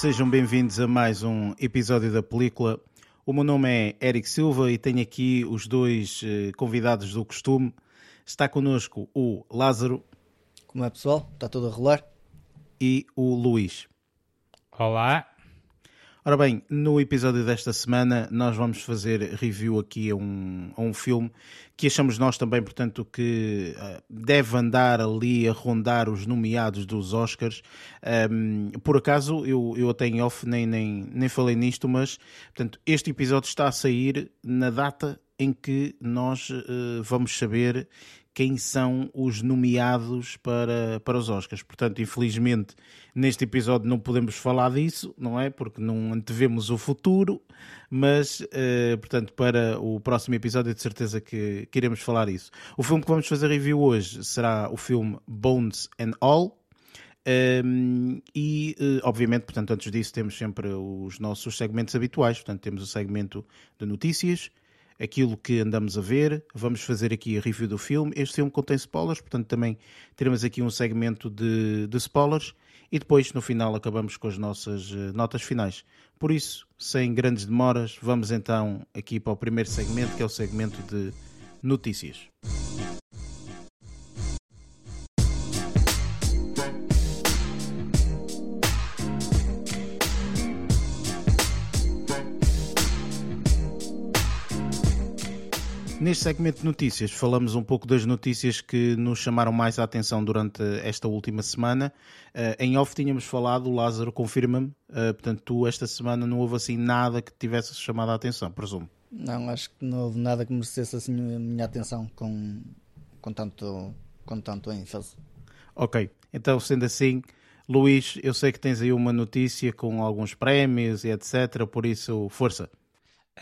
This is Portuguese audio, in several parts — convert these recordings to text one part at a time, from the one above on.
Sejam bem-vindos a mais um episódio da película. O meu nome é Eric Silva e tenho aqui os dois eh, convidados do costume. Está connosco o Lázaro Como é pessoal? Está tudo a rolar? e o Luís. Olá. Ora bem, no episódio desta semana nós vamos fazer review aqui a um, a um filme que achamos nós também, portanto, que uh, deve andar ali a rondar os nomeados dos Oscars. Um, por acaso, eu, eu até em off nem, nem, nem falei nisto, mas portanto, este episódio está a sair na data em que nós uh, vamos saber quem são os nomeados para, para os Oscars. Portanto, infelizmente, neste episódio não podemos falar disso, não é? Porque não antevemos o futuro, mas, uh, portanto, para o próximo episódio, de certeza que, que iremos falar isso. O filme que vamos fazer review hoje será o filme Bones and All. Um, e, uh, obviamente, portanto, antes disso, temos sempre os nossos segmentos habituais. Portanto, temos o segmento de notícias, aquilo que andamos a ver. Vamos fazer aqui a review do filme. Este filme contém spoilers, portanto também teremos aqui um segmento de, de spoilers e depois no final acabamos com as nossas uh, notas finais. Por isso, sem grandes demoras, vamos então aqui para o primeiro segmento, que é o segmento de notícias. Neste segmento de notícias, falamos um pouco das notícias que nos chamaram mais a atenção durante esta última semana. Uh, em off tínhamos falado, o Lázaro confirma-me, uh, portanto, tu esta semana não houve assim nada que tivesse chamado a atenção, presumo. Não, acho que não houve nada que merecesse assim a minha atenção com, com, tanto, com tanto ênfase. Ok, então sendo assim, Luís, eu sei que tens aí uma notícia com alguns prémios e etc, por isso, força.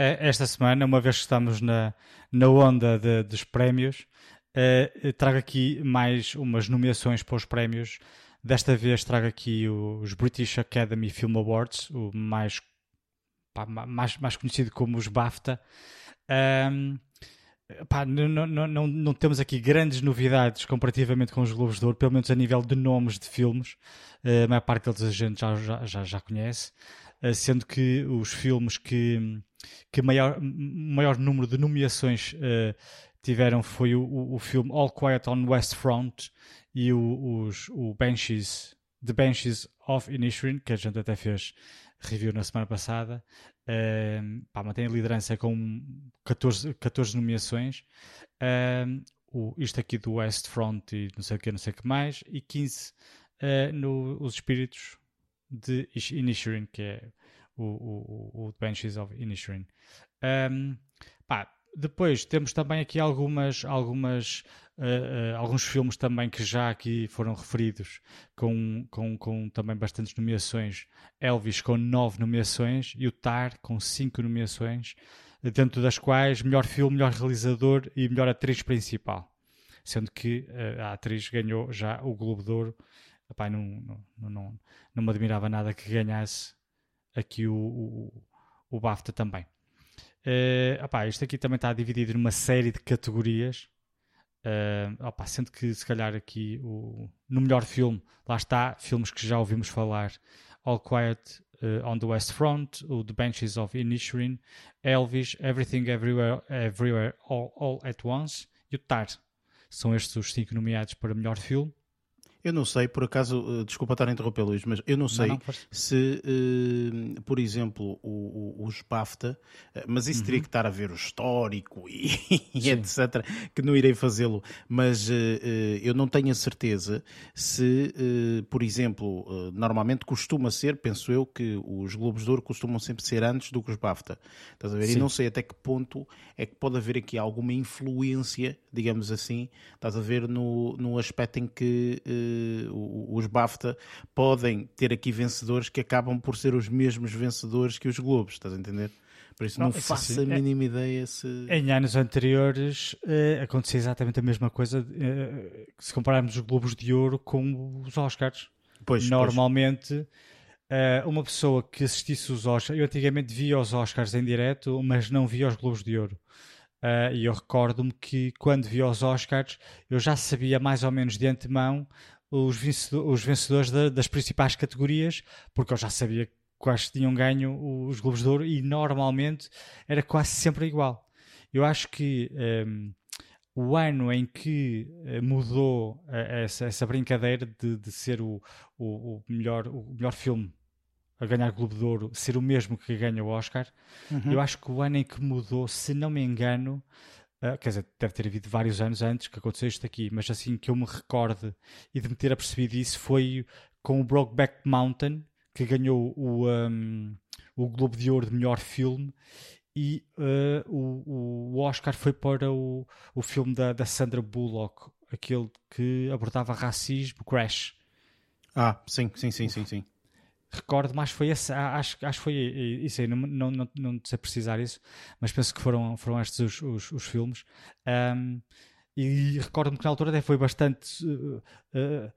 Esta semana, uma vez que estamos na, na onda de, dos prémios, uh, trago aqui mais umas nomeações para os prémios. Desta vez trago aqui os British Academy Film Awards, o mais, pá, mais, mais conhecido como os BAFTA. Um, pá, não, não, não, não, temos aqui grandes novidades comparativamente com os Globos de Ouro, pelo menos a nível de nomes de filmes. Uh, a maior parte deles a gente já, já, já, já conhece. Uh, sendo que os filmes que que maior, maior número de nomeações uh, tiveram foi o, o, filme All Quiet on West Front e o, os, o Banshees, The Banshees of Inisherin, que a gente até fez review na semana passada. Uh, pá, mantém a liderança com 14, 14 nomeações. Uh, o, isto aqui do West Front e não sei o que, não sei o que mais. E 15 uh, no Os Espíritos de Inisherin, que é o, o, o Banshees of Inisherin. Um, pá, depois temos também aqui algumas, algumas, uh, uh, alguns filmes também que já aqui foram referidos, com, com, com também bastantes nomeações. Elvis com nove nomeações e o Tar com cinco nomeações, dentro das quais melhor filme, melhor realizador e melhor atriz principal. Sendo que uh, a atriz ganhou já o Globo de Ouro. Epá, não, não, não, não me admirava nada que ganhasse aqui o, o, o BAFTA também. Uh, opá, isto aqui também está dividido numa série de categorias. Uh, opá, sendo que se calhar aqui o, no melhor filme, lá está, filmes que já ouvimos falar: All Quiet uh, on the West Front, o The Benches of Inisherin, Elvis, Everything Everywhere, Everywhere All, All at Once e o Tar. São estes os cinco nomeados para melhor filme. Eu não sei, por acaso, eh, desculpa estar a interromper, Luís, mas eu não sei não, não, se, uh, por exemplo, o, o, os BAFTA, uh, mas isso uhum. teria que estar a ver o histórico e, e etc., que não irei fazê-lo, mas uh, eu não tenho a certeza se, por exemplo, normalmente costuma ser, penso eu, que os Globos de Ouro costumam sempre ser antes do que os BAFTA. Estás a ver? Sim. E não sei até que ponto é que pode haver aqui alguma influência, digamos assim, estás a ver, no, no aspecto em que os BAFTA podem ter aqui vencedores que acabam por ser os mesmos vencedores que os Globos, estás a entender? Por isso não, não faço assim, a é mínima é, ideia se. Em anos anteriores uh, acontecia exatamente a mesma coisa uh, se compararmos os Globos de Ouro com os Oscars. Pois, Normalmente, pois. Uh, uma pessoa que assistisse os Oscars, eu antigamente via os Oscars em direto, mas não via os Globos de Ouro. Uh, e eu recordo-me que quando vi os Oscars eu já sabia mais ou menos de antemão os, vencedor, os vencedores da, das principais categorias, porque eu já sabia quais tinham ganho os Globos de Ouro e normalmente era quase sempre igual. Eu acho que um, ehm, o ano em que eh, mudou eh, essa, essa brincadeira de, de ser o, o, o, melhor, o melhor filme a ganhar Globo de Ouro ser o mesmo que ganha o Oscar, uhum. eu acho que o ano em que mudou, se não me engano, uh, quer dizer, deve ter havido vários anos antes que aconteceu isto aqui, mas assim que eu me recorde e de me ter apercebido isso foi com o Brokeback Mountain, que ganhou o, um, o Globo de Ouro de melhor filme e uh, o, o, Oscar foi para o, o filme da, da Sandra Bullock, aquele que abordava racismo, Crash. Ah, sim, sim, sim, sim, sim. Recordo, mas foi esse, acho, acho que foi isso aí, não, não, não, não sei precisar isso, mas penso que foram, foram estes os, os, os filmes. Um, e recordo-me que na altura até foi bastante uh, uh,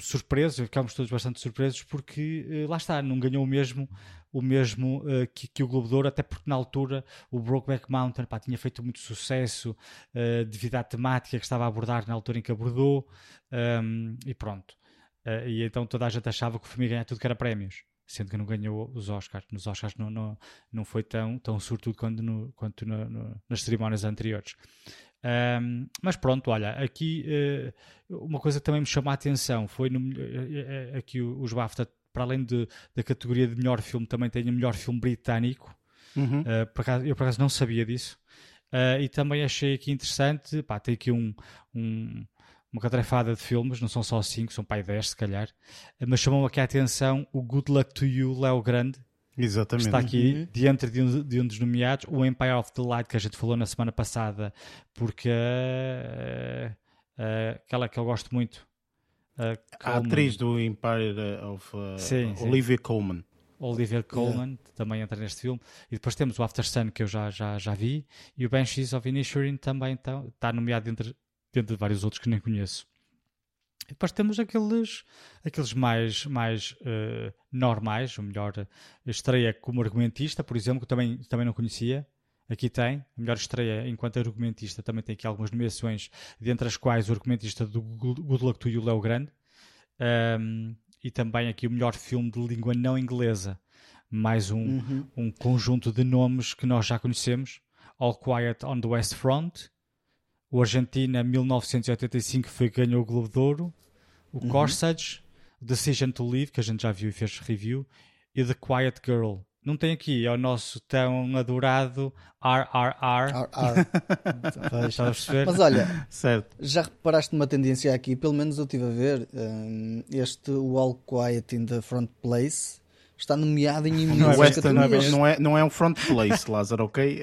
surpresos, ficámos todos bastante surpresos porque uh, lá está, não ganhou o mesmo o mesmo uh, que, que, o Globo de Ouro, até porque na altura o Brokeback Mountain pá, tinha feito muito sucesso uh, devido à temática que estava a abordar na altura em que abordou um, e pronto. Uh, e então toda a gente achava que o filme ia ganhar tudo que era prémios, sendo que não ganhou os Oscars. Nos Oscars não, não, não foi tão, tão sortudo quanto, no, quanto no, no, nas cerimónias anteriores. Um, mas pronto, olha, aqui uh, uma coisa que também me chamou a atenção foi no, uh, aqui os BAFTA para além de, da categoria de melhor filme, também tem o melhor filme britânico. Uhum. Uh, por acaso, eu por acaso não sabia disso. E também achei aqui interessante, pá, tem aqui um, um, uma catrefada de filmes, não são só cinco, são pai 10 se calhar, uh, mas chamou aqui a atenção o Good Luck to You, Léo Grande, Exatamente. Está aqui uhum. diante de um, de um, dos nomeados, o Empire of the Light, que a gente falou na semana passada, porque uh, uh, aquela que eu gosto muito, a, a atriz do Empire of uh, sim, Olivia sim. Colman. Olivia Colman yeah. também entra neste filme. E depois temos o After Sun, que eu já, já, já vi, e o Banshees of Inisherin também está, está nomeado dentro, dentro de vários outros que nem conheço. E depois temos aqueles, aqueles mais, mais uh, normais, o melhor estreia como argumentista, por exemplo, que também, também não conhecia. Aqui tem, a melhor estreia enquanto argumentista, também tem aqui algumas nomeações, dentre as quais o argumentista do Good Luck to You, Léo Grande, um, e também aqui o melhor filme de língua não inglesa, mais um, uhum. um conjunto de nomes que nós já conhecemos, All Quiet on the West Front, o Argentina 1985 foi ganhou o Globo de Ouro, o uhum. Corsage, Decision to Leave, que a gente já viu e fez review, e The Quiet Girl, não tem aqui, é o nosso tão adorado RRR. RR. Estás a perceber? Mas olha, certo. já reparaste numa tendência aqui, pelo menos eu estive a ver, um, este All Quiet in the Front Place está nomeado em imensas não é, não, é, não é um front place, Lázaro, ok?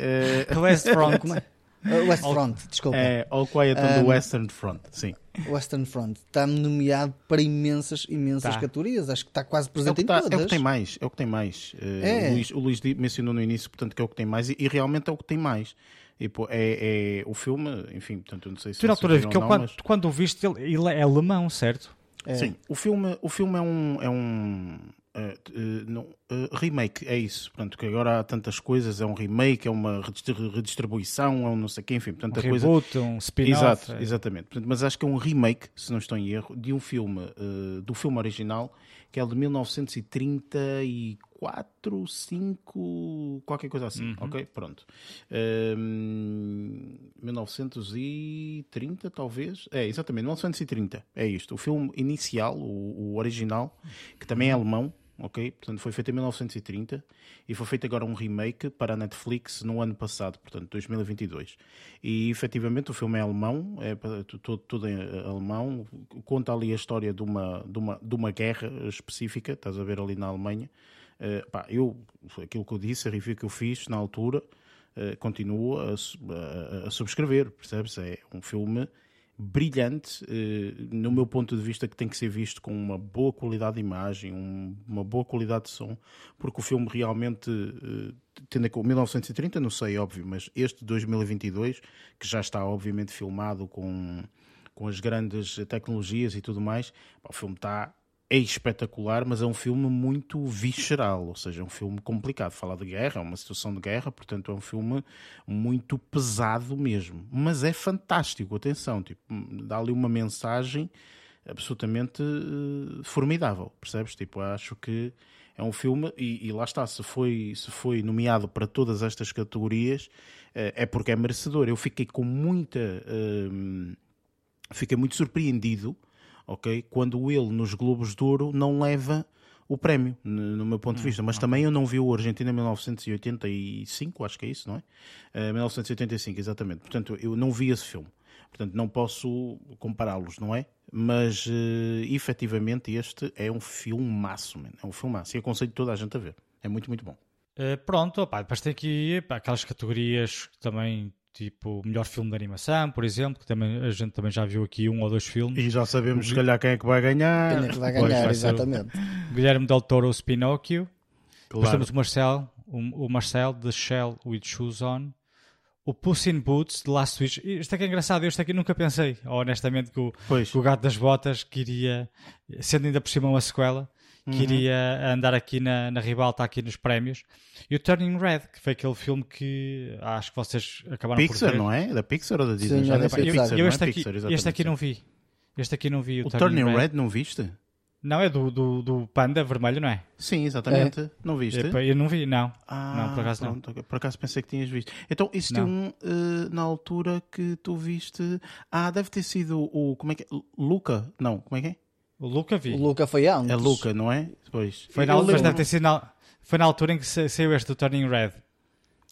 Uh... West Front. Uh, West Front, desculpa. É, All Quiet on um, the Western Front, sim. Western Front está nomeado para imensas, imensas tá. categorias. Acho que está quase presente é em tá, todas. É o que tem mais, é o que tem mais. Uh, é. O, Luís, o Luís mencionou no início, portanto, que é o que tem mais e, e realmente é o que tem mais. E, pô, é, é, o filme, enfim, portanto, eu não sei se. Tu na altura, que eu, quando, mas... quando o viste, ele, ele é alemão, certo? É. Sim, o filme, o filme é um, é um, Uh, uh, não, uh, remake, é isso. Portanto, que agora há tantas coisas, é um remake, é uma redistribuição, é um não sei o quê, enfim, tanta um coisa. Reboot, um spin-off. Exato, é. exatamente. Portanto, mas acho que é um remake, se não estou em erro, de um filme, do filme original, que é o de 1934, 5, qualquer coisa assim, uhum. ok? Pronto. 1930, talvez. É, exatamente, 1930, é isto. O filme inicial, o, o original, que também é alemão, ok? Portanto, foi feito em 1930 e foi feito agora um remake para a Netflix no ano passado, portanto, 2022. E efetivamente o filme é alemão, é tudo, tudo em alemão, conta ali a história de uma, de uma, de uma guerra específica, estás a ver ali na Alemanha. Uh, pá, eu, aquilo que eu disse, a review que eu fiz na altura, uh, continuo a, a, a subscrever, percebes? É um filme brilhante, eh, no meu ponto de vista, que tem que ser visto com uma boa qualidade de imagem, uma boa qualidade de som, porque o filme realmente, eh, tendo com 1930, não sei, óbvio, mas este 2022, que já está obviamente filmado com, com as grandes tecnologias e tudo mais, o filme está é espetacular, mas é um filme muito visceral, ou seja, é um filme complicado. Fala de guerra, é uma situação de guerra, portanto é um filme muito pesado mesmo. Mas é fantástico, atenção, tipo, dá ali uma mensagem absolutamente uh, formidável, percebes? Tipo, acho que É um filme, e, e, lá está, se foi, se foi nomeado para todas estas categorias, uh, é porque é merecedor. Eu fiquei com muita. Uh, fiquei muito surpreendido, ok? Quando ele, nos Globos de Ouro, não leva o prémio, no meu ponto de hum, vista. Mas também eu não vi o Argentina 1985, acho que é isso, não é? Uh, 1985, exatamente. Portanto, eu não vi esse filme. Portanto, não posso compará-los, não é? Mas, uh, efetivamente, este é um filmaço, man. é um filmaço. E aconselho toda a gente a ver. É muito, muito bom. Uh, pronto, opa, depois tem aqui pá, aquelas categorias que também tipo melhor filme de animação, por exemplo, que também, a gente também já viu aqui um ou dois filmes. E já sabemos, se calhar, quem é que vai ganhar. Quem é que vai ganhar, vai exatamente. Guilherme Del Toro, o Pinóquio. Claro. Depois temos o Marcel, o, o Marcel, The Shell with Shoes On. O Puss in Boots, de Last Wish. Isto é que é engraçado, eu isto aqui nunca pensei, honestamente, que o, que o Gato das Botas queria, sendo ainda por cima uma sequela, uhum. queria andar aqui na, na ribalta, aqui nos prémios. E o Turning Red, que foi aquele filme que acho que vocês acabaram Pixar, por ver. não é? Da Pixar ou da Disney? Sim, Já é da Pixar. Eu, este, aqui, este aqui não vi. Este aqui não vi. O, o Turning, Turning Red. Red não viste? Não, é do, do, do, panda vermelho, não é? Sim, exatamente. É. Não viste? Eu não vi, não. Ah, não, por acaso pronto. não. Por acaso pensei que tinhas visto. Então, existiu um uh, na altura que tu viste. Ah, deve ter sido o. Como é que é? Luca? Não, como é que é? O Luca vi. O Luca foi antes. É Luca, não é? Pois. Foi na, mas deve ter sido na, foi na altura em que saiu este do Turning Red.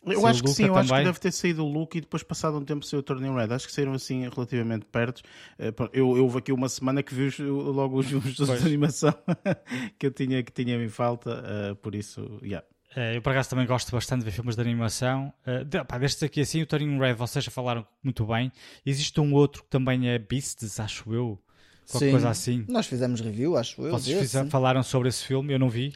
Eu acho que sim, eu também. acho que deve ter saído o Luke e depois passado um tempo saiu o Turning Red. Acho que saíram assim relativamente perto. Eh, eu, eu houve aqui uma semana que vi logo os filmes de animação que eu tinha, que tinha em falta, uh, por isso, yeah. É, eu por acaso também gosto bastante de ver filmes de animação. Uh, de, pá, destes aqui assim, o Turning Red, vocês já falaram muito bem. Existe um outro que também é Beasts, acho eu. Qualquer Sim, coisa assim. Nós fizemos review, acho eu. Vocês fizeram, falaram sobre esse filme, eu não vi.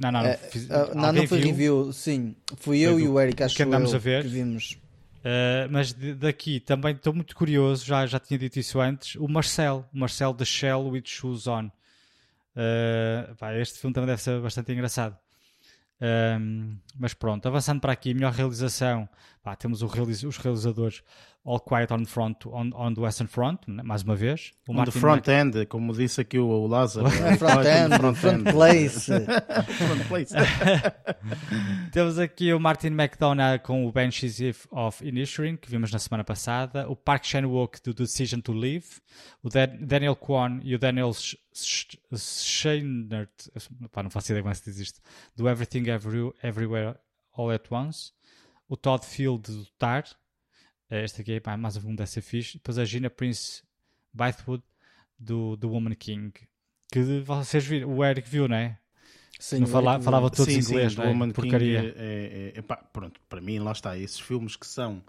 Não, não, não. É, fiz, uh, não, não foi viu? review, sim. Fui eu e o Eric, acho que andamos eu, a ver. que vimos. Uh, mas daqui também estou muito curioso, já, já tinha dito isso antes. O Marcel, o Marcel The Shell with Shoes On. Uh, pá, este filme também deve ser bastante engraçado. Um, mas pronto, avançando para aqui, melhor realização, pá, temos realiz os realizadores All Quiet on Front on, on the Western Front, né, mais uma vez. O on Martin the front Mac... end, como disse aqui o, o Lázaro. front end, front, front place. front place. temos aqui o Martin McDonough com o Banshees of Inisherin, que vimos na semana passada. O Park Chan-wook do Decision to Live. O Daniel Kwan e o Daniel Scheinert, não faço ideia como é que se diz isto, do Everything Every, Everywhere All at Once. O Todd Field do Tar é, este aqui é mais um dessa fixe. Depois a Gina Prince Bythewood do, do Woman King. Que vocês viram, o Eric viu, não é? Sim, não fala, falava todos sim, inglês, sim, é? Woman Porcaria. King é, é, é, pá, pronto, para mim lá está, esses filmes que são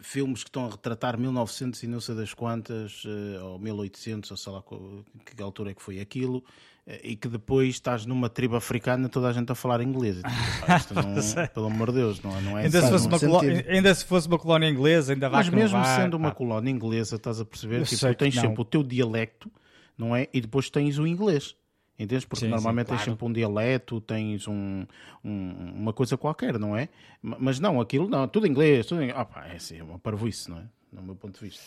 filmes que estão a retratar 1900 e não sei das quantas, eh, ou 1800, ou sei lá que altura é que foi aquilo, eh, e que depois estás numa tribo africana toda a gente a falar inglês. Tipo, não, pelo amor de Deus, não, não é ainda, se fosse uma colónia, ainda se fosse uma colónia inglesa, ainda vai Mas mesmo sendo uma colónia inglesa, estás a perceber, tipo, tu tens sempre o teu dialecto, não é? E depois tens o inglês. Entendes? Porque sim, normalmente sim, claro. tens sempre um dialeto, tens um, um, uma coisa qualquer, não é? Mas não, aquilo não, tudo inglês, tudo inglês. Ah, pá, é assim, é uma parvoíce, não é? No meu ponto de vista.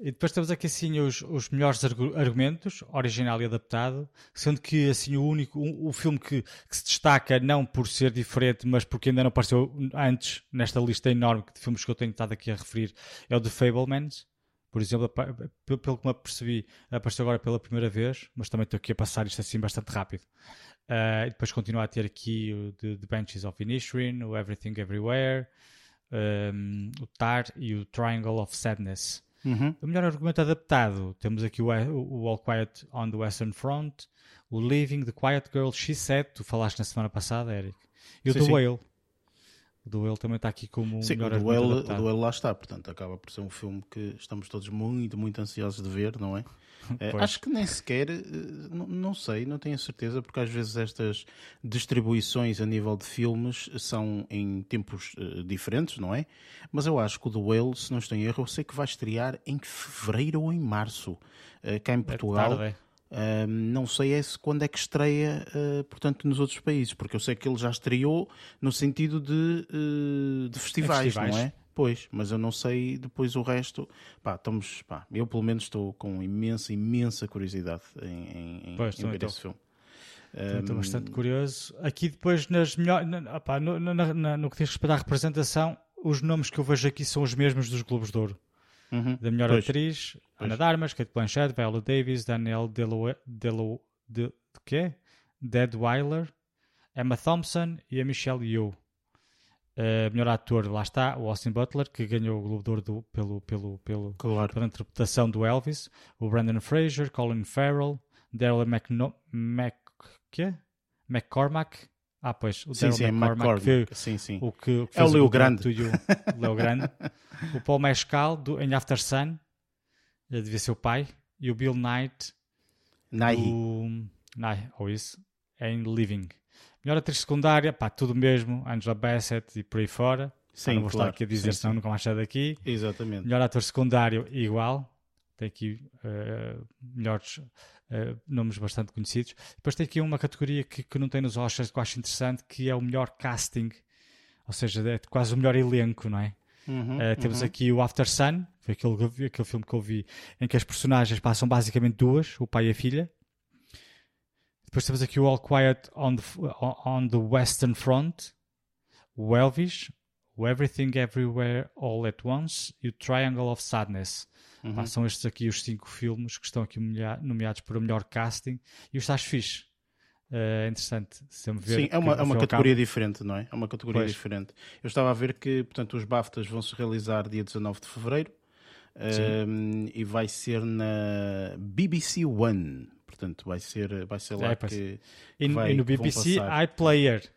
E depois temos aqui assim os, os melhores argumentos, original e adaptado, sendo que assim o único, o, o filme que, que, se destaca não por ser diferente, mas porque ainda não apareceu antes nesta lista enorme de filmes que eu tenho estado aqui a referir, é o The Fablemans por exemplo, pelo que me apercebi, apareceu agora pela primeira vez, mas também estou aqui a passar isto assim bastante rápido. Uh, e depois continua a ter aqui o The, The Benches of Inisherin, o Everything Everywhere, um, o Tar e o Triangle of Sadness. Uhum. O melhor argumento adaptado, temos aqui o, o, All Quiet on the Western Front, o Living, The Quiet Girl, She Said, tu falaste na semana passada, Eric, e o sim, The sim. Whale. O Duelo também está aqui como Sim, melhor o duelo, o duelo lá está, portanto acaba por ser um filme que estamos todos muito, muito ansiosos de ver, não é? é acho que nem sequer, eh, não, sei, não tenho certeza, porque às vezes estas distribuições a nível de filmes são em tempos uh, diferentes, não é? Mas eu acho que o Duelo, se não estou em erro, eu sei que vai estrear em fevereiro ou em março, uh, cá em Portugal. É é? Uh, não sei é se quando é que estreia, uh, portanto, nos outros países, porque eu sei que ele já estreou no sentido de, uh, de festivais, festivais, não é? Pois, mas eu não sei depois o resto. Pá, estamos, pá, eu pelo menos estou com imensa, imensa curiosidade em, em, pois, em ver esse filme. Estou um... bastante curioso. Aqui depois, nas melhor... Opa, no, no, que diz respeito à representação, os nomes que eu vejo aqui são os mesmos dos Globos de Ouro. Uhum. Da melhor pois. atriz, pois. Ana Darmas, Kate Blanchett, Viola Davis, Daniel Delo... Delo... De... de quê? Deadweiler, Emma Thompson e a Michelle Yeoh. Uh, melhor ator, lá está, o Austin Butler, que ganhou o Globo de Ouro do, pelo, pelo, pelo, claro. pela interpretação do Elvis. O Brandon Fraser, Colin Farrell, Daryl McNo Mac, quê? McCormack. Ah, pois, o sim, sim, McCormack, que, sim, sim. O que, que é o Leo Grande. O Leo Grande. o Paul Mescal, do, em After Sun, devia ser o pai. E o Bill Knight. Do, Nighy, ou isso, em Living. Melhor atriz secundária, pá, tudo mesmo, Angela Bassett e por aí fora. Sim, não vou claro. estar aqui a dizer, sim, senão sim. nunca mais sai daqui. Exatamente. Melhor ator secundário, igual. Tem aqui uh, melhores uh, nomes bastante conhecidos. Depois tem aqui uma categoria que, que não tem nos Oscars que eu acho interessante, que é o melhor casting. Ou seja, é quase o melhor elenco, não é? Uhum, uh, temos uhum. aqui o After Sun, foi aquele, aquele filme que eu vi, em que as personagens passam basicamente duas, o pai e a filha. Depois temos aqui o All Quiet on the, on the Western Front, o Elvis, o Everything Everywhere All at Once e o Triangle of Sadness. Uhum. são estes aqui os cinco filmes que estão aqui nomeados para o melhor casting e os estás fixe. Uh, é interessante sempre ver. Sim, é uma, é uma categoria diferente, não é? É uma categoria pois. diferente. Eu estava a ver que, portanto, os BAFTAs vão se realizar dia 19 de fevereiro um, e vai ser na BBC One. Portanto, vai ser, vai ser lá é, que, e, vai, e no BBC iPlayer.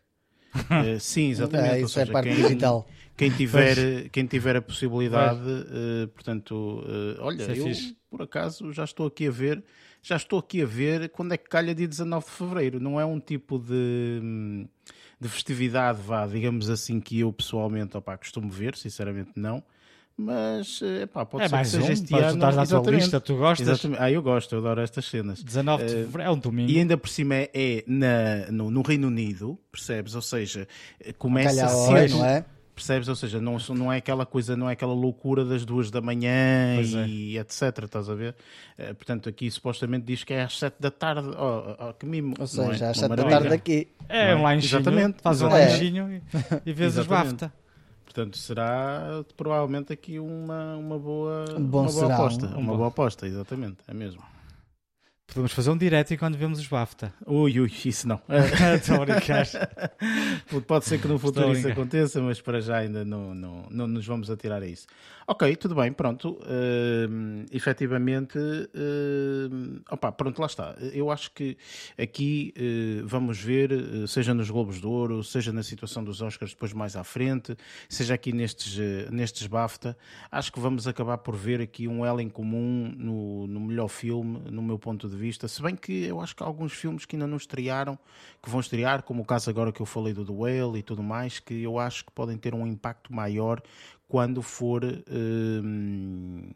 Uh, sim, exatamente. É, isso é seja, é parte quem, digital. Quem tiver, quem tiver a possibilidade, uh, portanto, uh, olha, é eu fixe. por acaso já estou aqui a ver, já estou aqui a ver quando é que calha dia 19 de Fevereiro. Não é um tipo de, de festividade, vá, digamos assim, que eu pessoalmente opa, costumo ver, sinceramente não mas epá, pode é ser mais que seja um, este ano. na tua lista, tu gostas? Exatamente. Ah, eu gosto, eu adoro estas cenas. 19 de eh, fevereiro, é um domingo. E ainda por cima é, é na, no, no, Reino Unido, percebes? Ou seja, começa cedo, não é? Percebes? Ou seja, não, não é aquela coisa, não é aquela loucura das duas da manhã e é. etc. Estás a ver? Uh, portanto, aqui supostamente diz que é às 7 da tarde. Oh, oh, que mimo. Ou seja, é? às 7 da tarde aqui. É, um lanchinho. Exatamente. Faz um é. lanchinho e, e vês os BAFTA. Portanto, será provavelmente aqui uma, uma boa, Bom, uma boa aposta. Um, uma boa aposta, exatamente, é mesmo. Podemos fazer um direto enquanto vemos os BAFTA. Ui, ui, isso não. Estou a brincar. Pode ser que no futuro isso aconteça, mas para já ainda não, não, não nos vamos atirar a isso. Ok, tudo bem, pronto. Uh, efetivamente, uh, opa, pronto, lá está. Eu acho que aqui uh, vamos ver, seja nos Globos de Ouro, seja na situação dos Oscars depois mais à frente, seja aqui nestes, nestes BAFTA, acho que vamos acabar por ver aqui um elo em comum no, no melhor filme, no meu ponto de vista. Se bem que eu acho que há alguns filmes que ainda não estrearam, que vão estrear, como o caso agora que eu falei do Whale e tudo mais, que eu acho que podem ter um impacto maior quando for hum,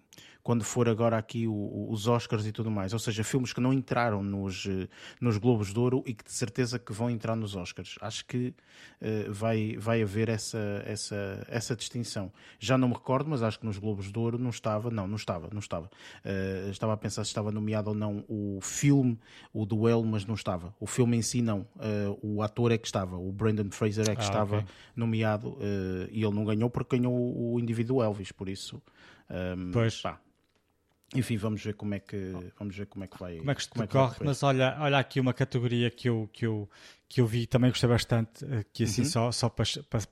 quando for agora aqui o, os Oscars e tudo mais. Ou seja, filmes que não entraram nos, eh, nos Globos de Ouro e que de certeza que vão entrar nos Oscars. Acho que uh, vai, vai haver essa, essa, essa distinção. Já não me recordo, mas acho que nos Globos de Ouro não estava. Não, não estava, não estava. Uh, estava a pensar se estava nomeado ou não o filme, o duelo, mas não estava. O filme em si não. Uh, o ator é que estava. O Brandon Fraser é que ah, estava okay. nomeado e ele não ganhou porque ganhou o indivíduo Elvis, por isso. Um, pois. Pá, enfim, vamos ver como é que, vamos ver como é que vai. Como é que isto é decorre, mas olha, olha aqui uma categoria que eu, que eu, que eu vi também gostei bastante, eh, que assim uhum. só, só para, para,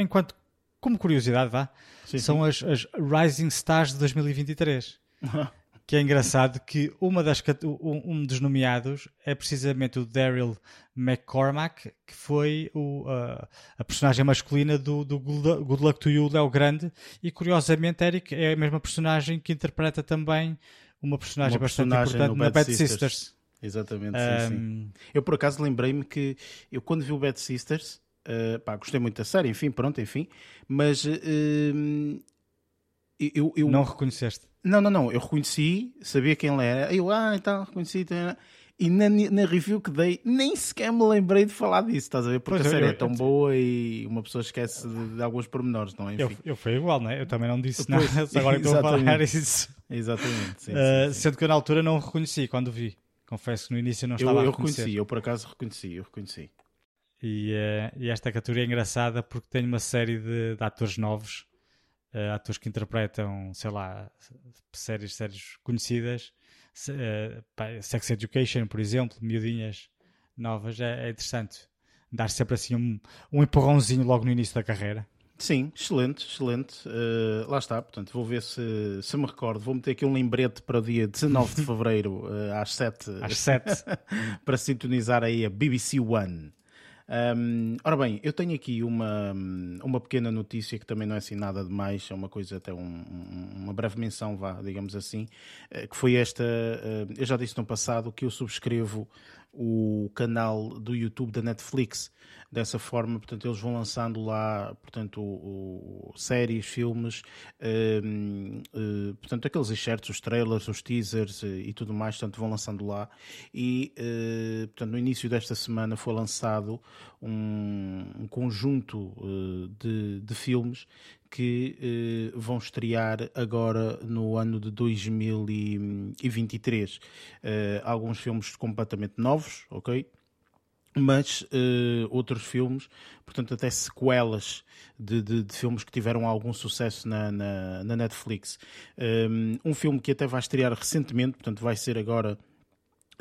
enquanto, como curiosidade, vá, sim, são sim. As, as Rising Stars de 2023. que é engraçado que uma das, um dos nomeados é precisamente o Daryl McCormack, que foi o, uh, a personagem masculina do, do Good Luck to You, Léo Grande, e curiosamente, Eric, é a mesma personagem que interpreta também uma personagem uma bastante personagem importante na Bad, Bad Sisters. Sisters. Exatamente, um... sim, sim. Eu por acaso lembrei-me que eu quando vi o Bad Sisters, uh, pá, gostei muito da série, enfim, pronto, enfim, mas uh, eu, eu... Não reconheceste? Não, não, não. Eu reconheci, sabia quem ele era. Eu, ah, então, reconheci. Então, e na, na review que dei, nem sequer me lembrei de falar disso, estás a ver? Porque pois a série eu, é tão eu, boa e uma pessoa esquece de, de alguns pormenores, não é? Enfim. Eu, eu fui igual, não é? Eu também não disse pois, nada, agora estou a falar isso. Exatamente, sim, uh, sim, sim, Sendo que eu na altura não reconheci quando vi. Confesso que no início não estava eu, eu a reconhecer. reconheci, eu por acaso reconheci, eu reconheci. E, uh, e, esta categoria é engraçada porque tem uma série de, de atores novos, uh, atores que interpretam, sei lá, séries, séries conhecidas, uh, Sex Education, por exemplo, miudinhas novas, é, é interessante dar sempre assim um, um empurrãozinho logo no início da carreira. Sim, excelente, excelente. Uh, lá está, portanto, vou ver se, se me recordo. Vou meter aqui um lembrete para o dia 19 de fevereiro, uh, às 7. Às 7. para sintonizar aí a BBC One. Um, ora bem, eu tenho aqui uma, uma pequena notícia que também não é assim nada demais, é uma coisa, até um, uma breve menção, vá, digamos assim, eh, que foi esta. Eu já disse no passado que eu subscrevo o canal do YouTube da Netflix. Dessa forma, portanto, eles vão lançando lá, portanto, o, o séries, filmes, uh, portanto, aqueles excertos, os trailers, os teasers uh, e tudo mais, portanto, vão lançando lá. E, uh, portanto, no início desta semana foi lançado um, um conjunto de, de filmes que eh, vão estrear agora no ano de 2023. Eh, alguns filmes completamente novos, ok? Mas eh, outros filmes, portanto, até sequelas de, de, de, filmes que tiveram algum sucesso na, na, na Netflix. Um filme que até vai estrear recentemente, portanto, vai ser agora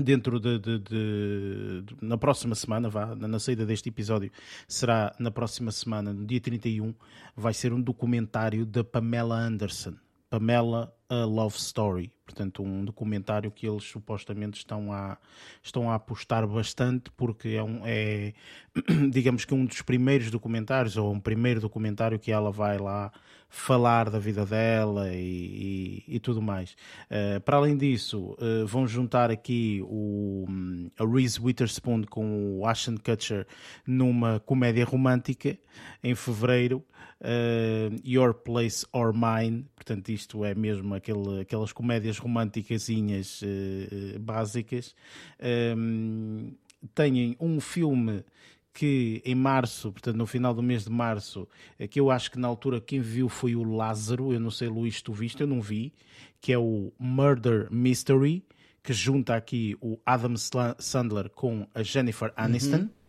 dentro de, de, de, de, na próxima semana, vá, na, na, saída deste episódio, será na próxima semana, no dia 31, vai ser um documentário da Pamela Anderson. Pamela a Love Story, portanto um documentário que eles supostamente estão a, estão a apostar bastante porque é, um, é digamos que um dos primeiros documentários ou um primeiro documentário que ela vai lá falar da vida dela e, e, e tudo mais. Uh, para além disso, uh, vão juntar aqui o, a Reese Witherspoon com o Ashton Kutcher numa comédia romântica em fevereiro uh, Your Place or Mine, portanto isto é mesmo aquele, aquelas comédias românticasinhas uh, básicas. Um, têm um filme que em março, portanto no final do mês de março, que eu acho que na altura quem viu foi o Lázaro, eu não sei Luís, tu viste, eu não vi, que é o Murder Mystery, que junta aqui o Adam Sandler com a Jennifer Aniston. Uhum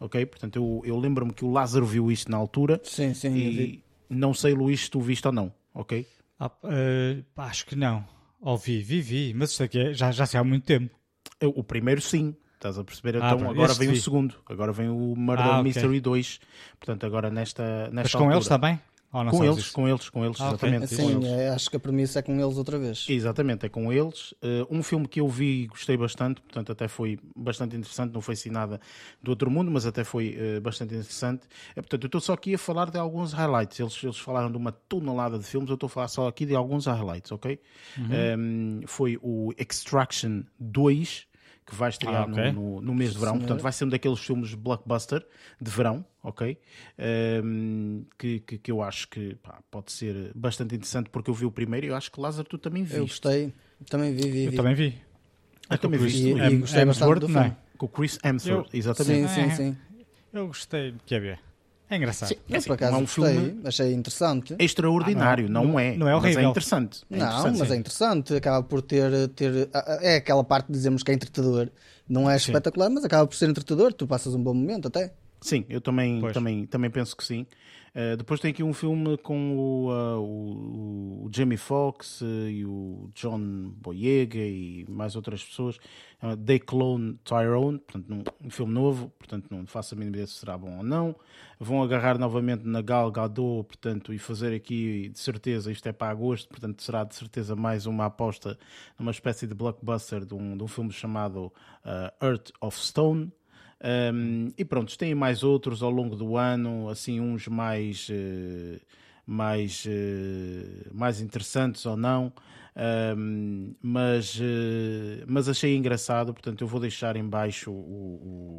ok? Portanto, eu, eu lembro-me que o Lázaro viu isto na altura. Sim, sim. E não sei, Luís, se tu viste ou não, ok? Ah, uh, acho que não. Ouvi, vi, vi, mas isso aqui é, já, já sei há muito tempo. Eu, o primeiro sim, estás a perceber? Ah, então agora vem vi. o segundo, agora vem o Murder ah, Mystery okay. 2. Portanto, agora nesta, nesta Mas com altura. eles também? Com eles, com eles, com eles, ah, exatamente. Okay. Sim, é, acho que a premissa é com eles outra vez. Exatamente, é com eles. Uh, um filme que eu vi e gostei bastante, portanto até foi bastante interessante, não foi assim nada do outro mundo, mas até foi uh, bastante interessante. É, portanto, eu estou só aqui a falar de alguns highlights. Eles, eles falaram de uma tonelada de filmes, eu estou a falar só aqui de alguns highlights, ok? Uhum. Um, ehm, foi o Extraction 2, que vai estrear ah, okay. no, no, no, mês de verão. Portanto, vai ser um daqueles filmes blockbuster de verão, ok? Um, que, que, que, eu acho que pá, pode ser bastante interessante porque eu vi o primeiro e eu acho que Lázaro tu também viste. Eu gostei, também vi, vi, vi. Eu também vi. Eu também vi. E, e, gostei bastante do filme. Com o Chris Hemsworth, eu, exatamente. Sim, sim, sim. Eu gostei, quer ver? É engraçado. Sim, é assim, por acaso é um gostei, filme achei interessante. Extraordinário, ah, não, não, é. Não é horrível. Mas é interessante. É não, interessante, mas sim. é interessante. Acaba por ter, ter. É aquela parte de dizermos que é entretador. Não é sim. espetacular, mas acaba por ser entretador. Tu passas um bom momento até. Sim, eu também, também, também penso que sim. Uh, depois tem aqui um filme com o, uh, o, o Jamie Foxx uh, e o John Boyega e mais outras pessoas. Uh, They Clone Tyrone, portanto, um, um, filme novo, portanto, não faço a mínima ideia se será bom ou não. Vão agarrar novamente na Gal Gadot, portanto, e fazer aqui, de certeza, isto é para agosto, portanto, será de certeza mais uma aposta numa espécie de blockbuster de um, de um filme chamado Earth of Stone. Um, e pronto, tem mais outros ao longo do ano, assim, uns mais, uh, mais, uh, mais interessantes ou não. Um, mas, uh, mas achei engraçado, portanto eu vou deixar em baixo, o,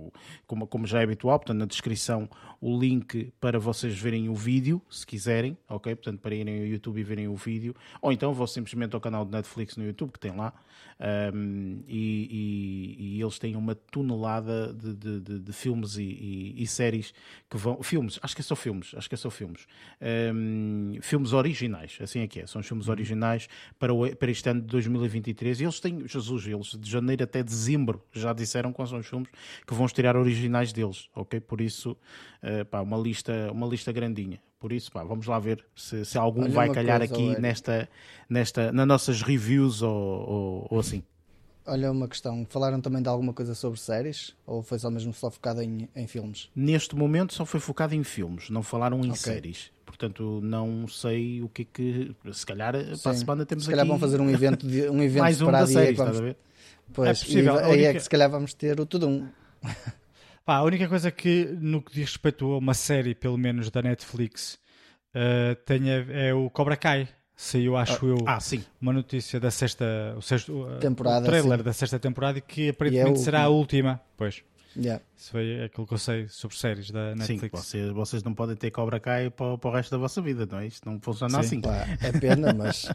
o, como, como já é habitual, portanto na descrição o link para vocês verem o vídeo, se quiserem, ok? Portanto para irem ao YouTube e verem o vídeo, ou então vou simplesmente ao canal de Netflix no YouTube que tem lá, um, e, e, e, eles têm uma tonelada de, de, de, de filmes e, e, séries que vão, filmes, acho que é só filmes, acho que é só filmes, um, filmes originais, assim é que é, são os filmes uhum. originais para o para, este ano de 2023. E eles têm, Jesus, eles de janeiro até dezembro já disseram quais são os filmes que vão estrear originais deles, ok? Por isso, uh, pá, uma lista, uma lista grandinha. Por isso, pá, vamos lá ver se, se algum Olha vai calhar coisa, aqui nesta, nesta, nas nossas reviews ou, ou, ou assim. Olha, uma questão. Falaram também de alguma coisa sobre séries? Ou foi só mesmo só focado em, em filmes? Neste momento só foi focado em filmes, não falaram em okay. séries. Portanto, não sei o que é que. Se calhar Sim. para a semana temos Se calhar aqui... vão fazer um evento, de, um evento Mais um da série, vamos... estás a ver? Pois, é possível. aí única... é que se calhar vamos ter o tudo um. Pá, a única coisa que, no que diz respeito a uma série, pelo menos da Netflix, uh, tenha, é o Cobra Kai saiu, acho ah, eu, ah, sim. uma notícia da sexta, o, sexto, temporada, o trailer sim. da sexta temporada e que aparentemente e é será a última. Pois. Yeah. Isso foi aquilo que eu sei sobre séries da Netflix. Sim, vocês, vocês não podem ter Cobra Kai para, para o resto da vossa vida, não é? Isto não funciona sim. assim. Pá, é pena, mas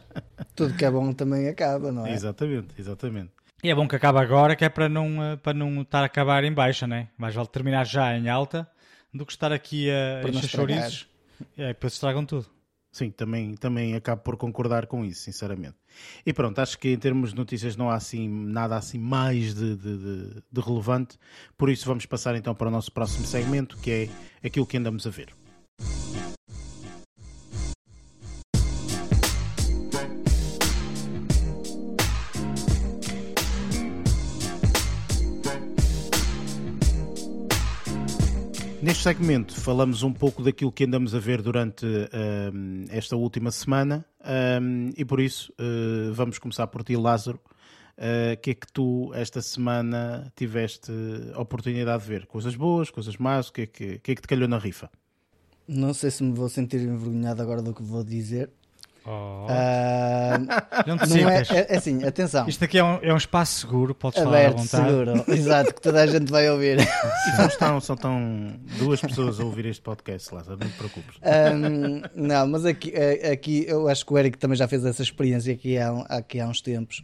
tudo que é bom também acaba, não é? Exatamente, exatamente. E é bom que acabe agora, que é para não, eh, para não estar a acabar em baixa, né? Mais vale terminar já em alta do que estar aqui a encher chouriços. É, depois estragam tudo. Sim, também, também acabo por concordar com isso, sinceramente. E pronto, acho que em termos de notícias não há assim nada assim mais de, de, de, de relevante, por isso vamos passar então para o nosso próximo segmento, que é aquilo que andamos a ver. Neste segmento falamos um pouco daquilo que andamos a ver durante um, esta última semana um, e por isso uh, vamos começar por ti, Lázaro. O uh, que é que tu esta semana tiveste oportunidade de ver? Coisas boas, coisas más? O que é que, que, é que te calhou na rifa? Não sei se me vou sentir envergonhado agora do que vou dizer, Oh. Uh, não te não é, é, é, assim, atenção. Isto aqui é um, é um espaço seguro, podes Aberto, falar à vontade. seguro, exato, que toda a gente vai ouvir. Só estão, só estão duas pessoas a ouvir este podcast, Lázaro, não te preocupes. Um, não, mas aqui, aqui eu acho que o Eric também já fez essa experiência aqui há, aqui há uns tempos,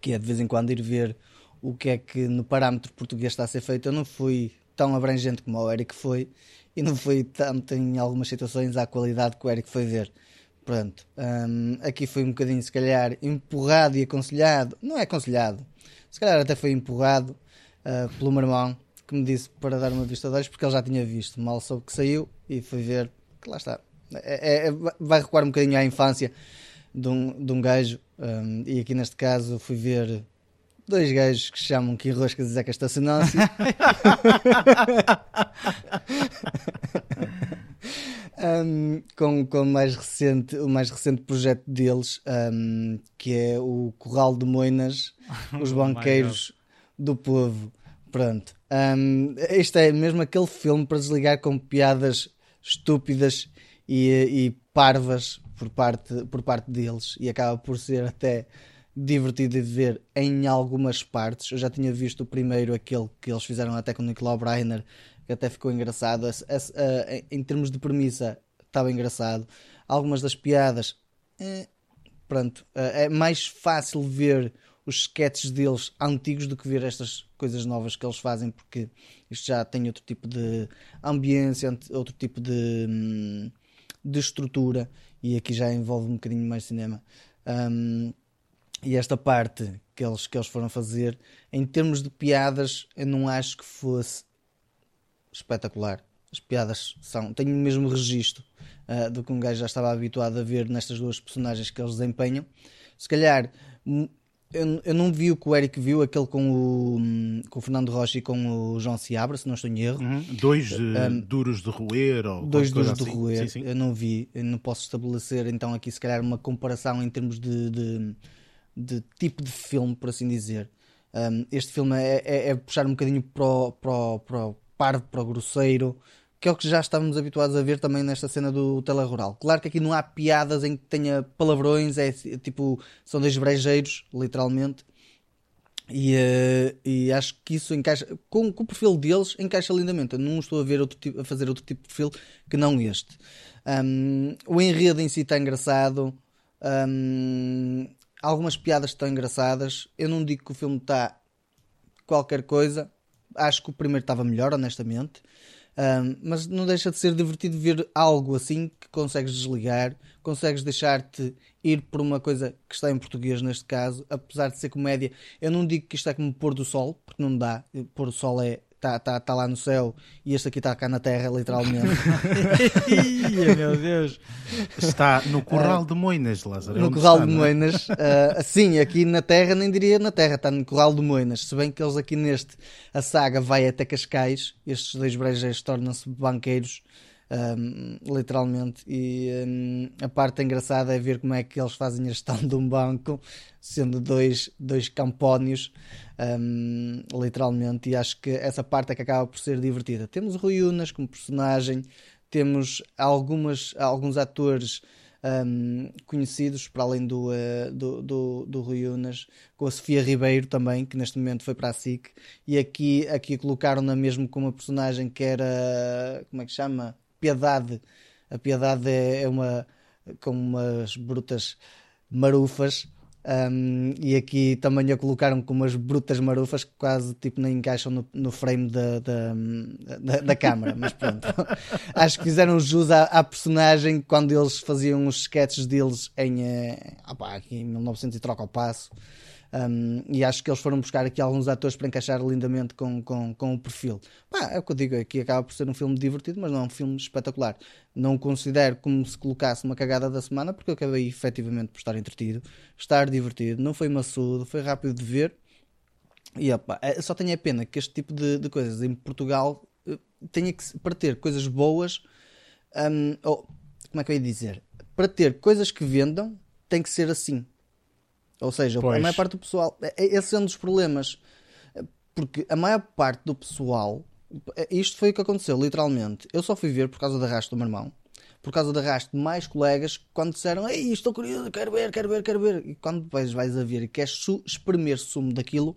que é de vez em quando ir ver o que é que no parâmetro português está a ser feito. Eu não fui tão abrangente como o Eric foi e não fui tanto em algumas situações à qualidade que o Eric foi ver. Pronto, um, aqui foi um bocadinho, se calhar, empurrado e aconselhado. Não é aconselhado, se calhar até foi empurrado uh, pelo meu irmão que me disse para dar uma vista de olhos porque ele já tinha visto. Mal soube que saiu e foi ver que lá está. É, é, vai recuar um bocadinho à infância de um, de um gajo. Um, e aqui neste caso fui ver dois gajos que se chamam que Roscas e Zeca Estacionância. um, com, com o, mais recente, o mais recente projeto deles, um, que é o Corral de Moinas, os oh banqueiros do povo. Pronto. Um, este é mesmo aquele filme para desligar com piadas estúpidas e, e parvas por parte, por parte deles e acaba por ser até divertido de ver em algumas partes. Eu já tinha visto o primeiro, aquele que eles fizeram até com o Nicolau Breiner, que até ficou engraçado. em termos de premissa, estava engraçado. Algumas das piadas, eh, pronto, eh, é mais fácil ver os sketches deles antigos do que ver estas coisas novas que eles fazem, porque isto já tem outro tipo de ambiência, outro tipo de, hum, de estrutura, e aqui já envolve um bocadinho mais cinema. Um, e esta parte que eles, que eles foram fazer, em termos de piadas, eu não acho que fosse espetacular. As piadas são, têm o mesmo registro uh, do que um gajo já estava habituado a ver nestas duas personagens que eles desempenham. Se calhar eu, eu não vi o que o Eric viu, aquele com o, com o Fernando Rocha e com o João Seabra, se não estou em erro. Uhum. Dois uh, um, duros de roer ou Dois duros assim. de roer, sim, sim. eu não vi, eu não posso estabelecer então aqui se calhar uma comparação em termos de, de, de tipo de filme, por assim dizer. Um, este filme é, é, é, puxar um bocadinho para o, para o, para o parvo, para o grosseiro, que é o que já estávamos habituados a ver também nesta cena do telerural. Claro que aqui não há piadas em que tenha palavrões, é tipo, são dois brejeiros, literalmente. E, uh, e acho que isso encaixa com, com, o perfil deles encaixa lindamente. Eu não estou a ver outro tipo, a fazer outro tipo de perfil que não este. Um, o enredo em si está engraçado. Um, algumas piadas estão engraçadas. Eu não digo que o filme está qualquer coisa. Acho que o primeiro estava melhor, honestamente. Um, mas não deixa de ser divertido ver algo assim que consegues desligar, consegues deixar-te ir por uma coisa que está em português neste caso, apesar de ser comédia. Eu não digo que isto é como pôr do sol, porque não dá. Pôr do sol é está tá, tá lá no céu e este aqui está cá na terra, literalmente. meu Deus! Está no Corral de Moinas, Lázaro. É no Corral está, de é? Moinas. Uh, sim, aqui na terra, nem diria na terra, está no Corral de Moinas. Se bem que eles aqui neste, a saga vai até Cascais, estes dois brejeiros tornam-se banqueiros um, literalmente. E um, a parte engraçada é ver como é que eles fazem a gestão de um banco, sendo dois, dois campónios, um, literalmente. E acho que essa parte é que acaba por ser divertida. Temos o Rui Unas como personagem, temos algumas, alguns atores. Um, conhecidos para além do, uh, do, do, do Rui Unas, com a Sofia Ribeiro também, que neste momento foi para a SIC, e aqui, aqui colocaram-na mesmo como uma personagem que era, como é que chama? Piedade. A piedade é, é uma com umas brutas marufas. Um, e aqui também a colocaram com umas brutas marufas que quase tipo nem encaixam no, no frame da, da, da, da câmara, mas pronto. Acho que fizeram jus à, à, personagem quando eles faziam os sketches deles em, eh, opa, em 1900 e troca ao passo. Um, e acho que eles foram buscar aqui alguns atores para encaixar lindamente com, com, com o perfil. Pá, é o que eu digo aqui, acaba por ser um filme divertido, mas não é um filme espetacular. Não considero como se colocasse uma cagada da semana, porque eu acabei efetivamente por estar entretido, estar divertido, não foi maçudo, foi rápido de ver. E opa, é, só tenho a pena que este tipo de, de coisas em Portugal eh, tenha que, para ter coisas boas, um, ou como é que eu ia dizer? Para ter coisas que vendam, tem que ser assim ou seja, pois. a maior parte do pessoal. É, é, esse é um dos problemas. Porque a maior parte do pessoal. É, isto foi o que aconteceu, literalmente. Eu só fui ver por causa da rastro do meu irmão. Por causa da rastro de mais colegas quando disseram Ei, estou curioso, quero ver, quero ver, quero ver. E quando depois vais a ver e queres espremer sumo daquilo,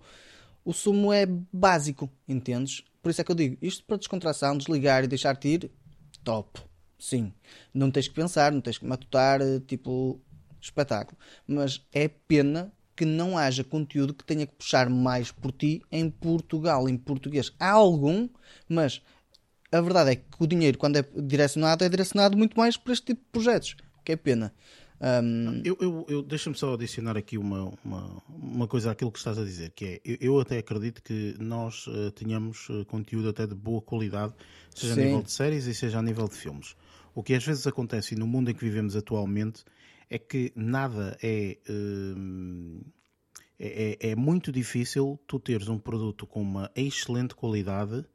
o sumo é básico, entendes? Por isso é que eu digo, isto para descontração, desligar e deixar-te ir, top. Sim. Não tens que pensar, não tens que matutar, tipo, espetáculo. Mas é pena que não haja conteúdo que tenha que puxar mais por ti em Portugal, em português. Há algum, mas a verdade é que o dinheiro, quando é direcionado, é direcionado muito mais para este tipo de projetos, que é pena. Um... Eu, eu, eu Deixa-me só adicionar aqui uma, uma, uma, coisa àquilo que estás a dizer, que é, eu, eu até acredito que nós uh, tenhamos uh, conteúdo até de boa qualidade, seja Sim. a nível de séries e seja a nível de filmes. O que às vezes acontece no mundo em que vivemos atualmente é que nada é, hum, é, é, é, muito difícil tu teres um produto com uma excelente qualidade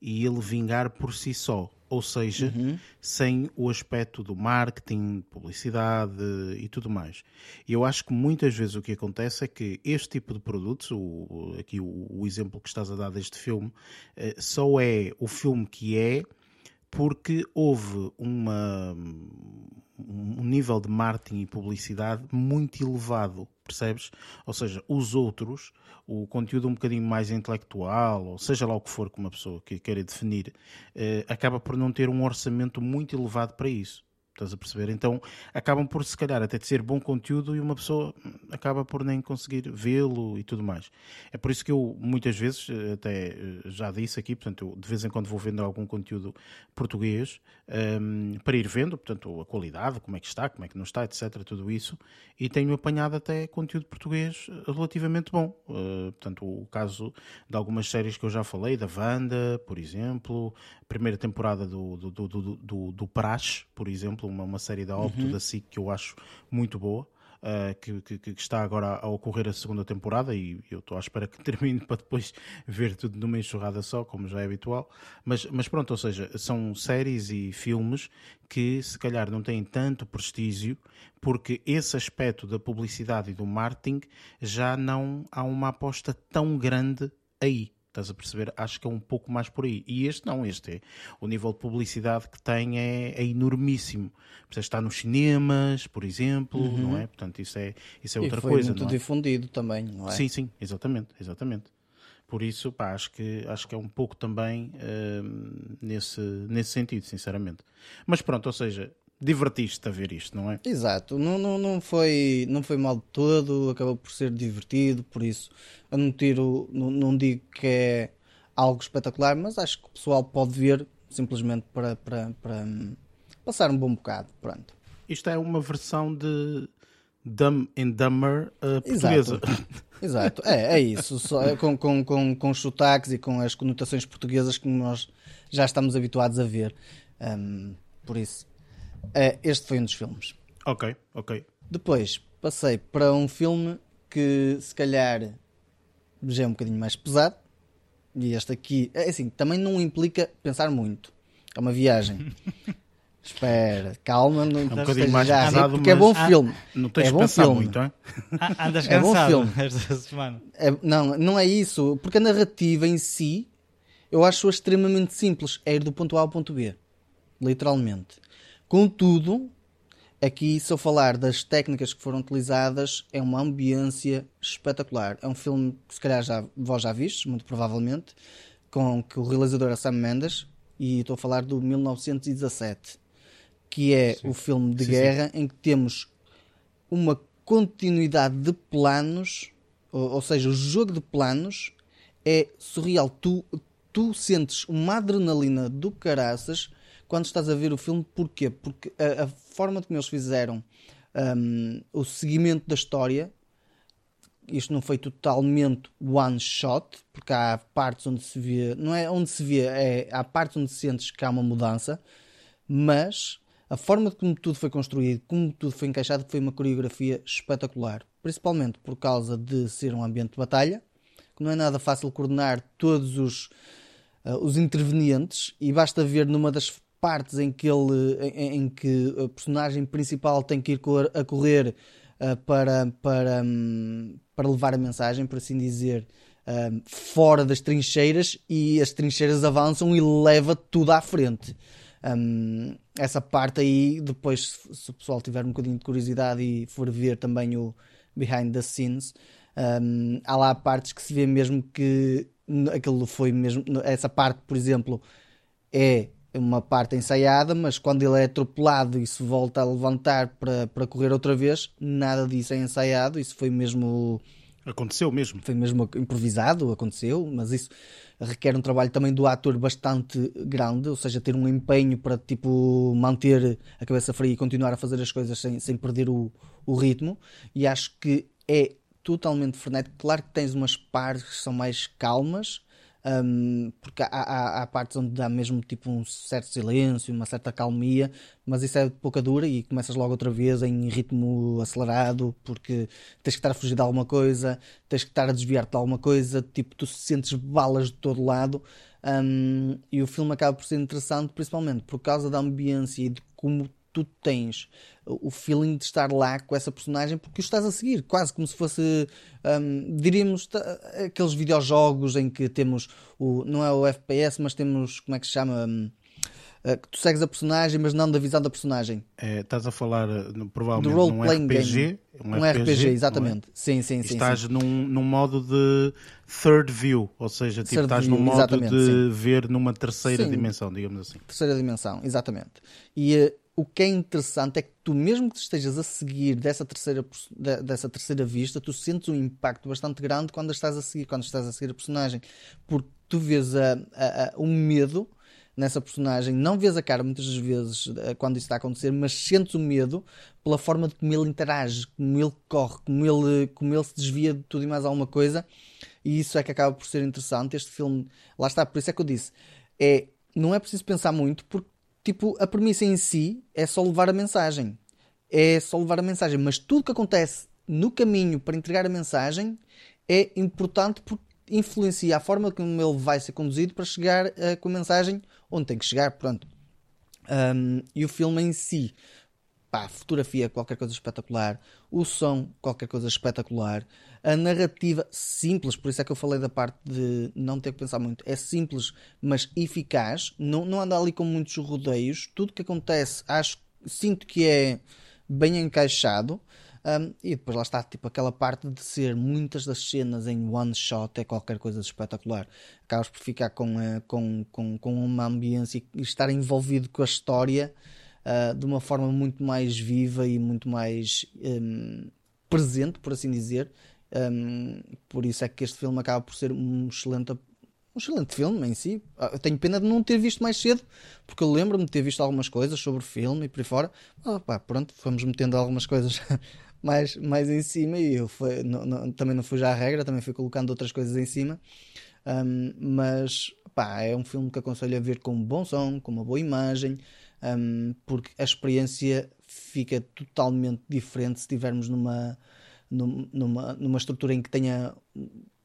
e ele vingar por si só. Ou seja, uhum. sem o aspecto do marketing, publicidade e tudo mais. Eu acho que muitas vezes o que acontece é que este tipo de produtos, o, aqui o, o exemplo que estás a dar deste filme, eh, só é o filme que é porque houve uma, um nível de marketing e publicidade muito elevado, percebes? Ou seja, os outros, o conteúdo um bocadinho mais intelectual, ou seja lá o que for que uma pessoa que queira definir, eh, acaba por não ter um orçamento muito elevado para isso. Estás a perceber? Então acabam por, se calhar, até ser bom conteúdo e uma pessoa acaba por nem conseguir vê-lo e tudo mais. É por isso que eu, muitas vezes, até eh, já disse aqui, portanto, eu de vez em quando vou vendo algum conteúdo português um, ehm, para ir vendo, portanto, a qualidade, como é que está, como é que não está, etc. Tudo isso. E tenho apanhado até conteúdo português eh, relativamente bom. Uh, portanto, o caso de algumas séries que eu já falei, da Wanda, por exemplo, primeira temporada do, do, do, do, do, do Praxe, por exemplo uma, uma série da Opto, uhum. da SIC, que eu acho muito boa. Uh, que, que, que, está agora a ocorrer a segunda temporada e eu estou à espera que termine para depois ver tudo numa enxurrada só, como já é habitual. Mas, mas pronto, ou seja, são séries e filmes que se calhar não têm tanto prestígio porque esse aspecto da publicidade e do marketing já não há uma aposta tão grande aí. Estás a perceber? Acho que é um pouco mais por aí. E este não, este é. O nível de publicidade que tem é, é enormíssimo. Está nos cinemas, por exemplo, uhum. não é? Portanto, isso é, isso é outra foi coisa. muito é? difundido também, não é? Sim, sim, exatamente, exatamente. Por isso, pá, acho que, acho que é um pouco também uh, nesse, nesse sentido, sinceramente. Mas pronto, ou seja, divertiste a ver isto, não é? Exato, não, não, não, foi, não foi mal de todo, acabou por ser divertido, por isso eu não tiro, não, não digo que é algo espetacular, mas acho que o pessoal pode ver simplesmente para, para, para hum, passar um bom bocado. Pronto. Isto é uma versão de Dumb and Dumber uh, portuguesa. Exato. Exato, é, é isso. Só, é com, com, com, com os sotaques e com as conotações portuguesas que nós já estamos habituados a ver. Um, por isso, é, este foi um dos filmes. Ok, ok. Depois passei para um filme que se calhar já é um bocadinho mais pesado. E este aqui, é assim, também não implica pensar muito. É uma viagem. Espera, calma, não é um bocadinho mais já pesado, porque é bom filme. Não tens é de bom pensar filme. muito, é? Andas É bom filme. esta semana. É- não, não é isso, porque a narrativa em si eu acho extremamente simples. É ir do ponto A ao ponto B. Literalmente. Contudo, aqui, se eu falar das técnicas que foram utilizadas, é uma ambiência espetacular. É um filme que se calhar já, vós já vistes, muito provavelmente, com que o realizador é Sam Mendes, e estou a falar do 1917, que é o filme de Sim, guerra em que temos uma continuidade de planos, ou, ou seja, o jogo de planos é surreal. Tu, tu sentes uma adrenalina do caraças quando estás a ver o filme. Porquê? Porque a, a forma como eles fizeram hum, o seguimento da história, isto não foi totalmente one shot, porque há partes onde se vê, não é onde se vê, é, há partes onde sentes que há uma mudança, mas a forma como tudo foi construído, como tudo foi encaixado, foi uma coreografia espetacular. Principalmente por causa de ser um ambiente de batalha, que não é nada fácil coordenar todos os, ah, os intervenientes, e basta ver numa das partes em que ele em, em que a personagem principal tem que ir cor- a correr ah, para, para, hum, para levar a mensagem, por assim dizer, hum, fora das trincheiras e as trincheiras avançam e leva tudo à frente. Hum, essa parte aí, depois, se, o pessoal tiver um bocadinho de curiosidade e for ver também o behind the scenes, hum, há lá partes que se vê mesmo que aquilo foi mesmo. Essa parte, por exemplo, é uma parte ensaiada, mas quando ele é atropelado e se volta a levantar para, para correr outra vez, nada disso é ensaiado, isso foi mesmo Aconteceu mesmo. foi mesmo improvisado, aconteceu, mas isso requer um trabalho também do ator bastante grande, ou seja, ter um empenho para tipo manter a cabeça fria e continuar a fazer as coisas sem, sem perder o, o ritmo. E acho que é totalmente frenético. Claro que tens umas partes que são mais calmas, hum, porque há, há, há partes onde dá mesmo tipo um certo silêncio, uma certa calmia, mas isso é de pouca dura e começas logo outra vez em ritmo acelerado, porque tens que estar a fugir de alguma coisa, tens que estar a desviar-te de alguma coisa, tipo, tu sentes balas de todo lado. hum, e o filme acaba por ser interessante, principalmente por causa da ambiência e de como tu tens o feeling de estar lá com essa personagem porque o estás a seguir, quase como se fosse, hum, diríamos, aqueles videojogos em que temos o, não é o FPS, mas temos, como é que se chama? Hum, eh, que tu segues a personagem, mas não da visão da personagem. É, estás a falar uh, no- Do provavelmente role num playing RPG. game. Um RPG, não é? exatamente. Sim, sim, E sim. estás sim. Num, num modo de third view, ou seja, tipo, Third estás view, num modo de sim. ver numa terceira Sim. dimensão, digamos assim. Terceira dimensão, exatamente. E eh, o que é interessante é que tu, mesmo que estejas a seguir dessa terceira, dessa terceira vista, tu sentes um impacto bastante grande quando estás a seguir, quando estás a seguir a personagem. Porque tu vês a, a- a- o medo nessa personagem, não vês a cara muitas das vezes eh, quando isso está a acontecer, mas sentes o medo pela forma de como ele interage, como ele corre, como ele, como ele se desvia de tudo e mais alguma coisa. E isso é que acaba por ser interessante. Este filme, lá está, por isso é que eu disse, é, não é preciso pensar muito, porque tipo, a premissa em si é só levar a mensagem. É só levar a mensagem, mas tudo que acontece no caminho para entregar a mensagem é importante porque influencia a forma como ele vai ser conduzido para chegar eh, com a mensagem onde tem que chegar, pronto. Um, e o filme em si, pá, fotografia, qualquer coisa espetacular, o som, qualquer coisa espetacular, a narrativa simples, por isso é que eu falei da parte de não ter que pensar muito, é simples, mas eficaz, não, não anda ali com muitos rodeios, tudo que acontece, acho, sinto que é bem encaixado. Um, e depois lá está, tipo, aquela parte de ser muitas das cenas em one shot é qualquer coisa de espetacular. Acabas por ficar com, eh, com, com, com uma ambiência e estar envolvido com a história ah, de uma forma muito mais viva e muito mais hum, presente, por assim dizer. Um, por isso é que este filme acaba por ser um excelente, um excelente filme em si. Ah, eu tenho pena de não ter visto mais cedo, porque eu lembro-me de ter visto algumas coisas sobre o filme e por aí fora. Ah, pronto, fomos metendo algumas coisas mais, mais em cima e eu foi, não, não, também não fui já à regra, também fui colocando outras coisas em cima. Um, mas pá, é um filme que aconselho a ver com um bom som, com uma boa imagem, um, porque a experiência fica totalmente diferente se estivermos numa, numa, numa estrutura em que tenha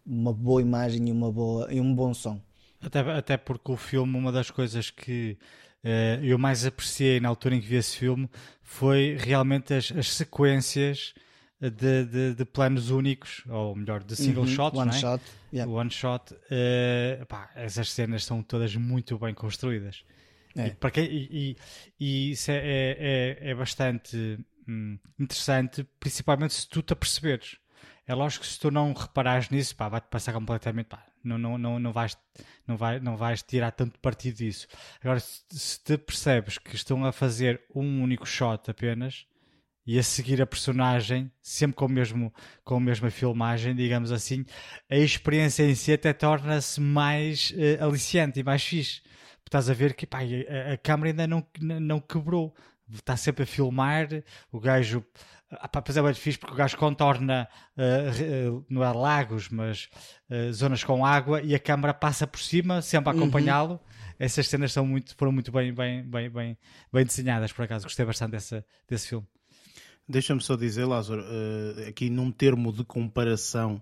uma boa imagem e, uma boa, e um bom som. Até, até porque o filme, uma das coisas que uh, eu mais apreciei na altura em que vi esse filme foi realmente as, as sequências de, de, de, planos únicos, ou melhor, de single uhum, shots, one é? shot, yeah. one shot. Uh, pá, essas cenas são todas muito bem construídas. É. E, para quem, e, e, e isso é, é, é, é bastante hum, interessante, principalmente se tu te aperceberes. É lógico que se tu não reparares nisso, pá, vai-te passar completamente, pá, não, não, não, não, vais, não, vai, não vais tirar tanto partido disso. Agora, se, se te percebes que estão a fazer um único shot apenas e a seguir a personagem, sempre com, o mesmo, com a mesma filmagem, digamos assim, a experiência em si até torna-se mais uh, aliciante e mais fixe. Estás a ver que pá, a, a câmera ainda não, não quebrou está sempre a filmar, o gajo. Ah, pá, pois é bem difícil porque o gajo contorna, uh, uh, não é lagos, mas uh, zonas com água e a câmara passa por cima, sempre a uhum. acompanhá-lo. Uhum. Essas cenas são muito, foram muito bem, bem, bem, bem, bem desenhadas, por acaso. Gostei bastante dessa, desse filme. Deixa-me só dizer, Lázaro, aqui num termo de comparação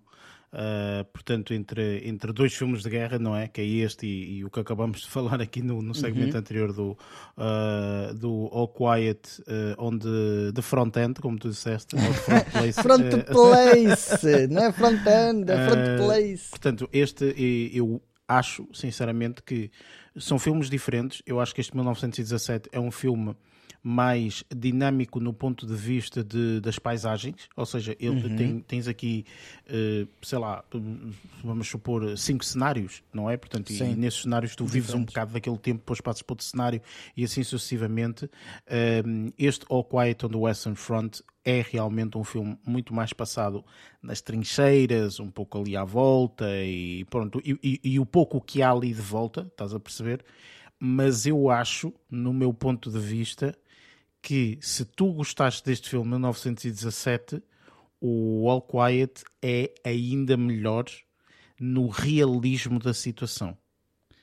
Uh, portanto, entre, entre dois filmes de guerra, não é? Que é este e, e o que acabamos de falar aqui no, no segmento uhum. anterior do, uh, do All Quiet uh, on the, the Front End, como tu disseste. Front Place. front place, não é Front End, é Front Place. Portanto, este eu acho, sinceramente, que são filmes diferentes. Eu acho que este 1917 é um filme mais dinâmico no ponto de vista de, das paisagens, ou seja, ele uhum. tem, tens aqui, uh, sei lá, vamos supor, cinco cenários, não é? Portanto, e, e, nesses cenários tu vives um bocado daquele tempo, depois passas para outro cenário e assim sucessivamente. Uh, este All Quiet on the Western Front é realmente um filme muito mais passado nas trincheiras, um pouco ali à volta e pronto, e, e, e o pouco que há ali de volta, estás a perceber? Mas eu acho, no meu ponto de vista, que se tu gostaste deste filme 1917, o All Quiet é ainda melhor no realismo da situação.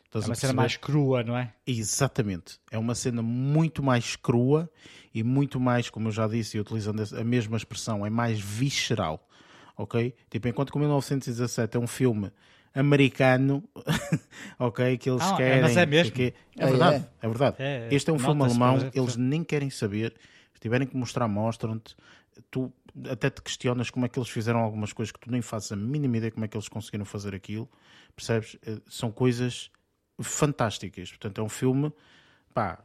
Estás é uma cena mais crua, não é? Exatamente. É uma cena muito mais crua e muito mais, como eu já disse, e utilizando a mesma expressão, é mais visceral. Ok? Tipo, enquanto que o 1917 é um filme americano, ok? Que eles ah, querem. É, mas é mesmo. Que... É, é, verdade, é, é verdade. É, este é um filme alemão, eles nem querem saber. Se tiverem que mostrar, mostram-te. Tu até te questionas como é que eles fizeram algumas coisas que tu nem fazes a mínima ideia como é que eles conseguiram fazer aquilo. Percebes? Eh, são coisas fantásticas. Portanto, é um filme, pá,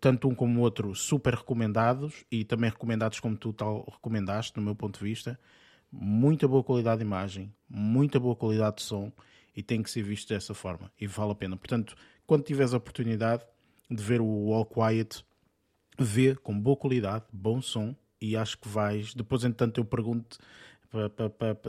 tanto um como o outro super recomendados e também recomendados como tu tal recomendaste, no meu ponto de vista muita boa qualidade de imagem, muita boa qualidade de som e tem que ser visto dessa forma e vale a pena. Portanto, quando tiveres a oportunidade de ver o All Quiet, vê com boa qualidade, bom som e acho que vais. Depois, entretanto, eu pergunto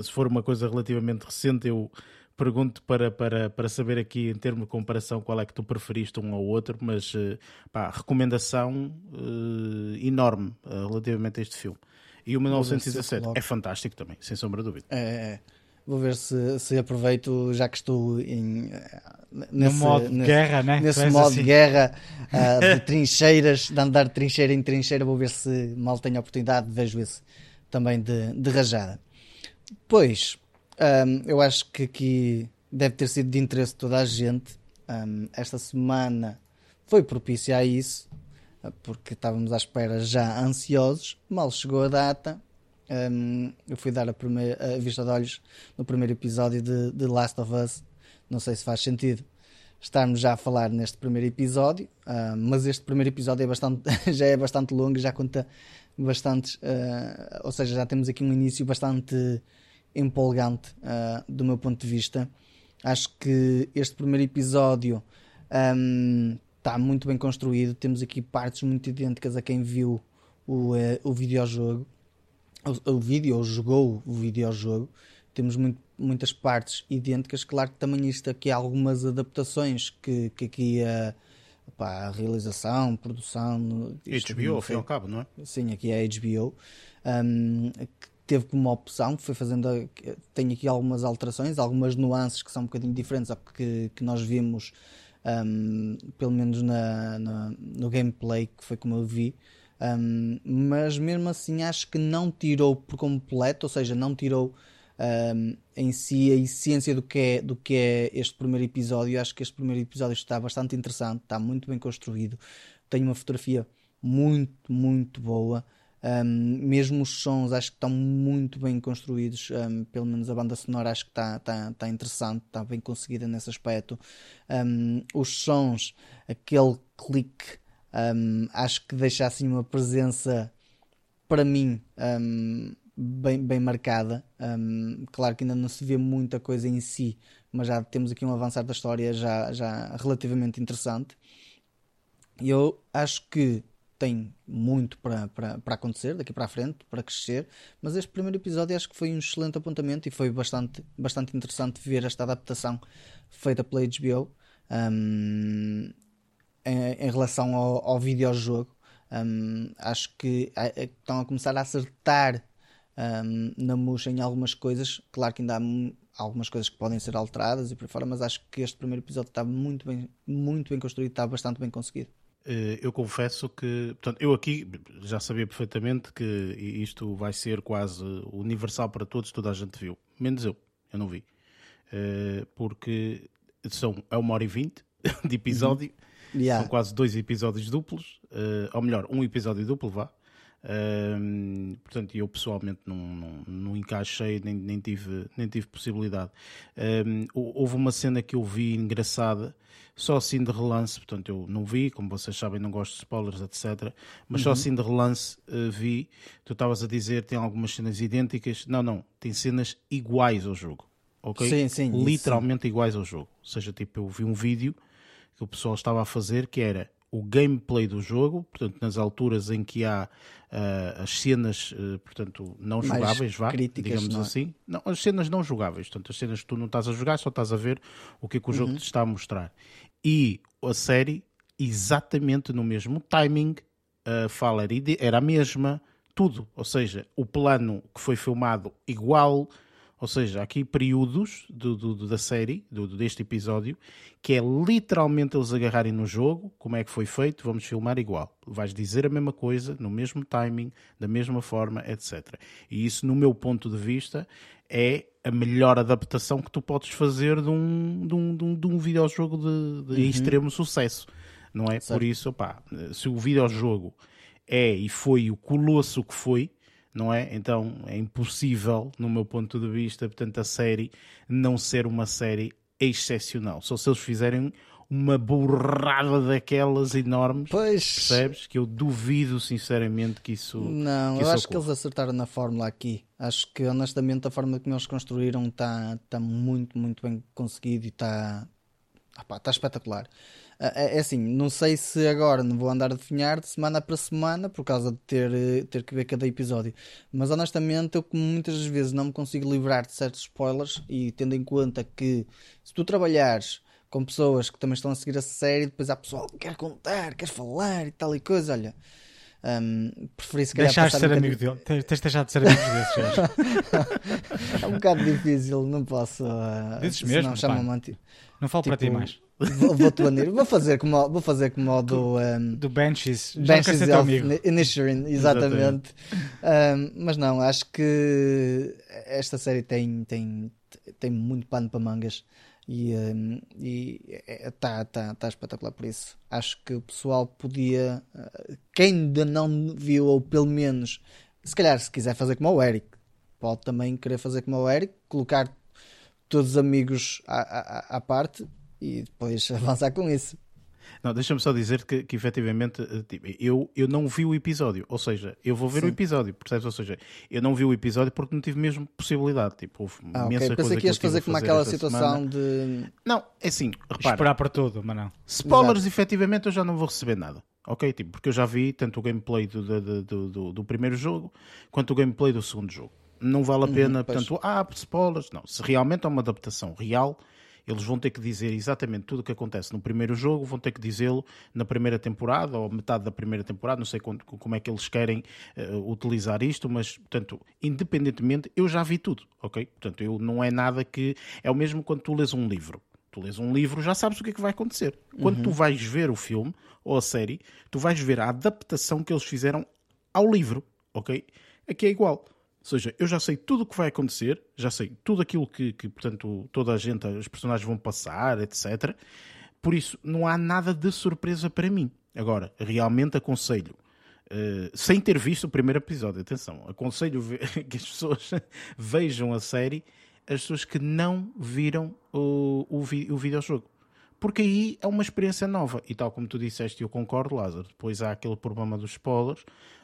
se for uma coisa relativamente recente, eu pergunto para, para, para saber aqui em termos de comparação qual é que tu preferiste um ao outro, mas eh, pá, recomendação uh, enorme uh, relativamente a este filme. E o 1917 é fantástico também, sem sombra de dúvida. É, é, vou ver se, se aproveito, já que estou em, eh, nesse, no modo nesse, guerra, né? nesse modo assim. de guerra uh, de trincheiras, de andar de trincheira em trincheira, vou ver se mal tenho a oportunidade, vejo esse também de, de rajada. Pois, um, eu acho que aqui deve ter sido de interesse de toda a gente. Um, esta semana foi propícia a isso porque estávamos à espera já ansiosos. Mal chegou a data, um, eu fui dar a, primeira, a vista de olhos no primeiro episódio de, de Last of Us. Não sei se faz sentido estarmos já a falar neste primeiro episódio, uh, mas este primeiro episódio é bastante, já é bastante longo, já conta bastantes, uh, ou seja, já temos aqui um início bastante empolgante uh, do meu ponto de vista. Acho que este primeiro episódio um, está muito bem construído. Temos aqui partes muito idênticas a quem viu o, uh, o videojogo, o, o vídeo, ou jogou o videojogo. Temos muito, muitas partes idênticas. Claro que também isto aqui há algumas adaptações que, que aqui a, pá, a realização, produção. HBO, ao fim e ao cabo, não é? Sim, aqui é HBO. Um, teve como opção, foi fazendo. Tem aqui algumas alterações, algumas nuances que são um bocadinho diferentes ao que, que nós vimos, um, pelo menos na, na, no gameplay, que foi como eu vi. Um, mas mesmo assim acho que não tirou por completo, ou seja, não tirou um, em si a essência do que, é, do que é este primeiro episódio. Acho que este primeiro episódio está bastante interessante, está muito bem construído, tem uma fotografia muito, muito boa. Um, mesmo os sons acho que estão muito bem construídos, um, pelo menos a banda sonora acho que está, está, está interessante, está bem conseguida nesse aspecto. Um, os sons, aquele clique, acho que deixa assim uma presença para mim bem, bem marcada. claro que ainda não se vê muita coisa em si, mas já temos aqui um avançar da história já, já relativamente interessante. Eu acho que tem muito para, para, acontecer daqui para a frente, para crescer, mas este primeiro episódio acho que foi um excelente apontamento e foi bastante, bastante interessante ver esta adaptação feita pela HBO um, em, em, relação ao, ao videojogo. Um, acho que estão a começar a acertar um, na murcha em algumas coisas. Claro que ainda há algumas coisas que podem ser alteradas e por fora, mas acho que este primeiro episódio está muito bem, muito bem construído, está bastante bem conseguido. Eh, eu confesso que, portanto, eu aqui já sabia perfeitamente que isto vai ser quase universal para todos, toda a gente viu, menos eu, eu não vi, eh, porque são é uma hora e vinte de episódio, uhum. yeah. são quase dois episódios duplos, eh, ou melhor, um episódio duplo, vá. Um, portanto, eu pessoalmente não, não, não encaixei, nem, nem, tive, nem tive possibilidade. Um, houve uma cena que eu vi engraçada, só assim de relance, portanto, eu não vi, como vocês sabem, não gosto de spoilers, etc. Mas uhum. só assim de relance uh, vi. Tu estavas a dizer tem algumas cenas idênticas. Não, não, tem cenas iguais ao jogo. Ok? Sim, sim. Literalmente iguais ao jogo. Ou seja, tipo, eu vi um vídeo que o pessoal estava a fazer que era o gameplay do jogo, portanto, nas alturas em que há uh, as cenas, uh, portanto, não Mais jogáveis, vá, digamos não é? assim. Não, as cenas não jogáveis, portanto, as cenas que tu não estás a jogar, só estás a ver o que é que o uhum. jogo te está a mostrar. E a série, exatamente no mesmo timing, a fala era a mesma, tudo. Ou seja, o plano que foi filmado igual, ou seja, aqui períodos do, do, da série, do, deste episódio, que é literalmente eles agarrarem no jogo, como é que foi feito, vamos filmar igual. Vais dizer a mesma coisa, no mesmo timing, da mesma forma, etc. E isso, no meu ponto de vista, é a melhor adaptação que tu podes fazer de um, de um, de um, de um videojogo de, de uhum. extremo sucesso. Não é? Certo. Por isso, opá, se o videojogo é e foi o colosso que foi, não é? Então é impossível, no meu ponto de vista, portanto, a série não ser uma série excepcional. Só se eles fizerem uma borrada daquelas enormes, pois... percebes? Que eu duvido sinceramente que isso. Não, que eu isso acho ocorra. que eles acertaram na fórmula aqui. Acho que honestamente a forma como eles construíram está tá muito, muito bem conseguido e está. Está espetacular. Ah, é, é assim, não sei se agora não vou andar a definhar de semana para semana por causa de ter, eh, ter que ver cada episódio. Mas honestamente, eu muitas vezes não me consigo livrar de certos spoilers e tendo em conta que se tu trabalhares com pessoas que também estão a seguir a série, depois há pessoal que quer contar, quer falar e tal e coisa, olha. Um, preferi se calhar Deixar de ser um amigo dele. Tens, deixado de ser amigo desses É um bocado difícil, não posso. Uh, Dizes mesmo? Não falo tipo, para ti tipo, mais. Vou, te banir. Vou fazer como, vou fazer como o do. Um, do Benches. Benches of Inisherin, exatamente. Um, mas não, acho que esta série tem, tem, tem muito pano para mangas e está é, tá, tá espetacular por isso. Acho que o pessoal podia, eh, quem ainda não viu, ou pelo menos, se calhar, se quiser fazer como o Eric, pode também querer fazer como o Eric, colocar todos os amigos à, à, à parte e depois avançar com isso. Não, deixa-me só dizer que, que efetivamente eh, tipo, eu, eu não vi o episódio, ou seja, eu vou ver Sim. o episódio, percebes? Ou seja, eu não vi o episódio porque não tive mesmo possibilidade. Tipo, houve ah, imensa okay. Pensei que ias fazer como aquela situação semana. de. Não, é assim, repara. Esperar para tudo, mas não. Spoilers, Exato. efetivamente, eu já não vou receber nada. Ok? Tipo, porque eu já vi tanto o gameplay do, do, do, do, do primeiro jogo quanto o gameplay do segundo jogo não vale a uhum, pena, uhum, portanto, ah, spoilers. Não, se realmente é uma adaptação real, eles vão ter que dizer exatamente tudo o que acontece no primeiro jogo, vão ter que dizê-lo na primeira temporada ou metade da primeira temporada, não sei como é que eles querem uh, utilizar isto, mas, portanto, independentemente, eu já vi tudo, ok? Portanto, eu, não é nada que. É o mesmo quando tu lês um livro. Tu lês um livro, já sabes o que é que vai acontecer. Quando uhum. tu vais ver o filme ou a série, tu vais ver a adaptação que eles fizeram ao livro, ok? Aqui é igual. Ou seja, eu já sei tudo o que vai acontecer, já sei tudo aquilo que, que, portanto, toda a gente, os personagens vão passar, etc. Por isso, não há nada de surpresa para mim. Agora, realmente aconselho, uh, sem ter visto o primeiro episódio, atenção, aconselho que as pessoas vejam a série, as pessoas que não viram o, o, vi, o videojogo porque aí é uma experiência nova. E tal como tu disseste, eu concordo, Lázaro. Depois há aquele problema dos spoilers,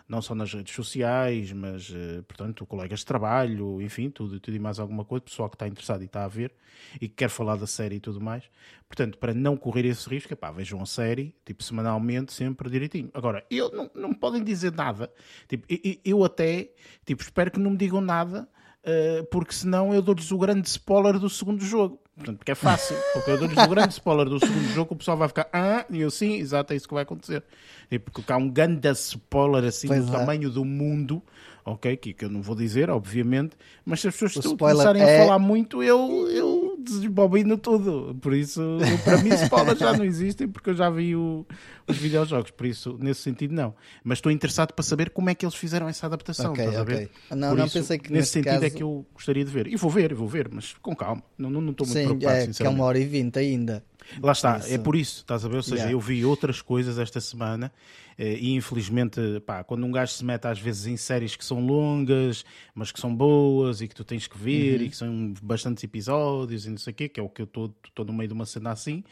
não só nas redes sociais, mas, eh, portanto, colegas de trabalho, enfim, tudo, tudo e mais alguma coisa, pessoal que está interessado e está a ver e que quer falar da série e tudo mais. Portanto, para não correr esse risco, pá, vejam a série, tipo, semanalmente, sempre direitinho. Agora, eu não, não me podem dizer nada. Tipo, eu, eu até, tipo, espero que não me digam nada, uh, porque senão eu dou-lhes o grande spoiler do segundo jogo. Portanto, porque é fácil. Porque eu dou-lhes o grande spoiler do segundo jogo, o pessoal vai ficar, ah, e eu sim, exato, é isso que vai acontecer. E porque há um grande spoiler assim pois do é. tamanho do mundo, ok? Que, que eu não vou dizer, obviamente, mas se as pessoas estão começarem é... a falar muito, eu, eu desbobino tudo. Por isso, para mim, spoilers já não existem, porque eu já vi o, os videojogos. Por isso, nesse sentido, não. Mas estou interessado para saber como é que eles fizeram essa adaptação. Okay, estás okay. a ver? Não, Por não isso, pensei que nesse sentido caso... é que eu gostaria de ver. E vou ver, vou ver, mas com calma. Não, não, não estou muito Sim, preocupado, é, que é uma hora e vinte ainda. Lá está, é isso. é por isso, estás a ver? Ou seja, yeah. eu vi outras coisas esta semana e infelizmente, pá, quando um gajo se mete às vezes em séries que são longas, mas que são boas e que tu tens que ver uhum. e que são bastantes episódios e não sei o quê, que é o que eu estou no meio de uma cena assim,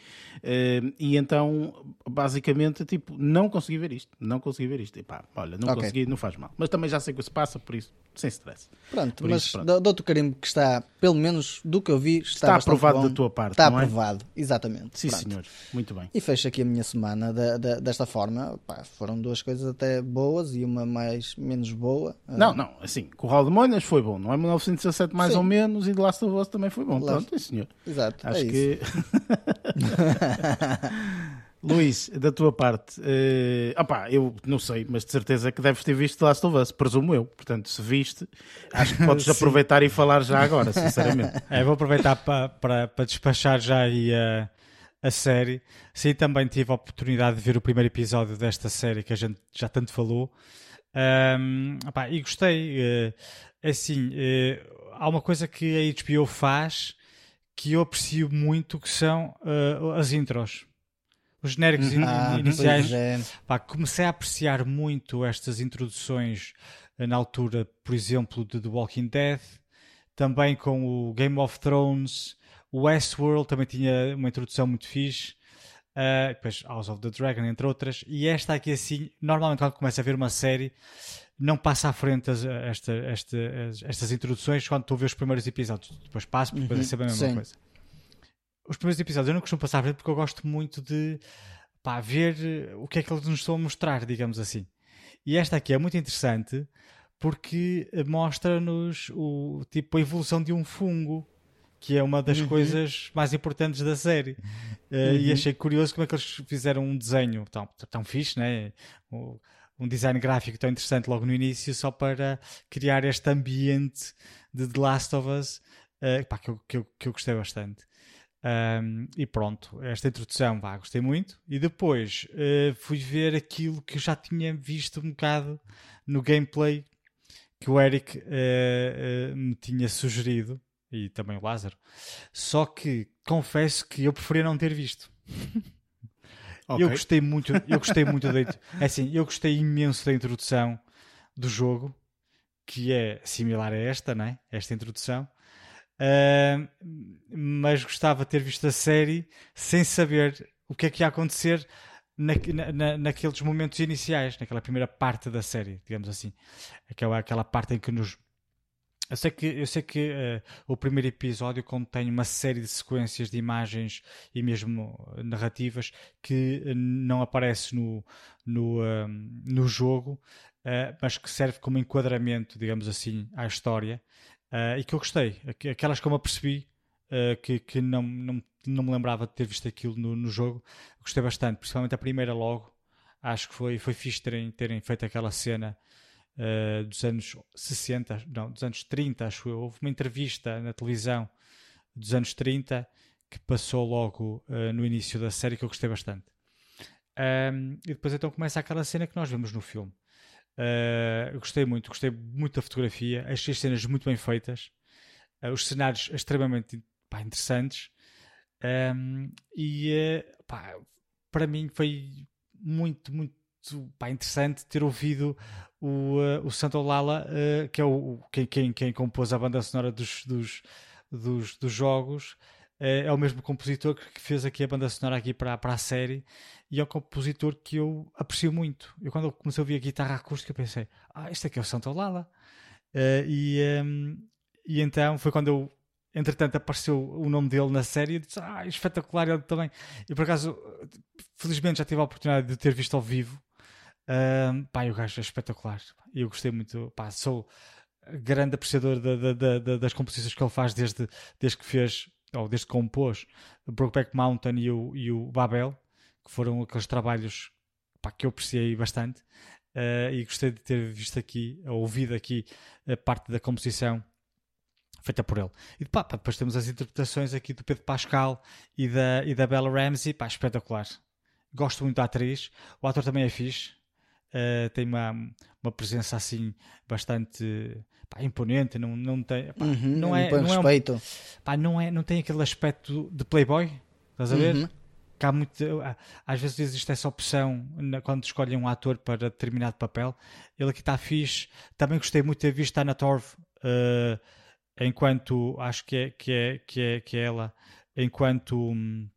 eh, e então, basicamente, tipo, não consegui ver isto, não consegui ver isto. E pá, olha, não okay. consegui, não faz mal. Mas também já sei o que se passa, por isso, sem stress. Pronto, por mas isso, pronto. dou-te o carimbo que está, pelo menos do que eu vi, está, está aprovado bom. da tua parte. Está é? aprovado, exatamente. Sim, pronto. senhor, muito bem. E fecho aqui a minha semana de, de, desta forma. Pá, foram duas coisas até boas e uma mais menos boa. Não, não, assim, Corral de Moinas foi bom, não é? 1917 mais Sim. ou menos e The Last of Us também foi bom. Last... Pronto, senhor. Exato. Acho é que. Luís, da tua parte, uh, opá, eu não sei, mas de certeza que deves ter visto The Last of Us, presumo eu. Portanto, se viste, acho que podes aproveitar e falar já agora, sinceramente. É, vou aproveitar para, para, para despachar já aí a, a série. Sim, também tive a oportunidade de ver o primeiro episódio desta série que a gente já tanto falou. Um, opá, e gostei. Uh, assim, uh, há uma coisa que a HBO faz que eu aprecio muito que são uh, as intros. Os genéricos in ah, iniciais. É. Pá, comecei a apreciar muito estas introduções na altura, por exemplo, de The Walking Dead, também com o Game of Thrones, o Westworld também tinha uma introdução muito fixe. Uh, depois House of the Dragon, entre outras. E esta aqui, assim, normalmente quando começa a ver uma série, não passa à frente as, esta, esta, estas introduções quando estou a ver os primeiros episódios. Depois passo, porque depois é sempre a mesma Sim. coisa. Os primeiros episódios eu não costumo passar à frente porque eu gosto muito de pá, ver o que é que eles nos estão a mostrar, digamos assim. E esta aqui é muito interessante porque mostra-nos o tipo a evolução de um fungo que é uma das uhum. coisas mais importantes da série. Uh, uhum. E achei curioso como é que eles fizeram um desenho tão, tão fixe, né? um design gráfico tão interessante logo no início, só para criar este ambiente de The Last of Us, uh, pá, que, eu, que, eu, que eu gostei bastante. Um, e pronto, esta introdução, vá, gostei muito. E depois uh, fui ver aquilo que eu já tinha visto um bocado no gameplay que o Eric uh, me tinha sugerido e também o Lázaro. Só que confesso que eu preferia não ter visto. Okay. Eu gostei muito, eu gostei muito da é assim, eu gostei imenso da introdução do jogo, que é similar a esta, né? Esta introdução. Uh, mas gostava de ter visto a série sem saber o que é que ia acontecer na, na, naqueles momentos iniciais, naquela primeira parte da série, digamos assim. Aquela, aquela parte em que nos eu sei que, eu sei que uh, o primeiro episódio contém uma série de sequências de imagens e mesmo narrativas que não aparece no, no, uh, no jogo uh, mas que serve como enquadramento, digamos assim, à história e que eu gostei. Aquelas que eu me apercebi que, que não, não, não me lembrava de ter visto aquilo no, no jogo, gostei bastante, principalmente a primeira logo. Acho que foi, foi fixe terem, terem feito aquela cena dos anos 60, não, dos anos 30, acho eu. Houve uma entrevista na televisão dos anos 30 que passou logo no início da série que eu gostei bastante. Um, e depois então começa aquela cena que nós vemos no filme. Uh, gostei muito, gostei muito da fotografia, achei as cenas muito bem feitas, uh, os cenários extremamente pá, interessantes. Um, e uh, pá, para mim foi muito, muito pá, interessante ter ouvido o, o Santo Lala, que é o, quem, quem, quem compôs a banda sonora dos, dos, dos, dos jogos é, é o mesmo compositor que fez aqui a banda sonora aqui para, para a série e é um compositor que eu aprecio muito. Eu quando comecei a ouvir a guitarra acústica pensei, ah, este aqui é o Santo Lala. Uh, e, um, e então foi quando eu entretanto apareceu o nome dele na série e disse, ah, espetacular ele também. E por acaso, felizmente já tive a oportunidade de ter visto ao vivo. Uh, pá, o gajo é espetacular. Eu gostei muito, pá, sou grande apreciador da, da, da, das composições que ele faz desde, desde que fez ou desde que compôs Brokeback Mountain e o, e o Babel, que foram aqueles trabalhos pá, que eu apreciei bastante uh, e gostei de ter visto aqui, ouvido aqui a parte da composição feita por ele. E pá, pá, depois temos as interpretações aqui do Pedro Pascal e da, e da Bella Ramsey, pá, espetacular. Gosto muito da atriz, o ator também é fixe, uh, tem uma, uma presença assim bastante pá, imponente, não, não tem. Pá, uhum, não, é, não, respeito. é um, pá, não, é, não tem aquele aspecto de playboy, estás a ver? Uhum. Que há muito, às vezes existe essa opção quando escolhem um ator para determinado papel. Ele aqui está fixe. Também gostei muito de ter visto a Anna Torv uh, enquanto acho que é, que é, que é, que é ela enquanto um,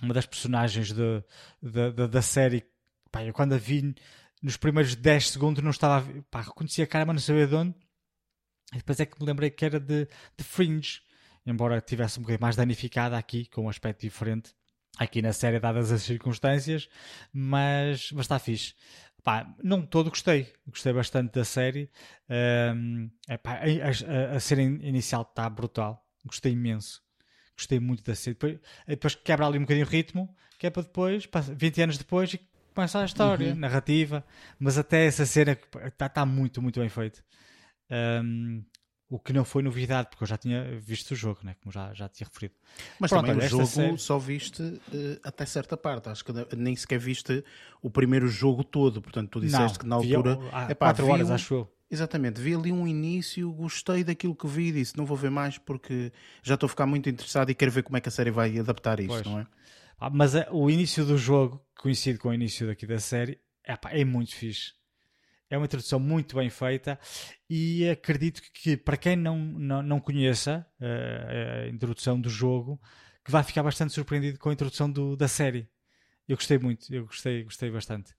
uma das personagens de, de, de, da série. Pá, eu quando a vi nos primeiros 10 segundos não estava a ver, pá, reconhecia a cara, mas não sabia de onde. E depois é que me lembrei que era de, de Fringe, embora tivesse um bocadinho mais danificada aqui, com um aspecto diferente, aqui na série, dadas as circunstâncias, mas, mas está fixe. Pá, não todo gostei, gostei bastante da série. Um, a, a, a série inicial está brutal, gostei imenso. Gostei muito da série. Depois, depois quebra ali um bocadinho o ritmo, que é para depois, 20 anos depois, começa a história, uhum. narrativa, mas até essa cena está tá muito, muito bem feito. Um, o que não foi novidade, porque eu já tinha visto o jogo, né? como já, já tinha referido. Mas Pronto, também o jogo série... só viste uh, até certa parte, acho que nem sequer viste o primeiro jogo todo, portanto tu disseste não, que na altura... Há epá, 4 horas, acho eu. Exatamente, vi ali um início, gostei daquilo que vi e disse, não vou ver mais porque já estou a ficar muito interessado e quero ver como é que a série vai adaptar isto, pois. não é? Ah, mas uh, o início do jogo, coincide com o início daqui da série, epá, é muito fixe é uma introdução muito bem feita e acredito que para quem não, não, não conheça uh, a introdução do jogo, que vai ficar bastante surpreendido com a introdução do, da série. Eu gostei muito, eu gostei, gostei bastante.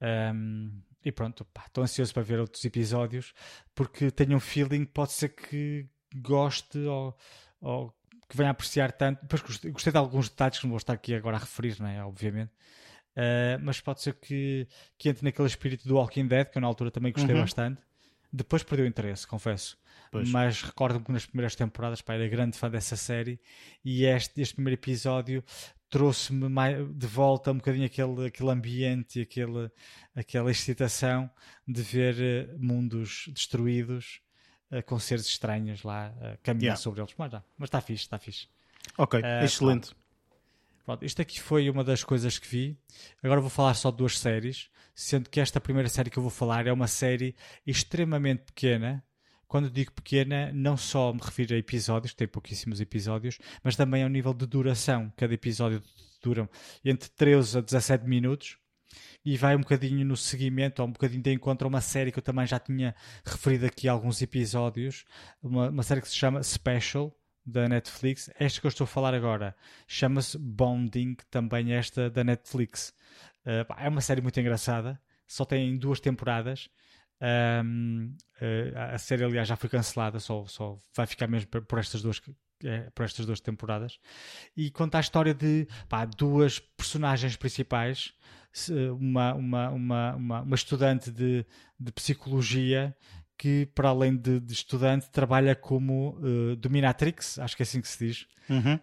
Um, e pronto, estou ansioso para ver outros episódios porque tenho um feeling pode ser que goste ou, ou que venha a apreciar tanto. Depois gostei, gostei de alguns detalhes que não vou estar aqui agora a referir, não é? obviamente. Uh, mas pode ser que, que entre naquele espírito do Walking Dead, que eu na altura também gostei uhum. bastante. Depois perdeu interesse, confesso. Pois. Mas recordo-me que nas primeiras temporadas pá, era grande fã dessa série e este, este primeiro episódio trouxe-me de volta um bocadinho aquele, aquele ambiente, aquele, aquela excitação de ver uh, mundos destruídos uh, com seres estranhos lá uh, caminhar yeah. sobre eles. Mas, mas está fixe, está fixe. Ok, excelente. Pronto, isto aqui foi uma das coisas que vi. Agora vou falar só de duas séries, sendo que esta primeira série que eu vou falar é uma série extremamente pequena. Quando digo pequena, não só me refiro a episódios, tem pouquíssimos episódios, mas também ao nível de duração. Cada episódio dura entre 13 a 17 minutos e vai um bocadinho no seguimento, ou um bocadinho de encontro a uma série que eu também já tinha referido aqui alguns episódios, uma, uma série que se chama Special, da Netflix. Esta que eu estou a falar agora chama-se Bonding, também esta da Netflix. Uh, é uma série muito engraçada, só tem duas temporadas. Um, uh, a série, aliás, já foi cancelada, só, só vai ficar mesmo por estas duas. É, por estas duas temporadas e conta a história de pá, duas personagens principais uma, uma, uma, uma, uma estudante de, de psicologia que, para além de, de estudante, trabalha como uh, dominatrix, acho que é assim que se diz, uhum.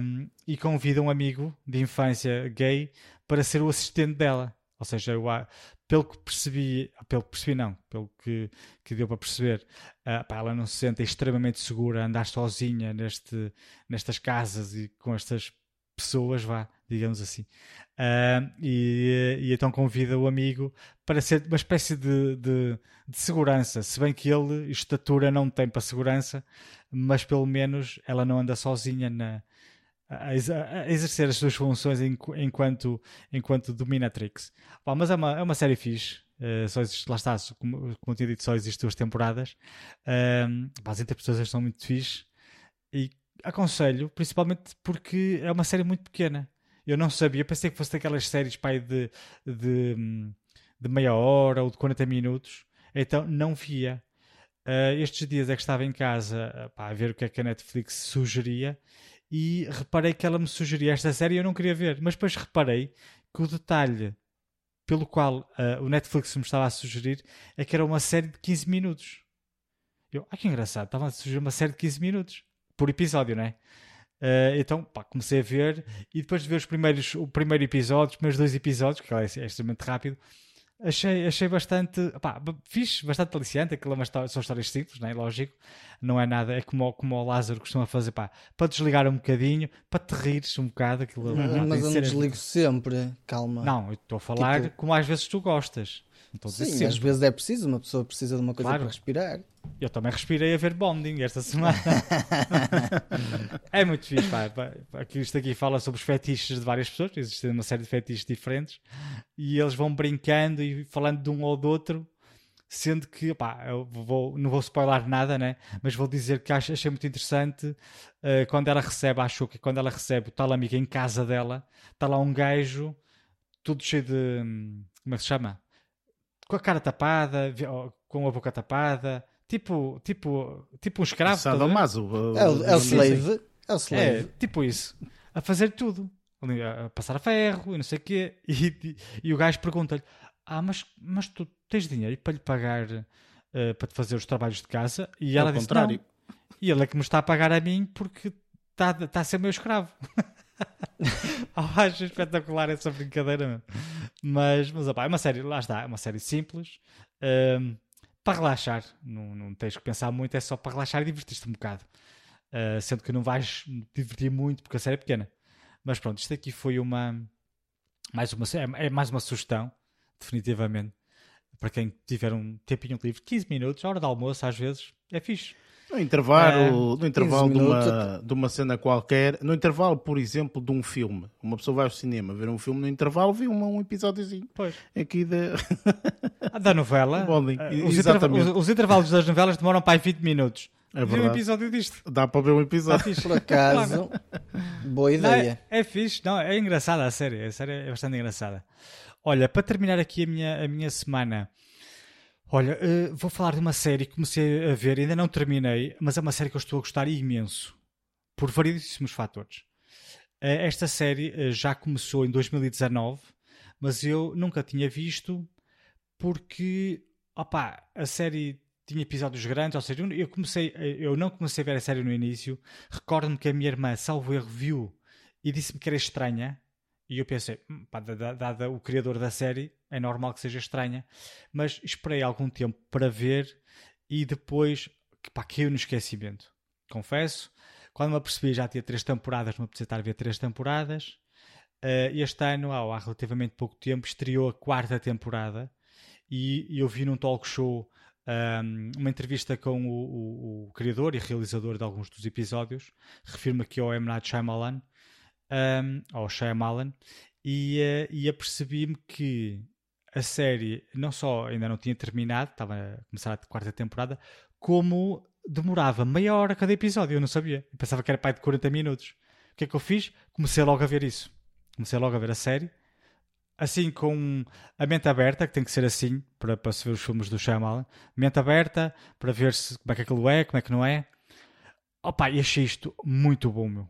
um, e convida um amigo de infância gay para ser o assistente dela. Ou seja, eu, pelo que percebi, pelo que percebi não, pelo que, que deu para perceber, uh, pá, ela não se sente extremamente segura a andar sozinha neste, nestas casas e com estas pessoas, vá, digamos assim. Uh, e, e, então convida o amigo para ser uma espécie de, de, de, segurança, se bem que ele estatura não tem para segurança, mas pelo menos ela não anda sozinha na, a, a exercer as suas funções enquanto, enquanto dominatrix. Bom, mas é uma, é uma série fixe. Uh, só existe, lá está, como, como tinha dito, só existe duas temporadas. Uh, as interpretações são muito fixe e aconselho, principalmente porque é uma série muito pequena. Eu não sabia, pensei que fosse daquelas séries pai, de, de, de meia hora ou de 40 minutos, então não via. Uh, estes dias é que estava em casa pá, a ver o que é que a Netflix sugeria e reparei que ela me sugeria esta série e eu não queria ver, mas depois reparei que o detalhe pelo qual uh, o Netflix me estava a sugerir é que era uma série de 15 minutos. Eu, ah, que engraçado, estava a sugerir uma série de 15 minutos por episódio, não é? Uh, então, pá, comecei a ver e depois de ver os primeiros, o primeiro episódio, os primeiros dois episódios, que é, é extremamente rápido, achei, achei bastante, pá, fixe, bastante aliciante. Aquilo é uma história, são histórias simples, não é? Lógico, não é nada, é como, como o Lázaro costuma fazer, pá, para desligar um bocadinho, para te rires um bocado. Aquilo, mas, mas eu não desligo sempre, calma. Não, eu estou a falar tipo... como às vezes tu gostas. Sim, às vezes é preciso, uma pessoa precisa de uma coisa claro. para respirar. Eu também respirei a ver Bonding esta semana. é muito fixe, pá, pá. Isto aqui fala sobre os fetiches de várias pessoas, existem uma série de fetiches diferentes, e eles vão brincando e falando de um ou do outro, sendo que, pá, eu vou, não vou spoiler nada, né? Mas vou dizer que achei muito interessante uh, quando ela recebe, acho que quando ela recebe o tal amigo em casa dela, está lá um gajo, tudo cheio de. Hum, como é que se chama? Com a cara tapada, com a boca tapada, tipo, tipo, tipo um escravo. Sadomaso. É o, é o slave. É o slave. É, tipo isso. A fazer tudo. A passar a ferro e não sei o quê. E, e, e o gajo pergunta-lhe: Ah, mas, mas tu tens dinheiro para lhe pagar uh, para te fazer os trabalhos de casa? E ela Ao disse: contrário. Não. E ele é que me está a pagar a mim porque está, está a ser meu escravo. acho espetacular essa brincadeira mesmo. Mas, mas opa, é uma série, lá está, é uma série simples. Um, para relaxar, não, não tens que pensar muito, é só para relaxar e divertir-te um bocado. Uh, sendo que não vais divertir muito porque a série é pequena. Mas pronto, isto aqui foi uma. Mais uma é, é mais uma sugestão, definitivamente. Para quem tiver um tempinho livre, 15 minutos, hora de almoço, às vezes, é fixe. No intervalo, é, no intervalo de uma, de uma cena qualquer, no intervalo, por exemplo, de um filme. Uma pessoa vai ao cinema ver um filme, no intervalo vê um, um episódiozinho. Pois. Aqui da... da novela. Uh, os, intervalos, os, os, intervalos das novelas demoram para aí 20 minutos. É verdade. um episódio disto. Dá para ver um episódio. Por acaso, boa ideia. Não, é, é fixe, não, é engraçada a série. A série é bastante engraçada. Olha, para terminar aqui a minha, a minha semana Olha, uh, vou falar de uma série que comecei a ver, ainda não terminei, mas é uma série que eu estou a gostar imenso, por variedíssimos fatores. Uh, esta série uh, já começou em 2019, mas eu nunca tinha visto porque, opá, a série tinha episódios grandes, ou seja, eu comecei, eu não comecei a ver a série no início. Recordo-me que a minha irmã, salvo erro, viu e disse-me que era estranha. E eu pensei, hum, pá, dada o criador da série, é normal que seja estranha, mas esperei algum tempo para ver e depois pá, caiu no esquecimento. Confesso, quando me apercebi já tinha três temporadas, me apetecia estar a ver três temporadas. Uh, este ano, há relativamente pouco tempo, estreou a quarta temporada e, e eu vi num talk show um, uma entrevista com o, o, o, criador e realizador de alguns dos episódios, refiro-me aqui ao M. Night Shyamalan, um, ao Shyamalan, e, uh, e apercebi-me que a série não só ainda não tinha terminado, estava a começar a quarta temporada, como demorava meia hora cada episódio, eu não sabia. Eu pensava que era pai de 40 minutos. O que é que eu fiz? Comecei logo a ver isso. Comecei logo a ver a série. Assim, com a mente aberta, que tem que ser assim para, para se ver os filmes do Shyamalan. Mente aberta, para ver se, como é que aquilo é, como é que não é. Opa, e achei isto muito bom, meu.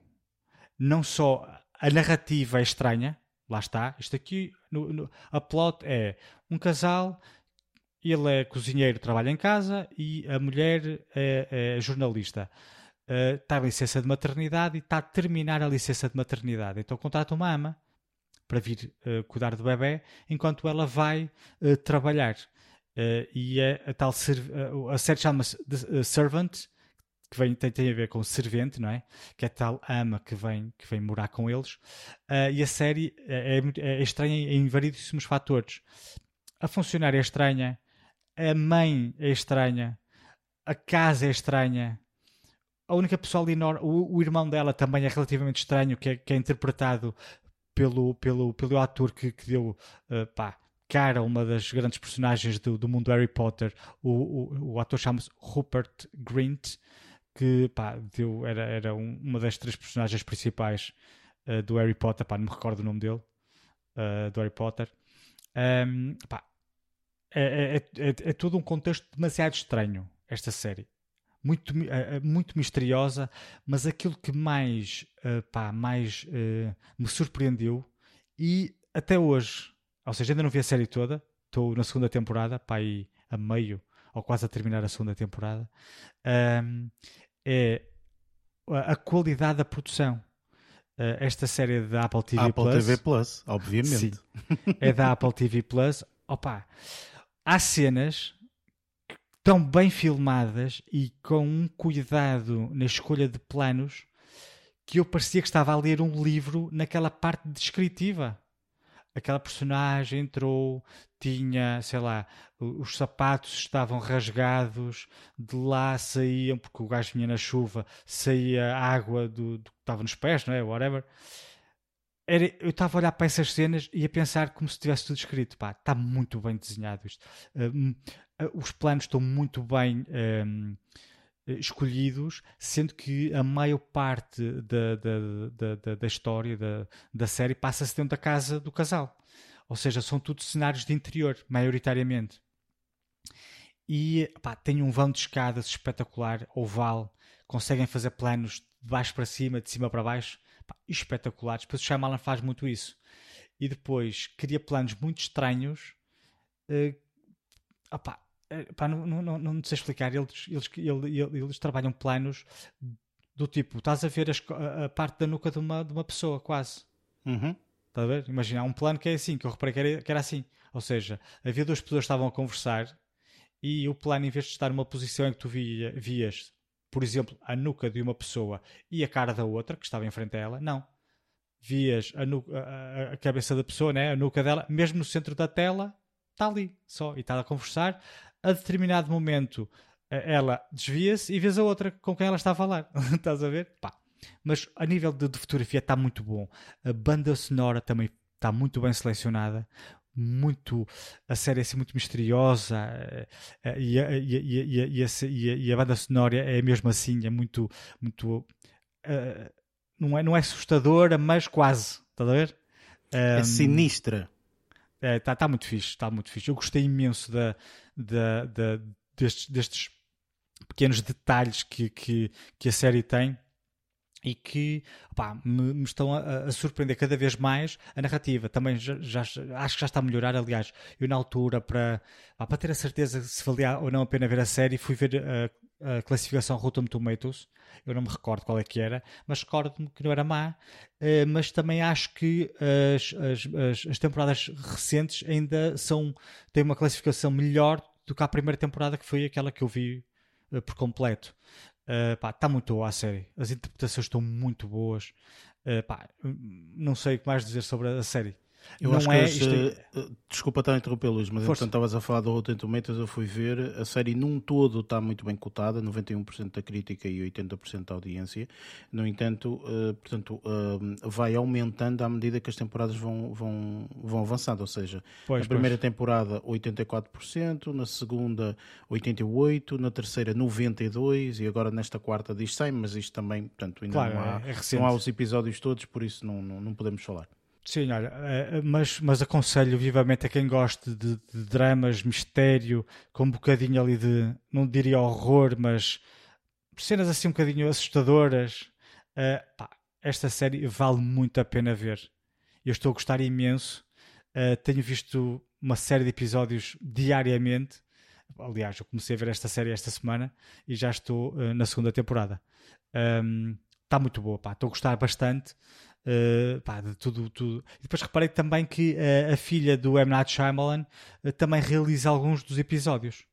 Não só a narrativa é estranha, lá está. Isto aqui, no, no, a plot é um casal, ele é cozinheiro, trabalha em casa e a mulher é, é jornalista. Uh, está em licença de maternidade e está a terminar a licença de maternidade. Então contrata uma ama para vir uh, cuidar do bebê enquanto ela vai uh, trabalhar. e é a tal a série chama-se Servant que vem, tem, tem a ver com servente, não é? Que é tal ama que vem, que vem morar com eles. Uh, e a série é, é, é, estranha em variedíssimos fatores. A funcionária é estranha, a mãe é estranha, a casa é estranha. A única pessoa ali, o, o irmão dela também é relativamente estranho, que é, que é interpretado pelo, pelo, pelo ator que, que deu uh, pá, cara uma das grandes personagens do, do mundo Harry Potter. O, o, o ator chama-se Rupert Grint que pá, deu, era, era um, uma das três personagens principais uh, do Harry Potter, pá, não me recordo o nome dele, uh, do Harry Potter. Um, pá, é, é, é, é, todo um contexto demasiado estranho, esta série. Muito, uh, muito misteriosa, mas aquilo que mais, pá, mais me surpreendeu e até hoje, ou seja, ainda não vi a série toda, estou na segunda temporada, pá, a meio ou quase a terminar a segunda temporada, um, é a qualidade da produção. Uh, esta série é da Apple TV Apple Plus. TV Plus, obviamente. Sim, é da Apple TV Plus. Opa, há cenas tão bem filmadas e com um cuidado na escolha de planos que eu parecia que estava a ler um livro naquela parte descritiva aquela personagem entrou, tinha, sei lá, os sapatos estavam rasgados, de lá saíam, porque o gajo vinha na chuva, saía água do, do que estava nos pés, não é? Whatever. Era, eu estava a olhar para essas cenas e a pensar como se tivesse tudo escrito. Pá, está muito bem desenhado isto. Os planos estão muito bem. Escolhidos, sendo que a maior parte da, da, da, da história da, da série passa-se dentro da casa do casal. Ou seja, são tudo cenários de interior, maioritariamente. E pá, tem um vão de escadas espetacular, oval, conseguem fazer planos de baixo para cima, de cima para baixo, pá, espetaculares. Depois o Shyamalan faz muito isso. E depois cria planos muito estranhos. Uh, opá, eh, pá, não, não, não, sei explicar, eles, eles, eles, eles, trabalham planos do tipo, estás a ver a, a, parte da nuca de uma, de uma pessoa, quase. Uhum. Estás a ver? Imagina, há um plano que é assim, que eu reparei que era, que era assim. Ou seja, havia duas pessoas que estavam a conversar e o plano, em vez de estar numa posição em que tu via, vias, por exemplo, a nuca de uma pessoa e a cara da outra, que estava em frente a ela, não. Vias a, nuca, a, a cabeça da pessoa, né? a nuca dela, mesmo no centro da tela, está ali só e está a conversar a determinado momento ela desvia-se e vês a outra com quem ela está a falar. Estás a ver? Pá. Mas a nível de, de fotografia está muito bom. A banda sonora também está muito bem selecionada. Muito a série é assim, muito misteriosa e a, e, a, e, a, e, a, e a banda sonora é mesmo assim, é muito, muito uh, não, é, não é assustadora, mas quase. Estás a ver? É sinistra. Está é, tá, tá muito fixe, está muito fixe. Eu gostei imenso da, da, da, destes, destes pequenos detalhes que, que, que a série tem e que opá, me, me, estão a, a, surpreender cada vez mais a narrativa. Também já, já, acho que já está a melhorar. Aliás, eu na altura, para, para ter a certeza se valia ou não a pena ver a série, fui ver a, a classificação Rotten Tomatoes eu não me recordo qual é que era, mas recordo-me que não era má, uh, mas também acho que as, as, as, as, temporadas recentes ainda são, têm uma classificação melhor do que a primeira temporada, que foi aquela que eu vi uh, por completo. Está uh, muito boa a série, as interpretações estão muito boas. Pá, não sei o que mais dizer sobre a série. Eu não acho é, que é... desculpa estar a interromper, Luís, mas Força. enquanto estavas a falar do Rotten Tomatoes, eu fui ver, a série num todo está muito bem cotada, 91% da crítica e 80% da audiência. No entanto, uh, portanto, uh, vai aumentando à medida que as temporadas vão, vão, vão avançando, ou seja, pois, na primeira pois. temporada 84%, na segunda 88%, na terceira 92% e agora nesta quarta diz 100%, mas isto também, portanto, ainda claro, não, há, é, é não há os episódios todos, por isso não, não, não podemos falar. Sim, olha, eh, eh, mas, mas aconselho vivamente a quem goste de, de, dramas, mistério, com um bocadinho ali de, não diria horror, mas cenas assim um bocadinho assustadoras. Uh, pá, esta série vale muito a pena ver. Eu estou a gostar imenso. Uh, tenho visto uma série de episódios diariamente. Aliás, eu comecei a ver esta série esta semana e já estou uh, na segunda temporada. Está um, muito boa, pá. Estou a gostar bastante. Uh, pá, de tudo, tudo. E depois reparei também que uh, a filha do M. Night Shyamalan uh, também realiza alguns dos episódios.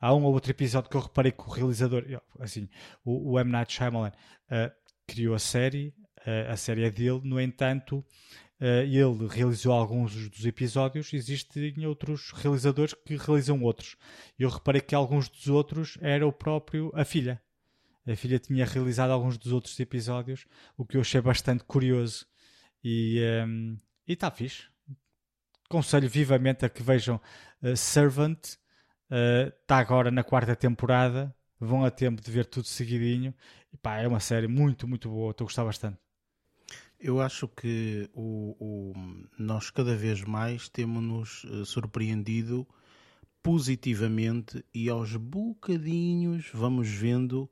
Há um ou outro episódio que eu reparei que o realizador, assim, o, o M. Night Shyamalan criou a série, a série é dele, no entanto, ele realizou alguns dos episódios, existem outros realizadores que realizam outros. Eu reparei que alguns dos outros era o próprio, a filha. A filha tinha realizado alguns dos outros episódios, o que eu achei bastante curioso. E um, está fixe. Conselho vivamente a que vejam uh, Servant. Está uh, agora na quarta temporada. Vão a tempo de ver tudo seguidinho. E pá, é uma série muito, muito boa. Estou a gostar bastante. Eu acho que o, o nós cada vez mais temos-nos uh, surpreendido positivamente e aos bocadinhos vamos vendo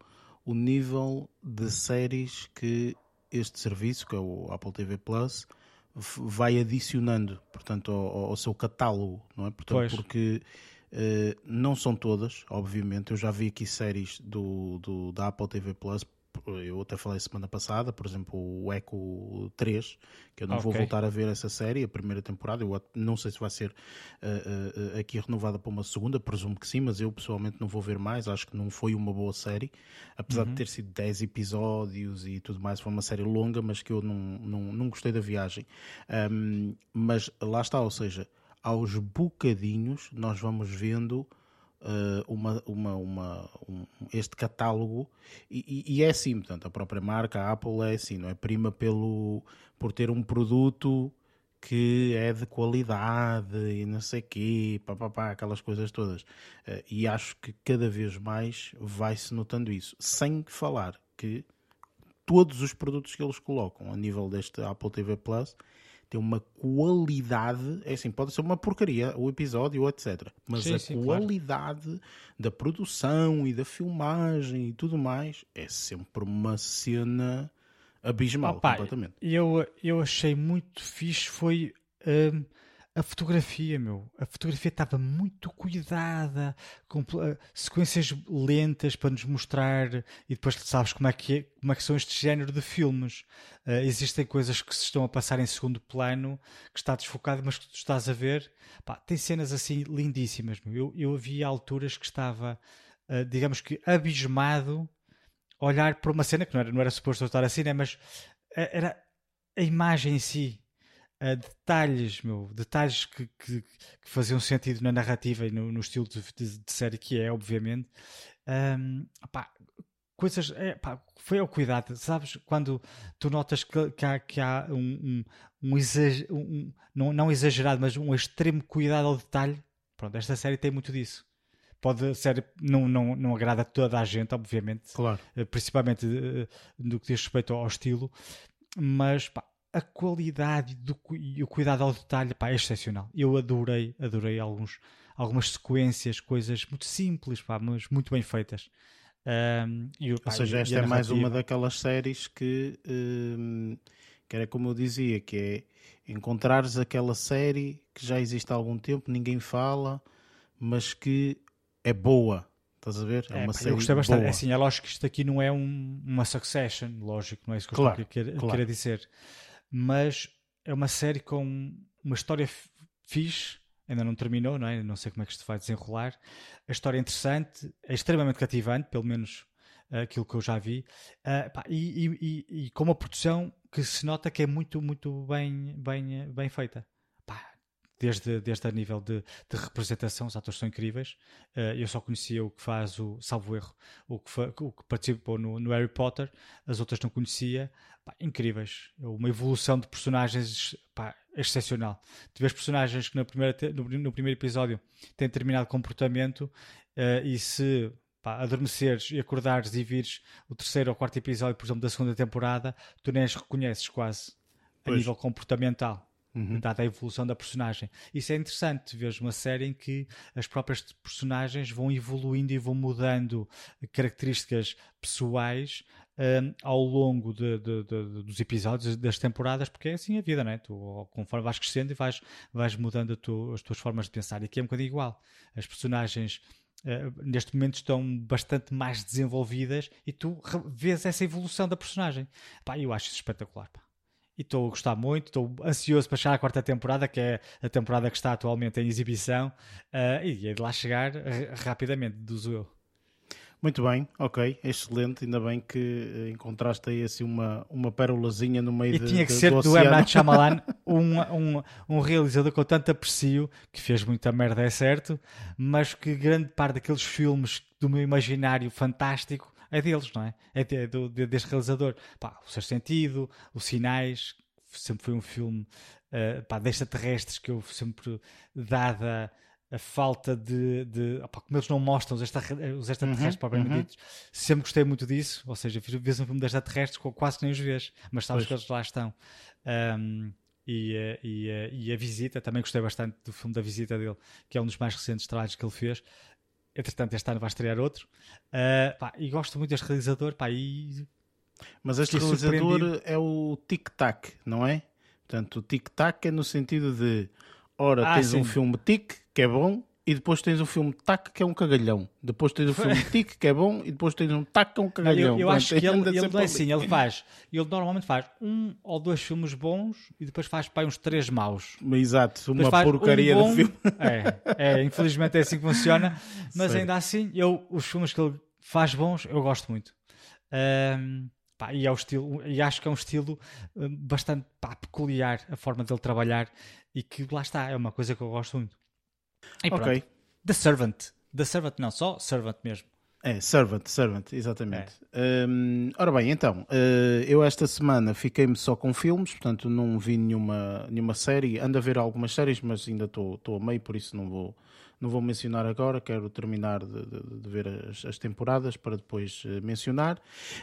o nível de séries que este serviço, que é o Apple TV Plus, vai adicionando, portanto, ao, ao seu catálogo, não é? Portanto, pois. porque uh, não são todas, obviamente. Eu já vi aqui séries do, do da Apple TV Plus eu até falei semana passada, por exemplo, o Echo 3, que eu não okay. vou voltar a ver essa série, a primeira temporada. Eu não sei se vai ser uh, uh, aqui renovada para uma segunda, presumo que sim, mas eu pessoalmente não vou ver mais. Acho que não foi uma boa série, apesar uhum. de ter sido 10 episódios e tudo mais. Foi uma série longa, mas que eu não, não, não gostei da viagem. Um, mas lá está, ou seja, aos bocadinhos nós vamos vendo uh, uma, uma, uma, um, este catálogo e, e, é assim, portanto, a própria marca, a Apple é assim, não é? Prima pelo, por ter um produto que é de qualidade e não sei quê, pá, pá, pá, aquelas coisas todas. Uh, e acho que cada vez mais vai-se notando isso. Sem falar que todos os produtos que eles colocam a nível deste Apple TV Plus tem uma qualidade, é assim, pode ser uma porcaria o episódio, etc. Mas sim, a sim, qualidade claro. da produção e da filmagem e tudo mais é sempre uma cena abismal, Opa, completamente. Eu, eu achei muito fixe, foi... Hum, a fotografia, meu, a fotografia estava muito cuidada, com uh, sequências lentas para nos mostrar e depois sabes como é que, é, como é que são este género de filmes. Uh, existem coisas que se estão a passar em segundo plano, que está desfocado, mas que tu estás a ver. Pá, tem cenas assim lindíssimas. Meu. Eu, eu havia alturas que estava, uh, digamos que, abismado olhar para uma cena que não era, não era suposto estar assim, né? mas era a imagem em si uh, detalhes, meu, detalhes que, que, que, faziam sentido na narrativa e no, no estilo de, de, de, série que é, obviamente. Um, opá, coisas, é, pá, foi ao cuidado, sabes? Quando tu notas que, que há, que há um, um, um, exager, um, não, não exagerado, mas um extremo cuidado ao detalhe. Pronto, esta série tem muito disso pode ser, não, não, não agrada a toda a gente, obviamente, claro. Eh, principalmente no que diz respeito ao estilo, mas pá, a qualidade do, e o cuidado ao detalhe pá, é excepcional. Eu adorei, adorei alguns, algumas sequências, coisas muito simples, pá, mas muito bem feitas. Um, e, pá, Ou seja, esta é mais uma daquelas séries que, um, que era como eu dizia, que é encontrares aquela série que já existe há algum tempo, ninguém fala, mas que é boa. Estás a ver? É, é uma pá, série eu gostei bastante. Boa. É assim, é lógico que isto aqui não é um, uma succession, lógico, não é isso que eu claro, estou a querer, claro. dizer mas é uma série com uma história fixe, ainda não terminou, não é? Não sei como é que isto vai desenrolar. A história é interessante, é extremamente cativante, pelo menos uh, aquilo que eu já vi, uh, pá, e, e, e, e, com uma produção que se nota que é muito, muito bem, bem, bem feita desde, desde a nível de, de, representação, os atores são incríveis. Uh, eu só conhecia o que faz o, salvo erro, o que, fa, o que participou no, no, Harry Potter, as outras não conhecia. Pá, incríveis. É uma evolução de personagens pá, excepcional. Vês personagens que na primeira, no, no primeiro episódio têm determinado comportamento uh, e se pá, adormeceres e acordares e vires o terceiro ou quarto episódio, por exemplo, da segunda temporada, tu nem as reconheces quase a nível comportamental uhum. dada a evolução da personagem. Isso é interessante, vejo uma série em que as próprias personagens vão evoluindo e vão mudando características pessoais uh, ao longo de, de, de, dos episódios, das temporadas, porque é assim a vida, não é? Tu, conforme vais crescendo e vais, vais mudando tu, as tuas formas de pensar. E aqui é um bocadinho igual. As personagens Uh, neste momento estão bastante mais desenvolvidas e tu vês essa evolução da personagem. Pá, eu acho isso espetacular. Pá. E estou a gostar muito, estou ansioso para chegar à quarta temporada, que é a temporada que está atualmente em exibição, uh, e é de lá chegar rapidamente, deduzo eu. Muito bem, ok, excelente. Ainda bem que eh, encontraste aí assim uma, uma pérolazinha no meio e de, tinha que de, ser do, do M. Night Shyamalan, um, um, um realizador com tanto aprecio, que fez muita merda, é certo, mas que grande parte daqueles filmes do meu imaginário fantástico é deles, não é? É de, do, de, deste realizador. Pá, o Ser Sentido, Os Sinais, sempre foi um filme uh, pá, de extraterrestres que eu sempre, dada a falta de. de opa, como eles não mostram os, extraterrestres uhum, propriamente uhum. ditos, sempre gostei muito disso. Ou seja, vês um filme de extraterrestres quase que nem os vês, mas sabes pois. que eles lá estão. Um, e, eh, e, eh, e, a Visita, também gostei bastante do filme da Visita dele, que é um dos mais recentes trabalhos que ele fez. Entretanto, este ano vai estrear outro. Uh, pá, e gosto muito deste realizador. Pá, e... Mas este realizador é o Tic Tac, não é? Portanto, o Tic Tac é no sentido de ora ah, tens sim. um filme Tic que é bom e depois tens o filme Tac que é um cagalhão. Depois tens o filme Tic que é bom e depois tens um Tac que é um cagalhão. Eu, eu acho que ele, ele é assim, ele faz, ele normalmente faz um ou dois filmes bons e depois faz para uns três maus. Exato, uma porcaria um bom, de filme. É, é, infelizmente é assim que funciona, mas ainda assim, eu, os filmes que ele faz bons, eu gosto muito. Um, Pá, e, é o estilo, e acho que é um estilo hum, bastante pá, peculiar a forma dele trabalhar e que lá está, é uma coisa que eu gosto muito. E pronto. Ok. The Servant. The Servant não, só Servant mesmo. É, Servant, Servant, exatamente. É. Um, ora bem, então, uh, eu esta semana fiquei-me só com filmes, portanto não vi nenhuma, nenhuma série. Ando a ver algumas séries, mas ainda estou a meio, por isso não vou, não vou mencionar agora, quero terminar de, de, de ver as, as, temporadas para depois uh, mencionar.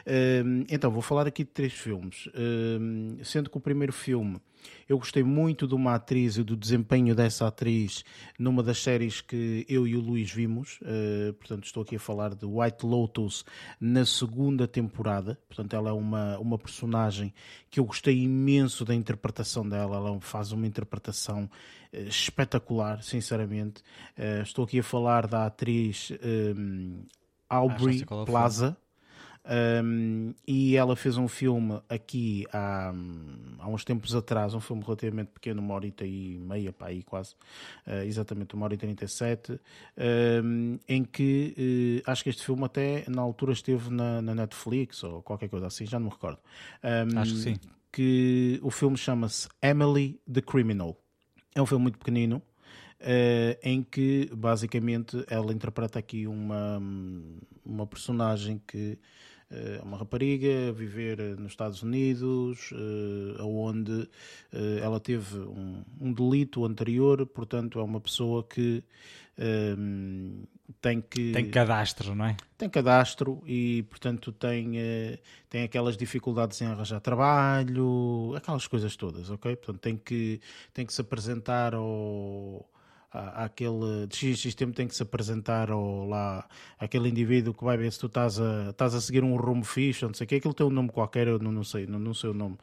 Uh, então, vou falar aqui de três filmes, uh, sendo que o primeiro filme eu gostei muito de uma atriz e do desempenho dessa atriz numa das séries que eu e o Luís vimos. Uh, portanto, estou aqui a falar de White Lotus na segunda temporada. Portanto, ela é uma, uma personagem que eu gostei imenso da interpretação dela. Ela faz uma interpretação uh, espetacular, sinceramente. Uh, estou aqui a falar da atriz um, Aubrey ah, Plaza. Um, e ela fez um filme aqui há, há uns tempos atrás, um filme relativamente pequeno, uma horita e meia, pá, aí quase, uh, exatamente uma hora e trinta e sete, um, em que uh, acho que este filme até na altura esteve na, na, Netflix ou qualquer coisa assim, já não me recordo. Um, acho que sim. Que o filme chama-se Emily the Criminal. É um filme muito pequenino. Uh, em que basicamente ela interpreta aqui uma, uma personagem que uma rapariga a viver nos Estados Unidos, uh, onde ela teve um, um, delito anterior, portanto é uma pessoa que uh, tem que... Tem cadastro, não é? Tem cadastro e, portanto, tem, tem aquelas dificuldades em arranjar trabalho, aquelas coisas todas, ok? Portanto, tem que, tem que se apresentar ao aquele de X, tempo tem que se apresentar ao, lá aquele indivíduo que vai ver se tu estás a, estás a seguir um rumo fixe, não sei o que, aquilo tem um nome qualquer, eu não, não sei, não, não sei o nome.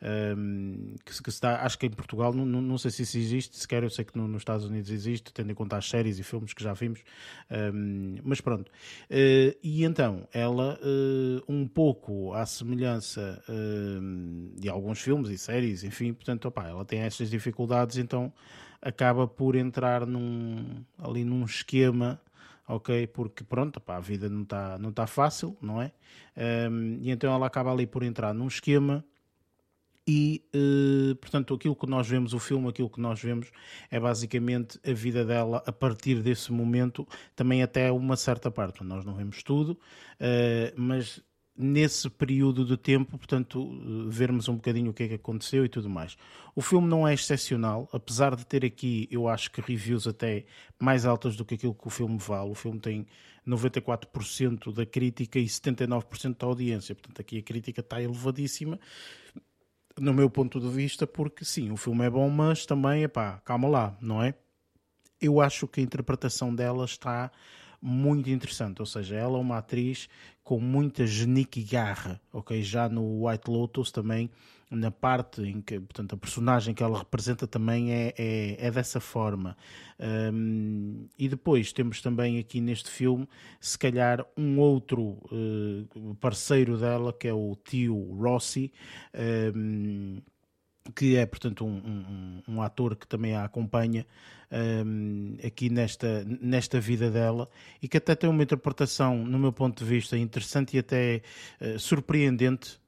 Um, que, que está, acho que em Portugal, não, não, não sei se isso existe, sequer eu sei que no, nos Estados Unidos existe, tendo em conta as séries e filmes que já vimos, um, mas pronto. Uh, e então, ela, uh, um pouco à semelhança uh, de alguns filmes e séries, enfim, portanto, opa, ela tem estas dificuldades, então acaba por entrar num, ali num esquema ok? Porque pronto, pá, a vida não está não tá fácil, não é? Um, e então ela acaba ali por entrar num esquema e, uh, portanto, aquilo que nós vemos, o filme, aquilo que nós vemos é basicamente a vida dela a partir desse momento, também até uma certa parte. Nós não vemos tudo, uh, mas nesse período de tempo, portanto, vermos um bocadinho o que é que aconteceu e tudo mais. O filme não é excepcional, apesar de ter aqui, eu acho que reviews até mais altas do que aquilo que o filme vale. O filme tem 94% da crítica e 79% da audiência, portanto, aqui a crítica está elevadíssima. No meu ponto de vista, porque sim, o filme é bom, mas também, epá, calma lá, não é? Eu acho que a interpretação dela está muito interessante. Ou seja, ela é uma atriz com muita genique e garra, ok? Já no White Lotus também, na parte em que, portanto, a personagem que ela representa também é, é, é dessa forma. Um, e depois temos também aqui neste filme, se calhar, um outro uh, parceiro dela, que é o tio Rossi. Um, que é, portanto, um, um, um, ator que também a acompanha um, aqui nesta, nesta vida dela e que até tem uma interpretação, no meu ponto de vista, interessante e até uh, surpreendente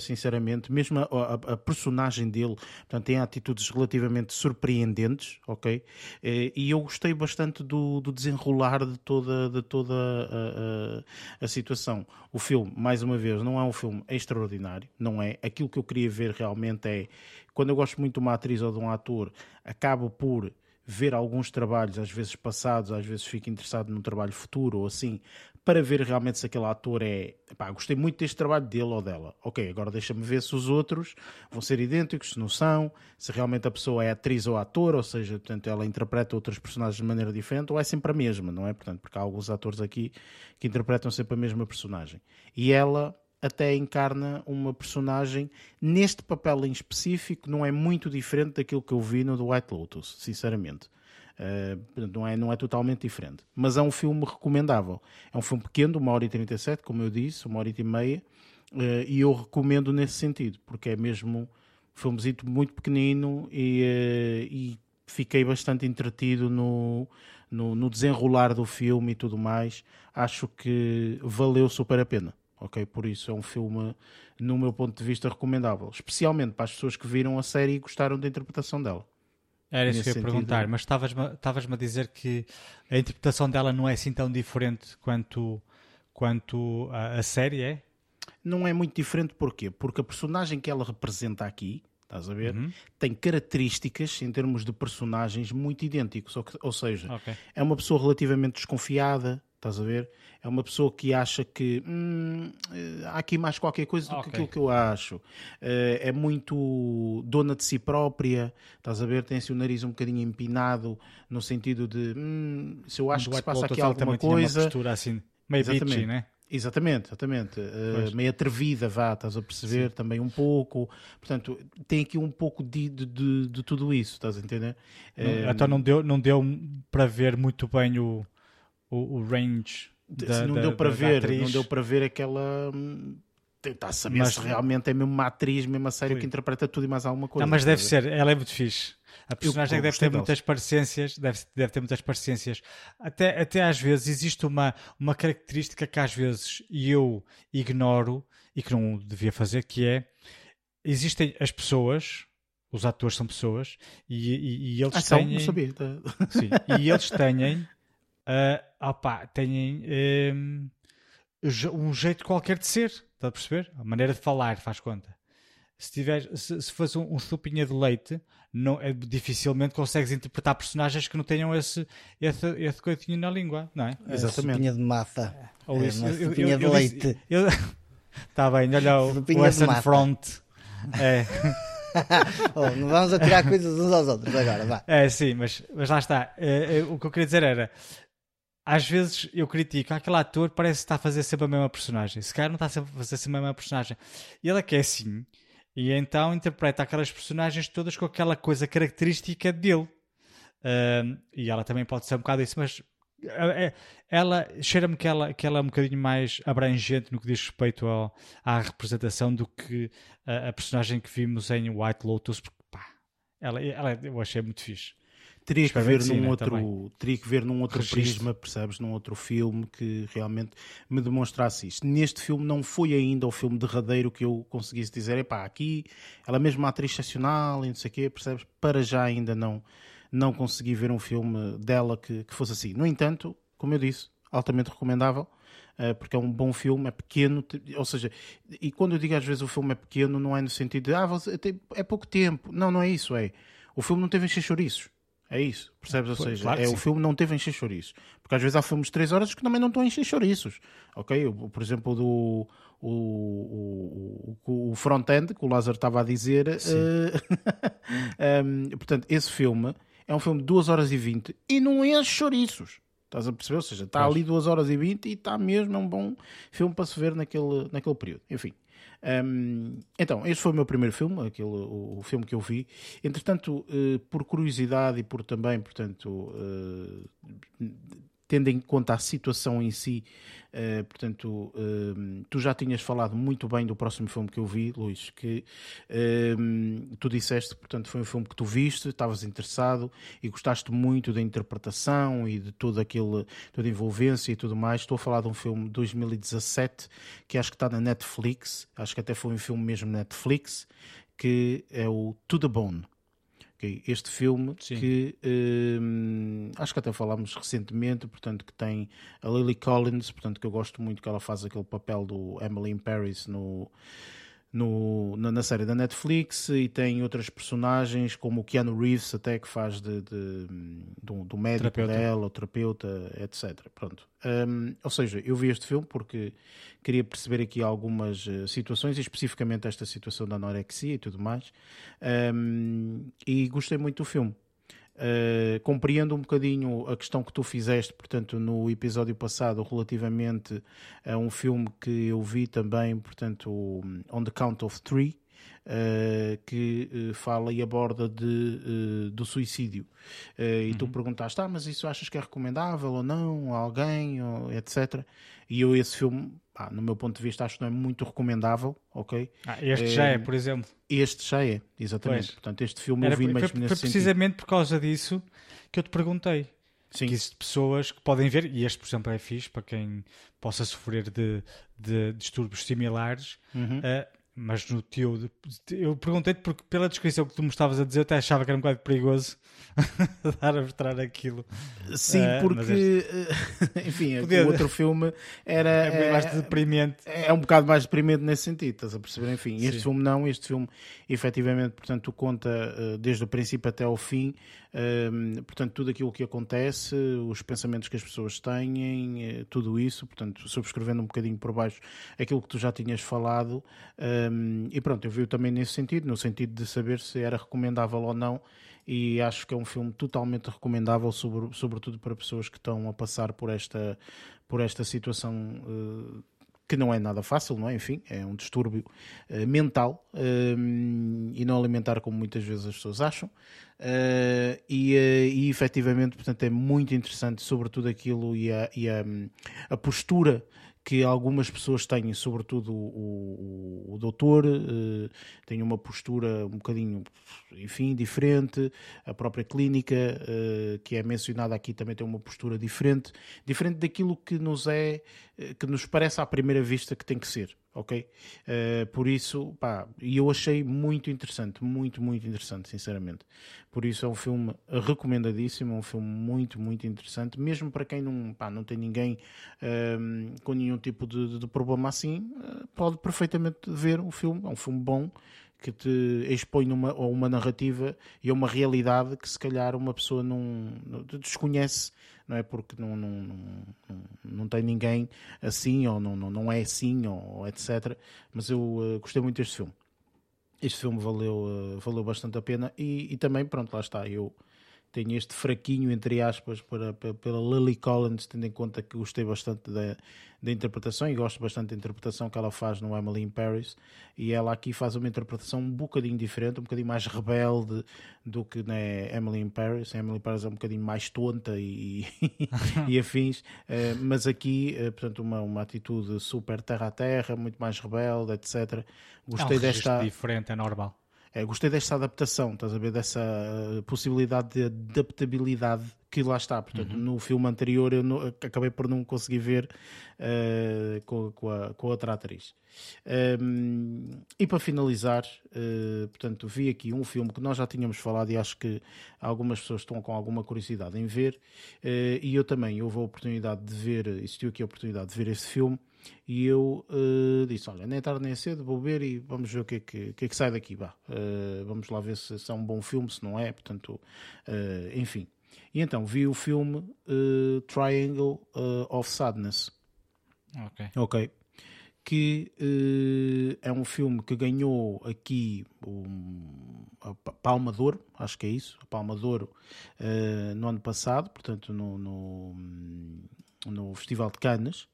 sinceramente, mesmo a, a, a, personagem dele, portanto, tem atitudes relativamente surpreendentes, ok? Eh, e eu gostei bastante do, do desenrolar de toda, de toda a, a, a, situação. O filme, mais uma vez, não é um filme extraordinário, não é. Aquilo que eu queria ver realmente é, quando eu gosto muito de uma atriz ou de um ator, acabo por ver alguns trabalhos, às vezes passados, às vezes fico interessado num trabalho futuro ou assim, para ver realmente se aquele ator é. Pá, gostei muito deste trabalho dele ou dela. Ok, agora deixa-me ver se os outros vão ser idênticos, se não são, se realmente a pessoa é atriz ou ator, ou seja, portanto, ela interpreta outros personagens de maneira diferente, ou é sempre a mesma, não é? Portanto, porque há alguns atores aqui que interpretam sempre a mesma personagem. E ela até encarna uma personagem neste papel em específico não é muito diferente daquilo que eu vi no The White Lotus, sinceramente. Uh, não, é, não é totalmente diferente. Mas é um filme recomendável. É um filme pequeno, uma hora e 37, como eu disse, uma hora e meia, uh, e eu recomendo nesse sentido, porque é mesmo um filmezito muito pequenino e, uh, e fiquei bastante entretido no, no, no, desenrolar do filme e tudo mais. Acho que valeu super a pena. Ok, por isso é um filme, no meu ponto de vista, recomendável, especialmente para as pessoas que viram a série e gostaram da interpretação dela. Era isso que eu ia perguntar, mas estavas-me a dizer que a interpretação dela não é assim tão diferente quanto, quanto a, a série é? Não é muito diferente porquê? Porque a personagem que ela representa aqui, estás a ver, uhum. tem características em termos de personagens muito idênticos, ou, ou seja, okay. é uma pessoa relativamente desconfiada, estás a ver? é uma pessoa que acha que hum, eh, há aqui mais qualquer coisa do okay. que aquilo que eu acho. Eh, é muito dona de si própria, estás a ver? Tem assim o nariz um bocadinho empinado, no sentido de hum, se eu acho que se passa aqui alguma coisa. Uma postura assim, meio exatamente. bitchy, né? Exatamente, exatamente. Uh, meio atrevida, vá, estás a perceber Sim. também um pouco. Portanto, tem aqui um pouco de, de, de, de tudo isso, estás a entender? Não, então não deu, não deu para ver muito bem o, o, o range da, não, da, deu para ver, não deu para ver aquela. Hum, tentar saber mas, se realmente é mesmo uma atriz, mesmo a sério, foi. que interpreta tudo e mais alguma coisa. Não, mas deve ser, ela é muito fixe. A personagem deve ter muitas parecências, deve, deve ter muitas parecências. Até, até às vezes existe uma, uma característica que às vezes eu ignoro e que não devia fazer, que é existem as pessoas, os atores são pessoas, e, e, e eles ah, têm. Não sabia. Sim, e eles têm uh, opa, têm um, um, jeito qualquer de ser, está a perceber? A maneira de falar faz conta. Se, tiver, se, se fores um, um supinha de leite, não, é, dificilmente consegues interpretar personagens que não tenham esse, esse, esse coitinho na língua, não é? é Exatamente. Supinha de massa. Ou é, isso. Uma eu, supinha eu, de eu, leite. Está bem, olha o Western Front. É. oh, não vamos atirar coisas uns aos outros agora, vá. É, sim, mas, mas lá está. É, é, o que eu queria dizer era às vezes eu critico, aquele ator parece estar a fazer sempre a mesma personagem. Se calhar não está a fazer sempre a mesma personagem. E ele é que é assim. E então interpreta aquelas personagens todas com aquela coisa característica dele. E ela também pode ser um bocado isso, mas ela cheira-me que ela, que ela é um bocadinho mais abrangente no que diz respeito ao, à representação do que a, a, personagem que vimos em White Lotus, porque pá, ela, ela eu achei muito fixe teria que ver num outro teria que ver num outro Registro. prisma percebes? Num outro filme que realmente me demonstrasse isto. Neste filme não foi ainda o filme derradeiro que eu conseguisse dizer epá, aqui ela é mesmo uma atriz excepcional e não sei o quê percebes? Para já ainda não não consegui ver um filme dela que, que fosse assim. No entanto como eu disse altamente recomendável eh, porque é um bom filme, é pequeno, ou seja, e quando eu digo às vezes o filme é pequeno, não é no sentido de ah, você, é pouco tempo, não, não é isso, é o filme não teve encher chouriços, é isso, percebes? Ou seja, claro é, o filme não teve a encher chouriços. Porque às vezes há filmes de 3 horas que também não estão a encher chouriços. Ok? O, por exemplo, do o, o, o front-end que o Lázaro estava a dizer. Uh, um, portanto, esse filme é um filme de 2 horas e 20 e não enche chouriços. Estás a perceber? Ou seja, está ali 2 horas e 20 e está mesmo, é um bom filme para se ver naquele, naquele período. Enfim. Um, então, este foi o meu primeiro filme, aquele, o, o filme que eu vi. Entretanto, uh, por curiosidade e por também, portanto, uh, tendo em conta a situação em si, uh, portanto, uh, tu já tinhas falado muito bem do próximo filme que eu vi, Luís, que uh, tu disseste, portanto, foi um filme que tu viste, estavas interessado e gostaste muito da interpretação e de todo aquele, toda a envolvência e tudo mais. Estou a falar de um filme de 2017 que acho que está na Netflix, acho que até foi um filme mesmo Netflix, que é o To the Bone. Okay, este filme Sim. que hum, acho que até falámos recentemente, portanto, que tem a Lily Collins, portanto, que eu gosto muito que ela faz aquele papel do Emily in Paris no no, na, na, série da Netflix e tem outras personagens como o Keanu Reeves até que faz de, de, de do médico terapeuta. dela, o terapeuta, etc. Pronto. Um, ou seja, eu vi este filme porque queria perceber aqui algumas uh, situações, especificamente esta situação da anorexia e tudo mais, um, e gostei muito do filme. Uh, compreendo um bocadinho a questão que tu fizeste, portanto, no episódio passado, relativamente a um filme que eu vi também, portanto, On the Count of Three, uh, que uh, fala e aborda de, do suicídio. E uhum. tu perguntaste, ah, mas isso achas que é recomendável ou não, a alguém, ou, etc. E eu esse filme, pá, no meu ponto de vista, acho que não é muito recomendável, ok? Ah, este é, já é, por exemplo. Este já é, exatamente. Pois. Portanto, este filme Era, eu vi mesmo foi, nesse foi precisamente por causa disso que eu te perguntei. Sim. Que existem pessoas que podem ver, e este, por exemplo, é fixe para quem possa sofrer de, de distúrbios similares, uhum. uh, mas no teu. Eu perguntei-te porque, pela descrição que tu me estavas a dizer, eu até achava que era um bocado perigoso dar a mostrar aquilo. Sim, uh, porque. Este... enfim, Podia... o outro filme era. É mais deprimente. É, é um bocado mais deprimente nesse sentido, estás a perceber? Enfim, este Sim. filme não. Este filme, efetivamente, portanto, conta uh, desde o princípio até ao fim. Uh, portanto, tudo aquilo que acontece, os pensamentos que as pessoas têm, eh, tudo isso. Portanto, subscrevendo um bocadinho por baixo aquilo que tu já tinhas falado. Um, e pronto, eu vi também nesse sentido, no sentido de saber se era recomendável ou não. E acho que é um filme totalmente recomendável, sobre, sobretudo para pessoas que estão a passar por esta, por esta situação. Uh, que não é nada fácil, não é? Enfim, é um distúrbio uh, mental uh, e não alimentar como muitas vezes as pessoas acham. Uh, e, e efetivamente, portanto, é muito interessante, sobretudo aquilo e a, e a, a postura que algumas pessoas têm, sobretudo o, o, o doutor, uh, tem uma postura um bocadinho, enfim, diferente, a própria clínica, uh, que é mencionada aqui, também tem uma postura diferente, diferente daquilo que nos é, eh, que nos parece à primeira vista que tem que ser ok? Uh, por isso, pá, e eu achei muito interessante, muito, muito interessante, sinceramente. Por isso é um filme recomendadíssimo, um filme muito, muito interessante, mesmo para quem não, pá, não tem ninguém uh, com nenhum tipo de, de problema assim, uh, pode perfeitamente ver o filme, é um filme bom, que te expõe numa, a uma narrativa e a uma realidade que se calhar uma pessoa não, não desconhece, não é? Porque não, não, não, não, tem ninguém assim, ou não, não, não é assim, ou, etc. Mas eu uh, gostei muito deste filme. Este filme valeu, uh, valeu bastante a pena e, e também, pronto, lá está. Eu tenho este fraquinho, entre aspas, para, para, pela Lily Collins, tendo em conta que gostei bastante da, da interpretação e gosto bastante da interpretação que ela faz no Emily in Paris. E ela aqui faz uma interpretação um bocadinho diferente, um bocadinho mais rebelde do que na né, Emily in Paris. A Emily in Paris é um bocadinho mais tonta e, e afins, uh, mas aqui, uh, portanto, uma, uma atitude super terra a terra, muito mais rebelde, etc. Gostei é um desta. diferente, é normal. É, gostei desta adaptação, estás a ver, dessa uh, possibilidade de adaptabilidade que lá está. Portanto, uhum. no filme anterior eu não, acabei por não conseguir ver uh, com, com, a, com a outra atriz. Um, ehm, e para finalizar, uh, portanto, vi aqui um filme que nós já tínhamos falado e acho que algumas pessoas estão com alguma curiosidade em ver. e eu também houve a oportunidade de ver, existiu aqui a oportunidade de ver esse filme e eu uh, disse: Olha, nem é tarde nem é cedo, vou ver e vamos ver o que é que, que, é que sai daqui. Bah. Uh, vamos lá ver se, se, é um bom filme, se não é. Portanto, uh, enfim. E então vi o filme Triangle of Sadness. Ok. Ok. que é um filme que ganhou aqui um, a Palma de Ouro, acho que é isso, a Palma de Ouro no ano passado, portanto no, no, no Festival de Cannes.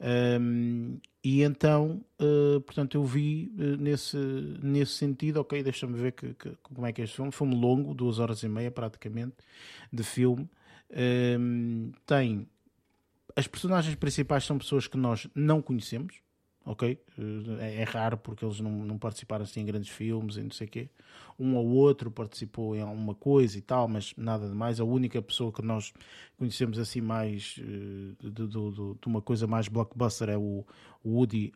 Um, e então, uh, portanto, eu vi uh, nesse, nesse sentido, ok, deixa-me ver que, que, como é que é este filme. Filme longo, duas horas e meia praticamente, de filme. Um, tem. As personagens principais são pessoas que nós não conhecemos, ok? É, é, raro porque eles não, não participaram assim em grandes filmes e não sei o quê. Um ou outro participou em alguma coisa e tal, mas nada de mais. A única pessoa que nós conhecemos assim mais uh, de, de, de, de, uma coisa mais blockbuster é o Woody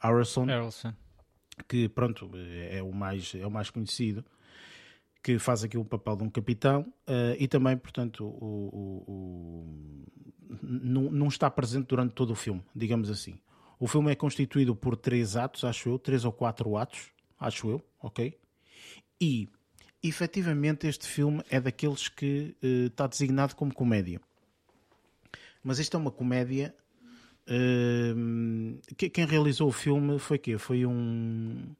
Harrelson, que pronto é, é o mais é o mais conhecido que faz aqui o papel de um capitão uh, e também, portanto, o, o, o, não, não está presente durante todo o filme, digamos assim. O filme é constituído por três atos, acho eu, três ou quatro atos, acho eu, ok? E, efetivamente, este filme é daqueles que uh, está designado como comédia. Mas isto é uma comédia. Uh, quem realizou o filme foi quê? Foi um,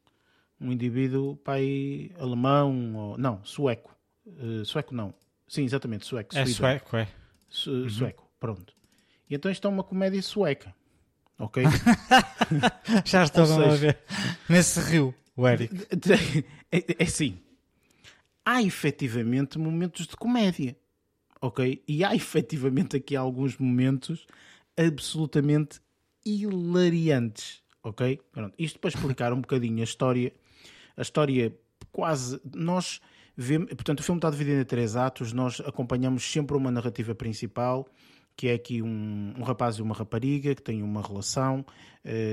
um indivíduo, pai alemão, ou, não, sueco. Uh, sueco não. Sim, exatamente, sueco. É sueco, é. Su uhum. Sueco, pronto. E então isto é uma comédia sueca ok? Já estou seja, a ver. Nesse rio, o Eric. É, é assim, há efetivamente momentos de comédia, ok? E há efetivamente aqui alguns momentos absolutamente hilariantes, ok? Pronto, isto para explicar um bocadinho a história, a história quase, nós vemos, portanto o filme está dividido em três atos, nós acompanhamos sempre uma narrativa principal, que é aqui um, um rapaz e uma rapariga que têm uma relação,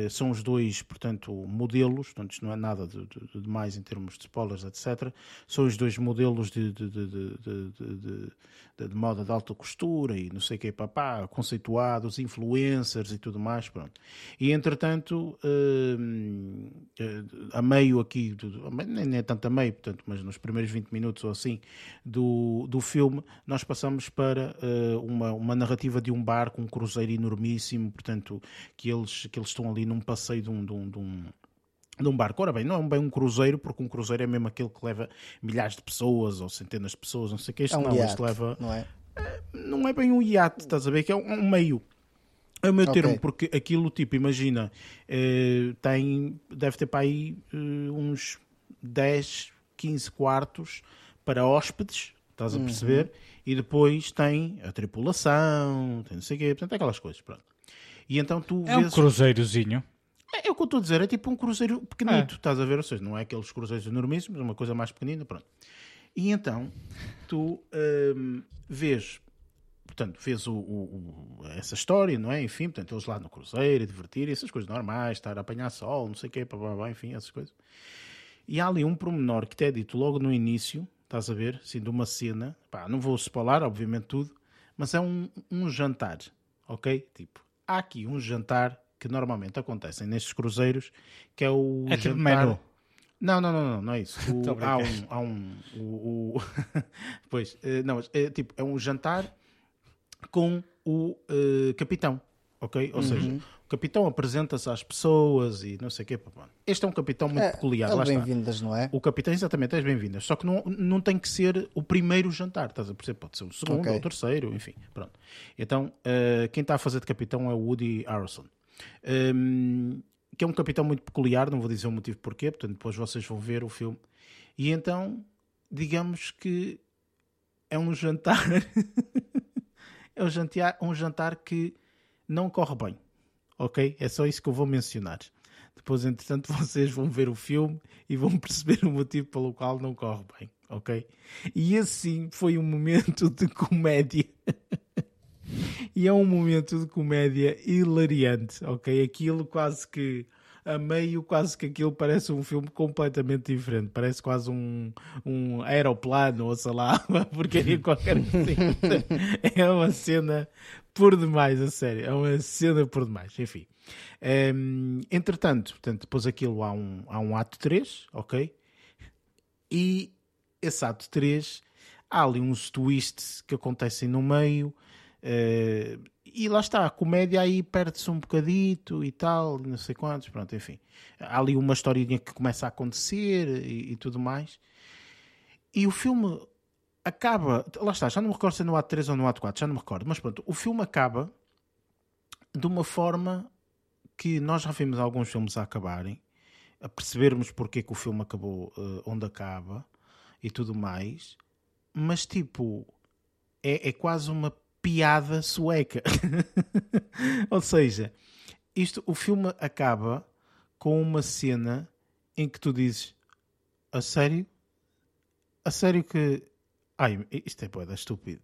são os dois, portanto, modelos, portanto, isto não é nada de, de, de mais em termos de spoilers, etc. São os dois modelos de, de, moda de alta costura e não sei o que, papá, conceituados, influencers e tudo mais, pronto. E entretanto, uh, uh, a meio aqui, nem é tanto a meio, portanto, mas nos primeiros 20 minutos ou assim do, do filme, nós passamos para uma, uma narrativa de um barco, um cruzeiro enormíssimo, portanto, que eles, que eles estão ali num passeio de um, de um, de um de um barco. Ora bem, não é bem um cruzeiro, porque um cruzeiro é mesmo aquele que leva milhares de pessoas ou centenas de pessoas, não sei o que. Isto é um não, iate, isto leva. Não é? Eh, não é bem um iate, estás a ver? Que é um, meio. É o meu okay. termo, porque aquilo, tipo, imagina, eh, tem, deve ter para aí eh, uns 10, 15 quartos para hóspedes, estás a uhum. perceber? Uhum e depois tem a tripulação, tem não sei o quê, portanto, aquelas coisas, pronto. E então tu é vês... um cruzeirozinho. É, é, o que eu estou a dizer, é tipo um cruzeiro pequenito, é. estás a ver? Ou seja, não é aqueles cruzeiros enormíssimos, é uma coisa mais pequenina, pronto. E então tu hum, vês, portanto, vês o, o, o, essa história, não é? Enfim, portanto, eles lá no cruzeiro, a divertir, essas coisas normais, estar a apanhar sol, não sei o quê, blá, blá, blá, enfim, essas coisas. E há ali um pormenor que te é dito logo no início, estás a ver? Assim, de uma cena. Pá, não vou spoiler, obviamente, tudo, mas é um, um jantar, ok? Tipo, há aqui um jantar que normalmente acontecem nestes cruzeiros, que é o é tipo jantar... menu. Não, não, não, não, não é isso. O, há um, há um, o, o... pois, eh, não, é tipo, é um jantar com o uh, capitão, ok? Ou uhum. seja, o capitão apresenta-se às pessoas e não sei o quê. Este é um capitão muito é, peculiar. É bem-vindas, não é? O capitão, exatamente, é bem-vindas. Só que não, não tem que ser o primeiro jantar, estás a perceber? Pode ser o segundo okay. ou o terceiro, enfim. Pronto. Então, uh, quem está a fazer de capitão é o Woody Harrelson. Um, que é um capitão muito peculiar, não vou dizer o motivo porquê, portanto depois vocês vão ver o filme. E então, digamos que é um jantar... é um jantar, um jantar que não corre bem ok? É só isso que eu vou mencionar. Depois, entretanto, vocês vão ver o filme e vão perceber o motivo pelo qual não corre bem, ok? E assim foi um momento de comédia. e é um momento de comédia hilariante, ok? Aquilo quase que a meio, quase que aquilo parece um filme completamente diferente. Parece quase um, um aeroplano, ou sei lá, uma porcaria qualquer assim. é uma cena por demais, a sério. É uma cena por demais, enfim. Um, entretanto, portanto, depois aquilo há um, há um ato 3, ok? E esse ato 3 há ali uns twists que acontecem no meio. Uh, e lá está, a comédia aí perde-se um bocadito e tal, não sei quantos, pronto, enfim. Há ali uma historinha que começa a acontecer e, e tudo mais. E o filme acaba, lá está, já não me recordo se é no ato 3 ou no ato 4, já não me recordo, mas pronto, o filme acaba de uma forma que nós já vimos alguns filmes a acabarem, a percebermos porque que o filme acabou uh, onde acaba e tudo mais, mas tipo, é, é quase uma piada sueca. Ou seja, isto, o filme acaba com uma cena em que tu dizes a sério? A sério que. Ai, isto é boeda estúpido.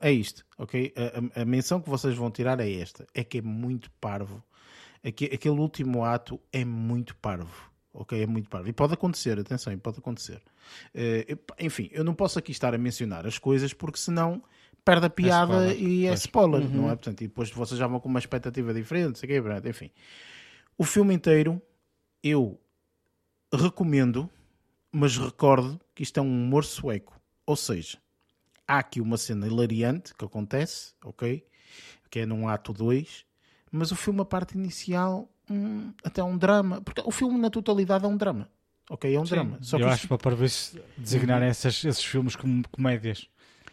É isto, ok? A, a, a, menção que vocês vão tirar é esta: é que é muito parvo. aquele último ato é muito parvo. Ok? É muito parvo. E pode acontecer, atenção, pode acontecer. Uh, enfim, eu não posso aqui estar a mencionar as coisas porque senão perde a piada é e é pois. spoiler, uhum. não é? Portanto, e depois vocês já vão com uma expectativa diferente, sei que, enfim. O filme inteiro eu recomendo, mas recordo que isto é um humor sueco. Ou seja, há aqui uma cena hilariante que acontece, ok? Que é num ato 2, mas o filme, a parte inicial, hum, até um drama. Porque o filme, na totalidade, é um drama. Ok? É um Sim, drama. Só eu acho que para ver se designarem esses, esses filmes como comédias.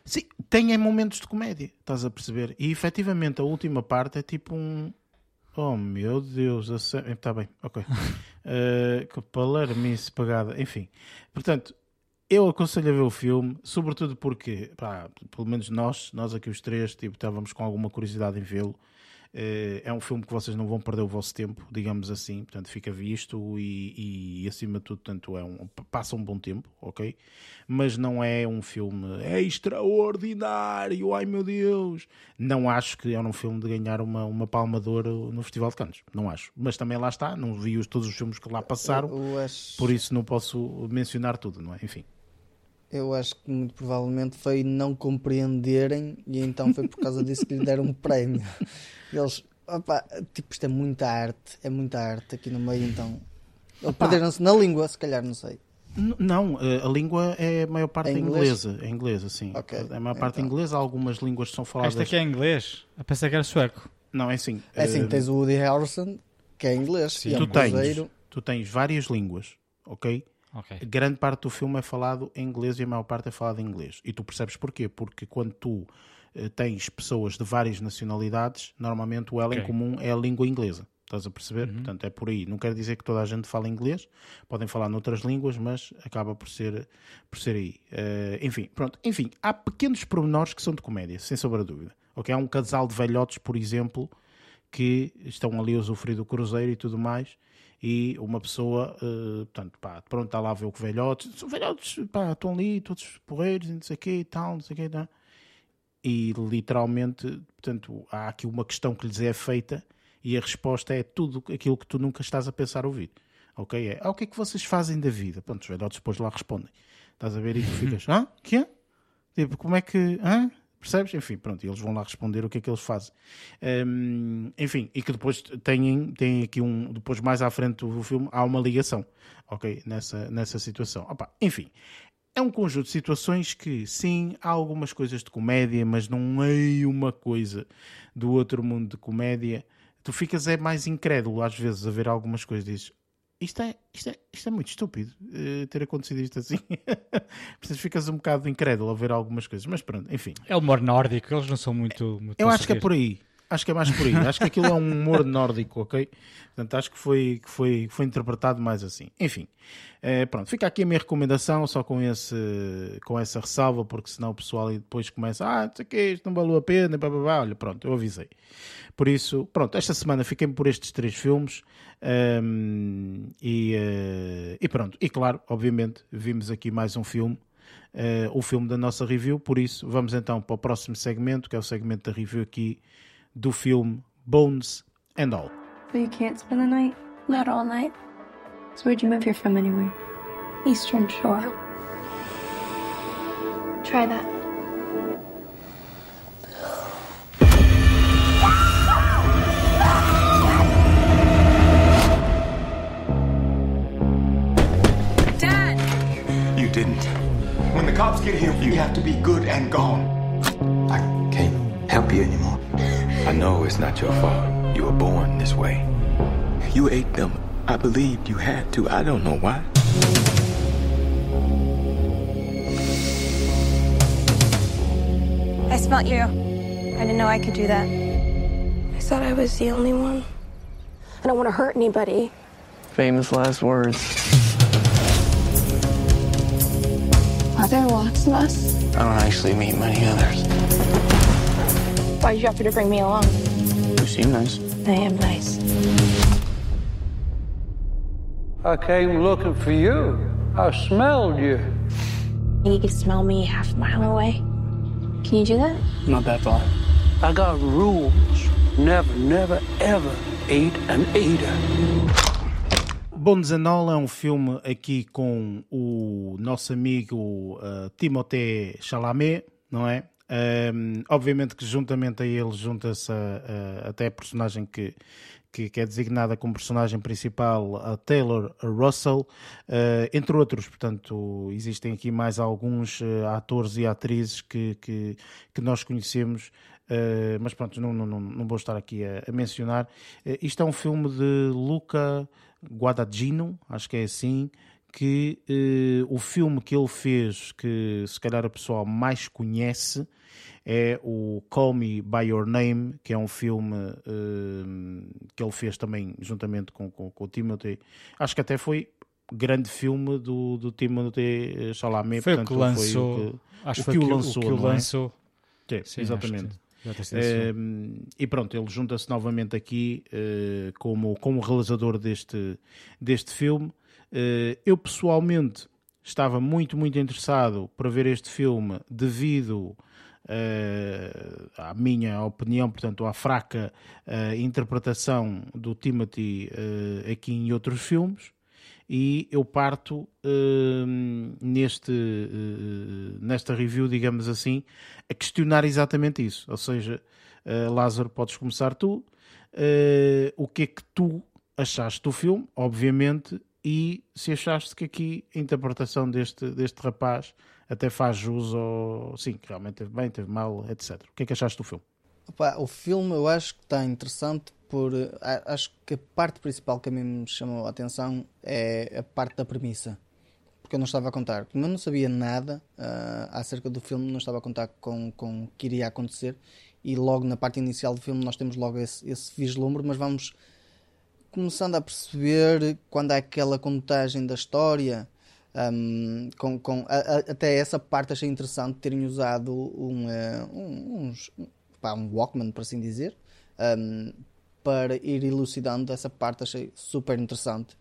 Sim, tem momentos de comédia, estás a perceber? E efetivamente a última parte é tipo um. Oh meu Deus, está bem, ok. uh, que palermice pagada, enfim. Portanto, eu aconselho a ver o filme, sobretudo porque, pá, pelo menos nós, nós aqui os três, tipo, estávamos com alguma curiosidade em vê-lo. Eh, é um filme que vocês não vão perder o vosso tempo, digamos assim, portanto fica visto e, e acima de tudo, portanto, é um, passa um bom tempo, ok? Mas não é um filme é extraordinário, ai meu Deus! Não acho que é um filme de ganhar uma, uma palma de ouro no Festival de Cannes, não acho. Mas também lá está, não vi os, todos os filmes que lá passaram, por isso não posso mencionar tudo, não é? Enfim. Eu acho que muito provavelmente foi não compreenderem e então foi por causa disso que lhe deram um prémio. Eles, opa, tipo, isto é muita arte, é muita arte aqui no meio, então. Perderam-se na língua, se calhar, não sei. Não, eh, a língua é a maior parte é inglesa. É inglesa, sim. Okay. É a maior parte então. inglesa, algumas línguas são faladas. Esta aqui é inglês? Eu pensei que era sueco. Não, é assim. É assim, uh... tens o Woody Harrelson, que é inglês. Sim. É tu, tens, tu tens várias línguas, ok? Okay. Grande parte do filme é falado em inglês e a maior parte é falado em inglês. E tu percebes porquê? Porque quando tu uh, tens pessoas de várias nacionalidades, normalmente o ela okay. em comum é a língua inglesa. Estás a perceber? Uhum. Portanto, é por aí. Não quer dizer que toda a gente fala inglês, podem falar noutras línguas, mas acaba por ser, por ser aí. Uh, enfim, pronto. Enfim, há pequenos pormenores que são de comédia, sem sombra de dúvida. Okay? Há um casal de velhotes, por exemplo, que estão ali a usufruir do cruzeiro e tudo mais, e uma pessoa, uh, portanto, pá, pronto, está lá a ver o que velhotes, são velhotes, pá, estão ali, todos porreiros, não sei o quê e tal, não sei o quê, não. e literalmente, portanto, há aqui uma questão que lhes é feita e a resposta é tudo aquilo que tu nunca estás a pensar ouvir. Ok? É, ah, o que é que vocês fazem da vida? Pronto, os velhotes depois lá respondem. Estás a ver e tu ficas, hã? Que é? Tipo, como é que, hã? Percebes? Enfim, pronto, eles vão lá responder o que é que eles fazem. Um, enfim, e que depois têm, têm aqui um. Depois, mais à frente do filme, há uma ligação, ok? Nessa, nessa situação. Opa, enfim, é um conjunto de situações que, sim, há algumas coisas de comédia, mas não é uma coisa do outro mundo de comédia. Tu ficas é mais incrédulo às vezes a ver algumas coisas. Dizes, isto é, isto é, isto é muito estúpido uh, ter acontecido isto assim. Portanto, ficas um bocado incrédulo a ver algumas coisas, mas pronto, enfim. É o humor nórdico, eles não são muito. muito Eu acho que é por aí. Acho que é mais por aí. acho que aquilo é um humor nórdico, ok? Portanto, acho que foi, que foi, foi interpretado mais assim. Enfim, é, pronto, fica aqui a minha recomendação, só com, esse, com essa ressalva, porque senão o pessoal depois começa, ah, não sei o que, isto não valeu a pena, blá, blá, blá. olha, pronto, eu avisei. Por isso, pronto, esta semana fiquei por estes três filmes um, e, uh, e pronto, e claro, obviamente, vimos aqui mais um filme. Uh, o filme da nossa review, por isso vamos então para o próximo segmento, que é o segmento da review aqui do filme Bones and All. But you can't spend the night? Not all night. So where'd you move here from anyway? Eastern Shore. Try that. Dad! You didn't. When the cops get here, you have to be good and gone. I can't help you anymore. I know it's not your fault. You were born this way. You ate them. I believed you had to. I don't know why. I smelt you. I didn't know I could do that. I thought I was the only one. I don't want to hurt anybody. Famous last words. Are there lots of us? I don't actually meet many others. Why'd you offer to bring me along? You seem nice. I am nice. I came looking for you. I smelled you. You can smell me half a mile away. Can you do that? Not that far. I got rules. Never, never, ever eat an eater. Bones and All é um filme aqui com o nosso amigo uh, Timothée Chalamet, não é? Um, obviamente que juntamente a ele junta-se a, a, até a personagem que, que, que, é designada como personagem principal, a Taylor Russell, uh, entre outros. Portanto, existem aqui mais alguns uh, atores e atrizes que, que, que nós conhecemos. Uh, mas pronto, não, não, não vou estar aqui a, a mencionar. isto é um filme de Luca Guadagnino, acho que é assim, que o filme que ele fez, que se calhar a pessoa mais conhece, é o Call Me By Your Name, que é um filme uh, que ele fez também juntamente com, com, com, o Timothy. Acho que até foi grande filme do, do Timothy Chalamet. Foi portanto, o que lançou. Foi o que, acho o que, o lançou. O que o lançou. É? Sim, exatamente. Uh, e pronto, ele junta-se novamente aqui uh, como, como realizador deste, deste filme. Uh, eu pessoalmente estava muito, muito interessado para ver este filme devido uh, à minha opinião, portanto, à fraca uh, interpretação do Timothy aqui em outros filmes. E eu parto neste, nesta review, digamos assim, a questionar exatamente isso. Ou seja, Lázaro, podes começar tu. o que é que tu achaste do filme, obviamente, e se achaste que aqui a interpretação deste, deste rapaz até faz jus ao. Sim, que realmente teve bem, teve mal, etc. O que é que achaste do filme? Opa, o filme eu acho que está interessante por. Acho que a parte principal que a mim me chamou a atenção é a parte da premissa. Porque eu não estava a contar. Como eu não sabia nada uh, acerca do filme, não estava a contar com, com o que iria acontecer. E logo na parte inicial do filme nós temos logo esse, esse vislumbre, mas vamos começando a perceber quando há aquela contagem da história um, com, com, a, a, até essa parte achei interessante terem usado um, uh, um, uns, pá, um Walkman, por assim dizer, um, para ir elucidando essa parte, achei super interessante.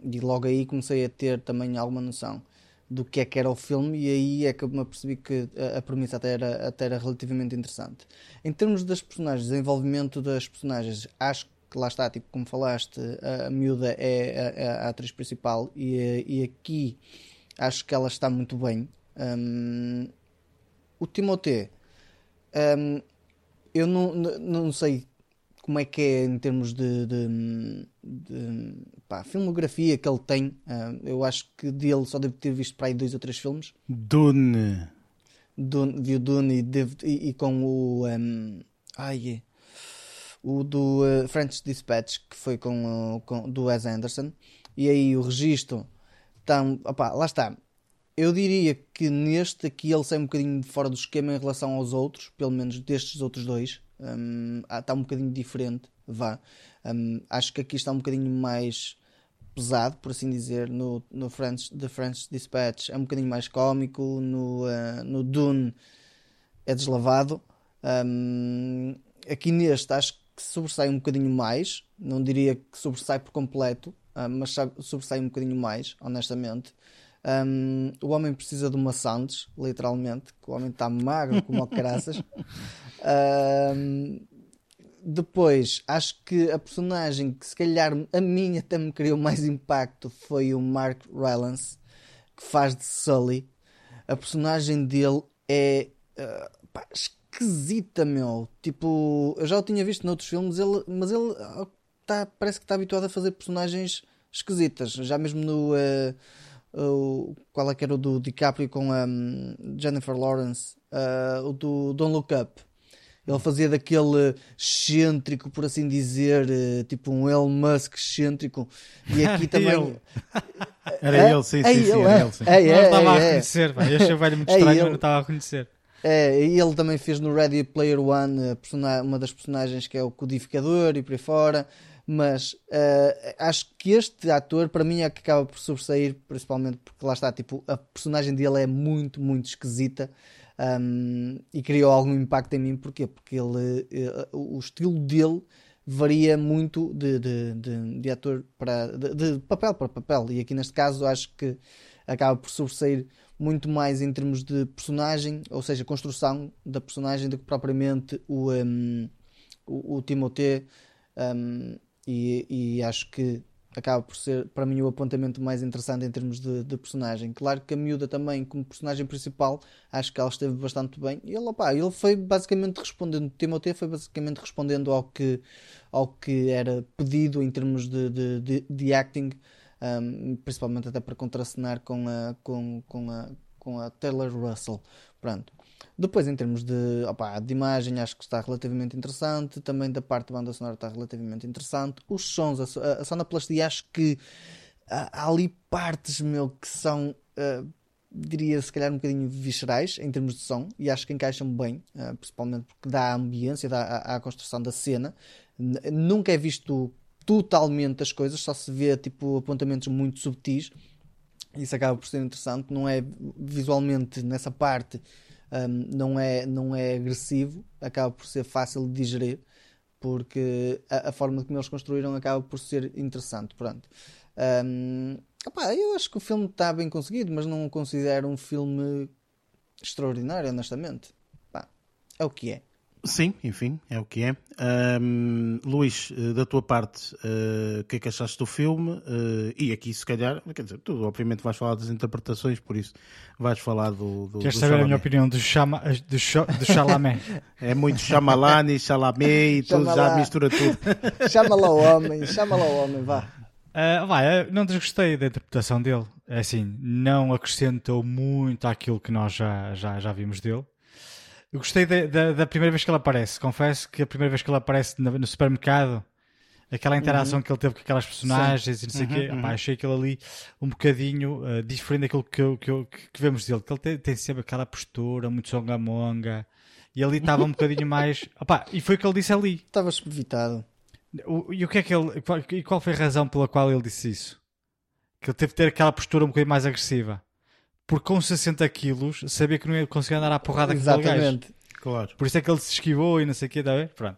e logo aí comecei a ter também alguma noção do que é que era o filme e aí é que me apercebi que a, a premissa até era, até era relativamente interessante. Em termos das personagens, desenvolvimento das personagens, acho que lá está, tipo, como falaste, a, a miúda é a, a, atriz principal e, e aqui acho que ela está muito bem. Um, o Timothée, um, eu não, não sei como é que é em termos de, de, de pá, filmografia que ele tem. Uh, eu acho que dele só devo ter visto para aí dois ou três filmes. Dune. Dune viu Dune e, e, e com o. Um, ai, o do uh, French Dispatch, que foi com, uh, com, do Wes Anderson, e aí o registro, tão, opa, lá está. Eu diria que neste aqui ele sai um bocadinho fora do esquema em relação aos outros, pelo menos destes outros dois. Um, está um bocadinho diferente, vá. Um, acho que aqui está um bocadinho mais pesado, por assim dizer, no, no French, The French Dispatch é um bocadinho mais cómico, no, uh, no Dune é deslavado. Um, aqui neste acho que sobressai um bocadinho mais, não diria que sobressai por completo, uh, mas sobressai um bocadinho mais, honestamente. Um, o homem precisa de uma Sandes, literalmente, que o homem está magro como o caraças. Um, depois, acho que a personagem que se calhar a mim até me criou mais impacto foi o Mark Rylance, que faz de Sully. A personagem dele é uh, pá, esquisita, meu. Tipo, eu já o tinha visto noutros filmes, ele, mas ele tá, parece que está habituado a fazer personagens esquisitas. Já mesmo no. Uh, uh, qual é que era o do DiCaprio com a um, Jennifer Lawrence? Uh, o do Don't Look Up. Ele fazia daquele excêntrico, por assim dizer, eh, tipo um Elon Musk excêntrico. E aqui também. Era É? ele, sim, É sim, sim, ele, era é. ele, sim. É, não é, estava a é, é. reconhecer, pá. eu achei o velho muito estranho, mas não estava a reconhecer. É, ele também fez no Ready Player One persona- uma das personagens que é o codificador e por aí fora. Mas eh, acho que este ator, para mim, é que acaba por sobressair, principalmente porque lá está, tipo, a personagem dele é muito, muito esquisita um, e criou algum impacto em mim. Porquê? Porque ele, eh, o estilo dele varia muito de, de, de, de ator para de, de papel para papel. E aqui neste caso acho que acaba por sobressair muito mais em termos de personagem, ou seja, construção da personagem, do que propriamente o, um, o, o Timothée. Um, e, e acho que acaba por ser, para mim, o apontamento mais interessante em termos de, de personagem. Claro que a miúda também, como personagem principal, acho que ela esteve bastante bem. E ele, ele foi basicamente respondendo, Timothée foi basicamente respondendo ao que, ao que era pedido em termos de, de, de, de acting, um, principalmente até para contracenar com a, com, com a, com a Taylor Russell. Pronto. Depois, em termos de, opa, de imagem, acho que está relativamente interessante. Também da parte da banda sonora está relativamente interessante. Os sons, a, a sonoplastia, acho que há, ali partes, meu, que são, ah, diria, se calhar um bocadinho viscerais em termos de som. E acho que encaixam bem, ah, principalmente porque dá ambiência, dá à, à construção da cena. Nunca é visto totalmente as coisas, só se vê, tipo, apontamentos muito subtis. Isso acaba por ser interessante. Não é visualmente nessa parte um, não, é, não é agressivo, acaba por ser fácil de digerir, porque a, a forma como eles construíram acaba por ser interessante. Pronto. Um, eu acho que o filme está bem conseguido, mas não o considero um filme extraordinário, honestamente. É o que é. Sim, enfim, é o que é. Ahm, Luís, eh, da tua parte, eh, o que é que achaste do filme? Eh, e aqui, se calhar, quer dizer, tu obviamente vais falar das interpretações, por isso vais falar do. do Queres do saber a minha opinião do, chama, do, Cho- do Chalamet? É muito Chamalani, Chalamet e tudo, já mistura tudo. Chama lá o homem, chama lá o homem, vá. Ah, vai, não desgostei da interpretação dele. É assim, não acrescentou muito àquilo que nós já, já, já vimos dele. Eu gostei da, da, da primeira vez que ele aparece. Confesso que a primeira vez que ele aparece no, no supermercado, aquela interação que ele teve com aquelas personagens e não sei o quê, opá, achei aquilo ali um bocadinho ah, diferente daquilo que, eu- que, eu- que vemos dele. Que ele tem, tem sempre aquela postura muito songamonga. E ali estava um bocadinho mais. opá, e foi o que ele disse ali. Estavas evitado. O- e o que é que ele. Qual, e qual foi a razão pela qual ele disse isso? Que ele teve de ter aquela postura um bocadinho mais agressiva. Porque com 60 quilos sabia que não ia conseguir andar à porrada com. Exatamente. Claro. Por isso é que ele se esquivou e não sei o quê, está a ver? Pronto.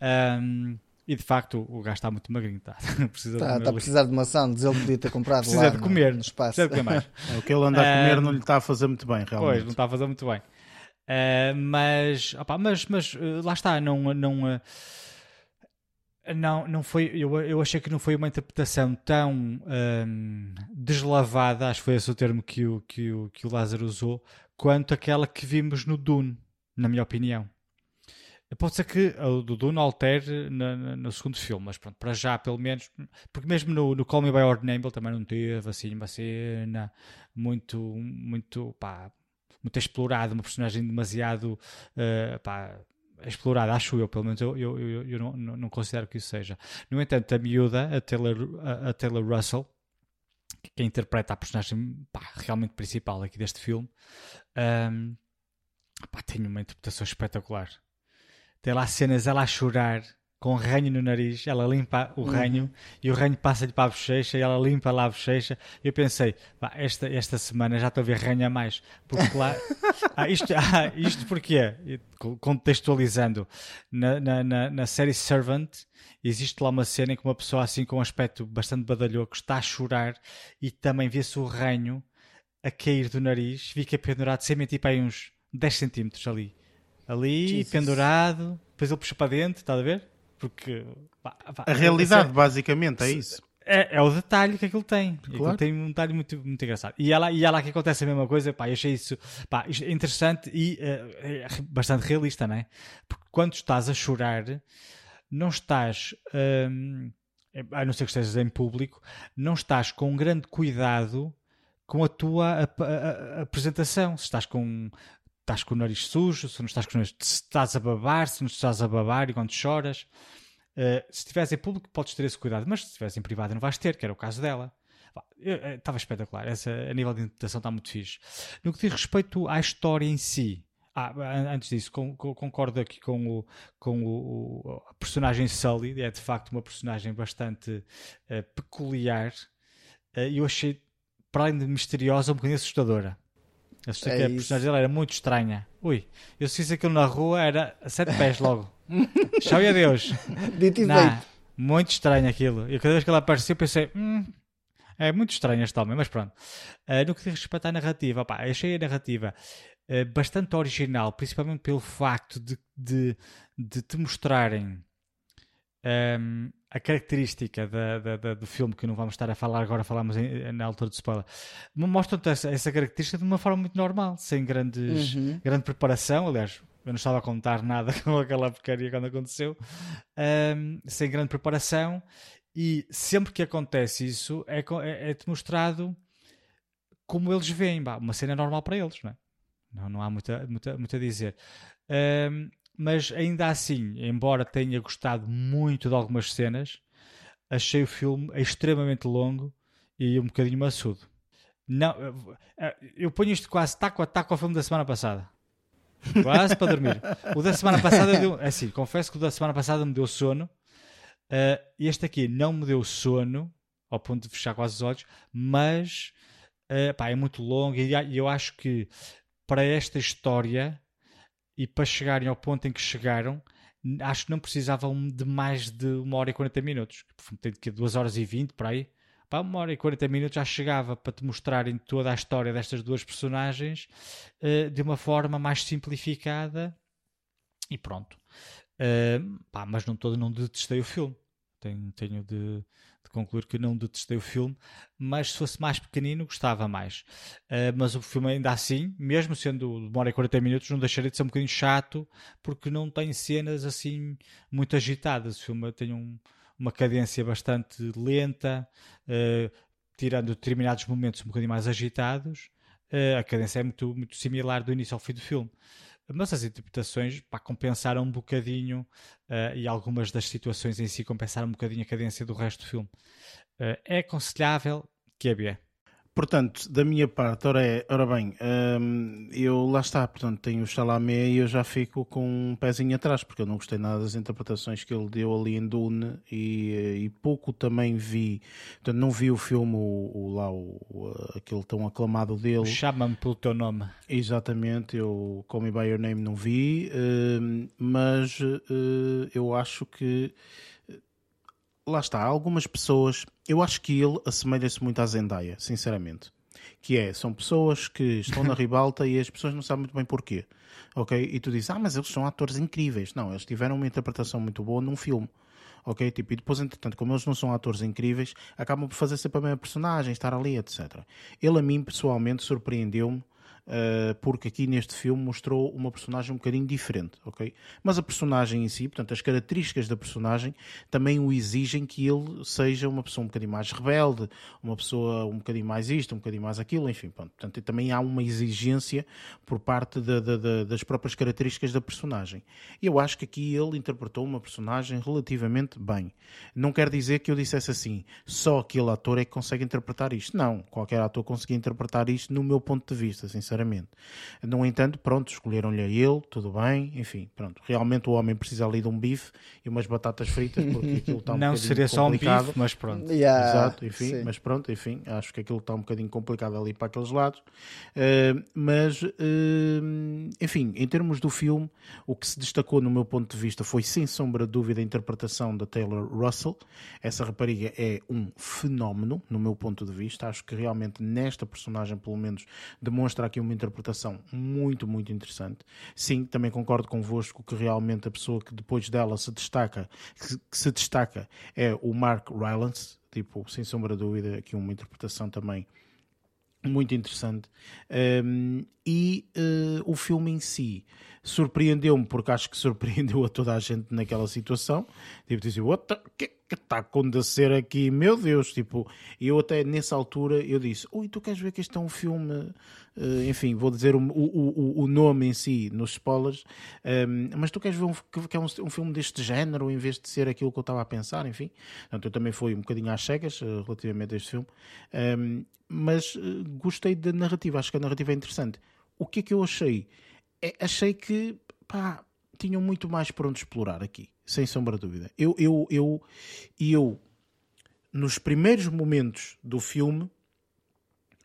Ahm, e de facto o gajo está muito magrinho, está. Precisa, de Está comer tá a precisar de maçã, diz ele que podia ter comprado Precisa lá de no- comer. no espaço. Precisa de comer mais. É, o que ele anda a comer Ahm, não lhe está a fazer muito bem, Pois, não realmente. está a fazer muito bem. Ah, mas, opá, mas, mas eh, lá está, não, não, eh, não, não foi, eu, eu achei que não foi uma interpretação tão ahm, deslavada, acho que foi esse o termo que o, que, o, que o Lázaro usou, quanto aquela que vimos no Dune, na minha opinião. Pode ser que o do Dune altere na- no segundo filme, mas pronto, para já, pelo menos, porque mesmo no, no Call Me By Your Name ele também não teve assim uma cena muito, muito, pá, muito explorada, uma personagem demasiado eh, pá, explorada, acho eu, pelo menos eu, eu, eu, eu não, não, considero que isso seja. No entanto, a miúda, a Taylor, a, a Taylor Russell, que, interpreta a personagem pá, realmente principal aqui deste filme, ahm, pá, tem uma interpretação espetacular. Tem lá cenas ela a chorar com ranho no nariz, ela limpa o ranho e o ranho passa-lhe para a bochecha e ela limpa lá a bochecha. E eu pensei, pá, esta, esta semana já estou a ver ranho a mais. Porque lá. ah, isto, ah, isto porquê? Contextualizando, na, na, na, na série Servant existe lá uma cena em que uma pessoa assim com um aspecto bastante badalhoco está a chorar e também vê-se o ranho a cair do nariz, fica pendurado sem mentir para aí uns 10 centímetros ali. Ali, Jesus. pendurado, depois ele puxa para dentro, está a ver? Porque pá, pá, A realidade, essa- basicamente, é isso. é, é o detalhe que aquilo tem. Aquilo Claro. tem um detalhe muito, muito engraçado. E é, lá, e é lá que acontece a mesma coisa. Pá, eu achei isso pá, é interessante e eh, é bastante realista, não é? Porque quando estás a chorar, não estás, hum, a não ser que estejas em público, não estás com um grande cuidado com a tua ap- a- a- apresentação. Se estás com estás com o nariz sujo, se não estás com o nariz, se estás a babar, se não estás a babar e quando choras. Uh, se estiveres em público, podes ter esse cuidado, mas se estiveres em privado, não vais ter, que era o caso dela. Estava espetacular, essa, a nível de interpretação está muito fixe. No que diz respeito à história em si, ah, antes disso, com, com, concordo aqui com, o, com o, a personagem Sully, é de facto uma personagem bastante uh, peculiar. Uh, eu achei, para além de misteriosa, um bocadinho assustadora. Assustei é que a personagem dela era muito estranha. Ui, eu se fiz aquilo na rua era a sete pés logo. Tchau e adeus. Dito e nah, Muito estranho aquilo. E cada vez que ela apareceu pensei, hum, é muito estranho este homem, mas pronto. Uh, no que diz respeito à narrativa, pá, achei a narrativa uh, bastante original, principalmente pelo facto de, de, de te mostrarem um, ehm, a característica da, da, da, do filme, que não vamos estar a falar agora, falamos em, na altura de spoiler, mostram-te essa, essa, característica de uma forma muito normal, sem grandes, uhum. grande preparação. Aliás, eu não estava a contar nada com aquela porcaria quando aconteceu, um, sem grande preparação e sempre que acontece isso, é, é, é mostrado como eles veem. Bah, uma cena normal para eles, não é? Não, não há muito, muito, muito a dizer. Um, mas ainda assim, embora tenha gostado muito de algumas cenas, achei o filme extremamente longo e um bocadinho maçudo. Não, eu ponho isto quase taco a taco ao filme da semana passada. Quase para dormir. O da semana passada deu. É assim, confesso que o da semana passada me deu sono Uh, este aqui não me deu sono, ao ponto de fechar quase os olhos, mas uh, pá, é muito longo e eu acho que para esta história e para chegarem ao ponto em que chegaram, acho que não precisavam de mais de uma hora e 40 minutos. Tem que 2 horas e 20 para aí. Pá, uma hora e 40 minutos já chegava para te mostrarem toda a história destas duas personagens uh, de uma forma mais simplificada e pronto. Uh, pá, mas não todo não detestei o filme tenho, tenho de, de, concluir que não detestei o filme, mas se fosse mais pequenino gostava mais. Uh, mas o filme ainda assim, mesmo sendo demora 40 minutos, não deixaria de ser um bocadinho chato, porque não tem cenas assim muito agitadas. O filme tem um, uma cadência bastante lenta, uh, tirando determinados momentos um bocadinho mais agitados. Uh, a cadência é muito, muito similar do início ao fim do filme mas as interpretações pá, compensaram um bocadinho uh, e algumas das situações em si compensaram um bocadinho a cadência do resto do filme. Uh, é aconselhável que é bem. Portanto, da minha parte, ora, é, ora bem, hum, eu lá está, portanto, tenho o Chalamet e eu já fico com um pezinho atrás, porque eu não gostei nada das interpretações que ele deu ali em Dune e, e pouco também vi, portanto, não vi o filme, o, o lá, o, aquele tão aclamado dele. Chama-me pelo teu nome. Exatamente, eu Call Me By Your Name não vi, hum, mas hum, eu acho que lá está, algumas pessoas, eu acho que ele assemelha-se muito à Zendaya, sinceramente. Que é, são pessoas que estão na ribalta e as pessoas não sabem muito bem porquê. Ok? E tu dizes, ah, mas eles são atores incríveis. Não, eles tiveram uma interpretação muito boa num filme. Ok? Tipo, e depois, entretanto, como eles não são atores incríveis, acabam por fazer sempre a mesma personagem, estar ali, etc. Ele, a mim, pessoalmente, surpreendeu-me uh, porque aqui neste filme mostrou uma personagem um bocadinho diferente, ok? Mas a personagem em si, portanto, as características da personagem também o exigem que ele seja uma pessoa um bocadinho mais rebelde, uma pessoa um bocadinho mais isto, um bocadinho mais aquilo, enfim, pronto. Portanto, também há uma exigência por parte das próprias características da personagem. E eu acho que aqui ele interpretou uma personagem relativamente bem. Não quer dizer que eu dissesse assim, só aquele ator é que consegue interpretar isto. Não, qualquer ator conseguia interpretar isto no meu ponto de vista, sinceramente sinceramente. No entanto, pronto, escolheram-lhe a ele, tudo bem, enfim, pronto. Realmente o homem precisa ali de um bife e umas batatas fritas, porque aquilo está um Não seria só um bife, mas pronto. Yeah, Exato, enfim, sim. mas pronto, enfim, acho que aquilo está um bocadinho complicado ali para aqueles lados. Uh, mas, uh, enfim, em termos do filme, o que se destacou no meu ponto de vista foi, sem sombra de dúvida, a interpretação da Taylor Russell. Essa rapariga é um fenómeno, no meu ponto de vista. Acho que realmente nesta personagem, pelo menos, demonstra aqui uma interpretação muito, muito interessante. Sim, também concordo convosco que realmente a pessoa que depois dela se destaca, que se destaca é o Mark Rylance, tipo, sem sombra de dúvida, aqui uma interpretação também muito interessante. Um, e uh, o filme em si surpreendeu-me porque acho que surpreendeu a toda a gente naquela situação. Tipo, dizer, what the, está a acontecer aqui? Meu Deus, tipo, eu até nessa altura eu disse, ui, tu queres ver que este é um filme, uh, enfim, vou dizer o, o, o, nome em si nos spoilers, um, ehm, mas tu queres ver um, que é um, um, filme deste género em vez de ser aquilo que eu estava a pensar, enfim. Portanto, eu também fui um bocadinho às cegas uh, relativamente a este filme, um, ehm, mas uh, gostei da narrativa, acho que a narrativa é interessante. O que é que eu achei? É, achei que, pá, tinham muito mais para onde explorar aqui, sem sombra de dúvida. Eu, eu, eu, eu, nos primeiros momentos do filme,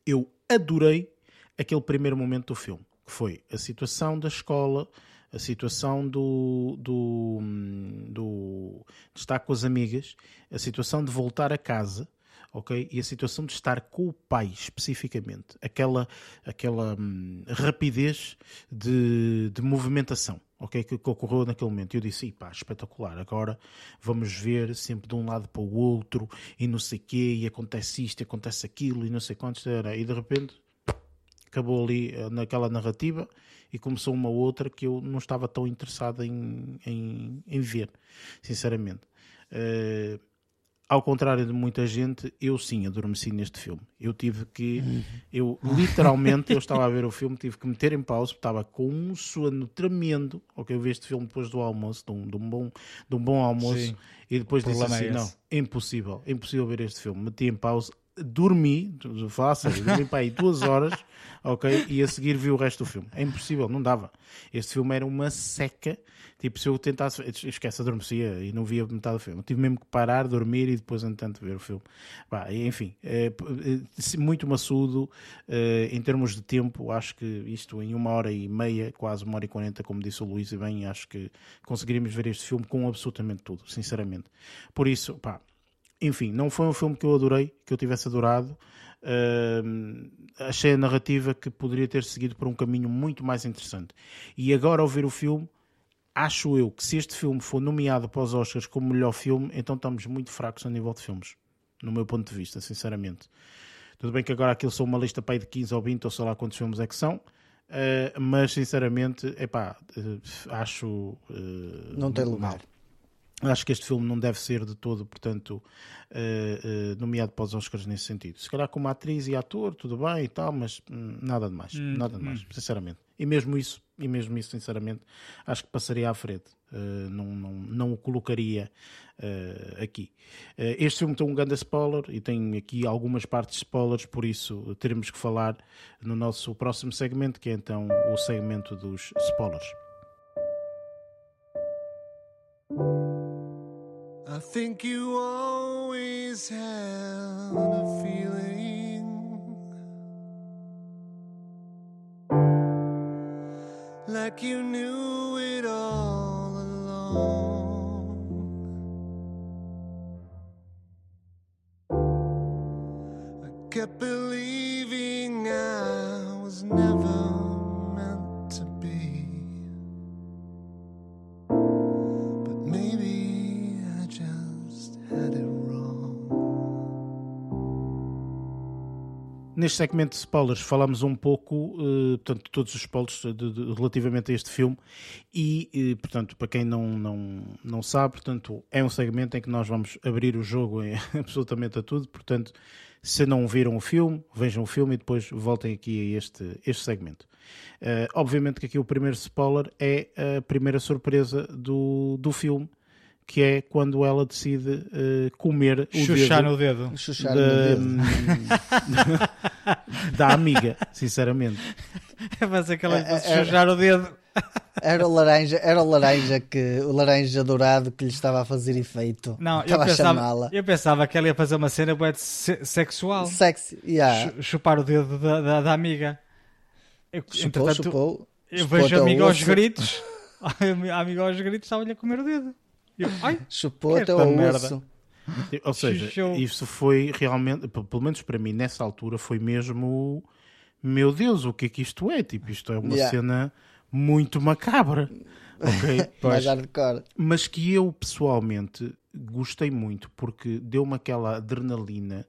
eu adorei aquele primeiro momento do filme, que foi a situação da escola, a situação do, do, do de estar com as amigas, a situação de voltar a casa, ok? E a situação de estar com o pai especificamente, aquela, aquela hum, rapidez de, de movimentação ok, que, que ocorreu naquele momento. Eu disse, pá, espetacular, agora vamos ver sempre de um lado para o outro e não sei quê, e acontece isto, e acontece aquilo, e não sei quantos, era. e de repente acabou ali eh, naquela narrativa e começou uma outra que eu não estava tão interessado em, em, em ver, sinceramente. Uh, ao contrário de muita gente, eu sim adormeci neste filme. Eu tive que, eu literalmente, eu estava a ver o filme, tive que meter em pausa, estava com um sono tremendo. Ok, eu vi este filme depois do almoço, de um, de um bom, de um bom almoço, sim. e depois disse assim: é não, impossível, impossível ver este filme. Meti em pausa, dormi, faço, dormi para aí duas horas, ok, e a seguir vi o resto do filme. É impossível, não dava. Este filme era uma seca Tipo, se eu tentasse, esquece, adormecia e não via metade do filme. Eu tive mesmo que parar, dormir e depois, entanto, ver o filme. Bah, enfim, é, muito maçudo é, em termos de tempo. Acho que isto em uma hora e meia, quase uma hora e quarenta, como disse o Luís, e bem, acho que conseguiríamos ver este filme com absolutamente tudo, sinceramente. Por isso, pá, enfim, não foi um filme que eu adorei, que eu tivesse adorado. Uh, achei a narrativa que poderia ter seguido por um caminho muito mais interessante. E agora, ao ver o filme, acho eu que se este filme for nomeado para os Oscars como melhor filme, então estamos muito fracos a nível de filmes, no meu ponto de vista, sinceramente. Tudo bem que agora aquilo são uma lista para aí de 15 ou 20 ou sei lá quantos filmes é que são, uh, mas sinceramente, epá, uh, acho. Uh, não tem lugar. Mal. Acho que este filme não deve ser de todo, portanto, nomeado para os Oscars nesse sentido. Se calhar como atriz e ator, tudo bem e tal, mas hum, nada de mais. Hum, nada de mais, hum. sinceramente. E mesmo isso, e mesmo isso, sinceramente, acho que passaria à frente. Uh, não, não, não o colocaria uh, aqui. Uh, este filme tem um grande spoiler e tem aqui algumas partes de spoilers, por isso teremos que falar no nosso próximo segmento, que é então o segmento dos spoilers. I think you always had a feeling like you knew it all along. I kept believing Neste segmento de spoilers falamos um pouco, uh, portanto, todos os spoilers de, de, relativamente a este filme. E, uh, portanto, para quem não, não, não sabe, portanto, é um segmento em que nós vamos abrir o jogo em, absolutamente a tudo, portanto, se não viram o filme, vejam o filme e depois voltem aqui a este, este segmento. Uh, obviamente que aqui o primeiro spoiler é a primeira surpresa do, do filme, que é quando ela decide uh, comer o Xuxar dedo, no dedo. Xuxar no dedo. da amiga, sinceramente. É fazer aquela é, é, chuchar o dedo. Era o laranja, era o laranja que o laranja dourado que lhe estava a fazer efeito. Não, eu pensava, eu pensava que ela ia fazer uma cena bué sexual. Sexy, yeah. Chupar o dedo da, da, da amiga. Eu, chupou, chupou, eu vejo a amiga aos gritos. A amiga aos gritos estava-lhe a comer o dedo. Ai, Chupou até o merda. Ou seja, isso foi realmente, pelo menos para mim, nessa altura, foi mesmo. Meu Deus, o que é que isto é? Tipo, isto é uma yeah. cena muito macabra. Ok? Mais hardcore. Mas que eu pessoalmente gostei muito porque deu-me aquela adrenalina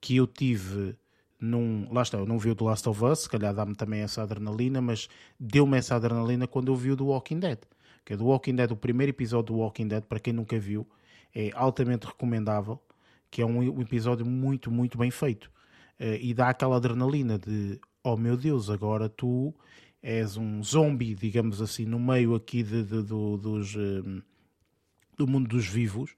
que eu tive num. Lá está, eu não vi o The Last of Us, se calhar dá-me também essa adrenalina, mas deu-me essa adrenalina quando eu vi o do Walking Dead. Que é do Walking Dead, o primeiro episódio do Walking Dead, para quem nunca viu, é altamente recomendável, que é um, um episódio muito, muito bem feito. Eh, e dá aquela adrenalina de oh meu Deus, agora tu és um zombie, digamos assim, no meio aqui de, de- do- dos. eh, do mundo dos vivos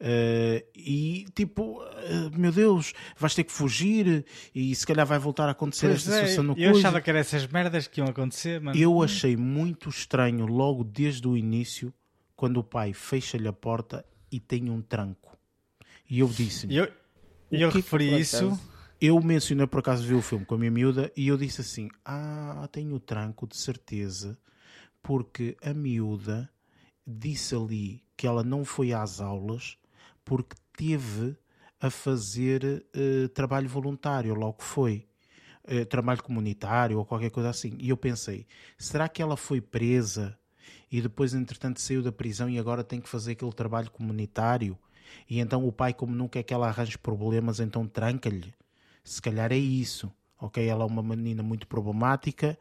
eh, e tipo, eh, meu Deus, vais ter que fugir e se calhar vai voltar a acontecer Pois esta é, situação no eu coisa. achava que eram essas merdas que iam acontecer, mano. Eu achei muito estranho logo desde o início quando o pai fecha-lhe a porta e tem um tranco. E eu disse E eu, e eu que- referi isso. eu mencionei por acaso vi o filme com a minha miúda e eu disse assim: Ah, tenho o tranco de certeza, porque a miúda disse ali que ela não foi às aulas porque teve a fazer eh, trabalho voluntário, logo foi. Eh, trabalho comunitário ou qualquer coisa assim. E eu pensei: será que ela foi presa e depois, entretanto, saiu da prisão e agora tem que fazer aquele trabalho comunitário? E então o pai, como não quer que ela arranje problemas, então tranca-lhe. Se calhar é isso. Ok, ela é uma menina muito problemática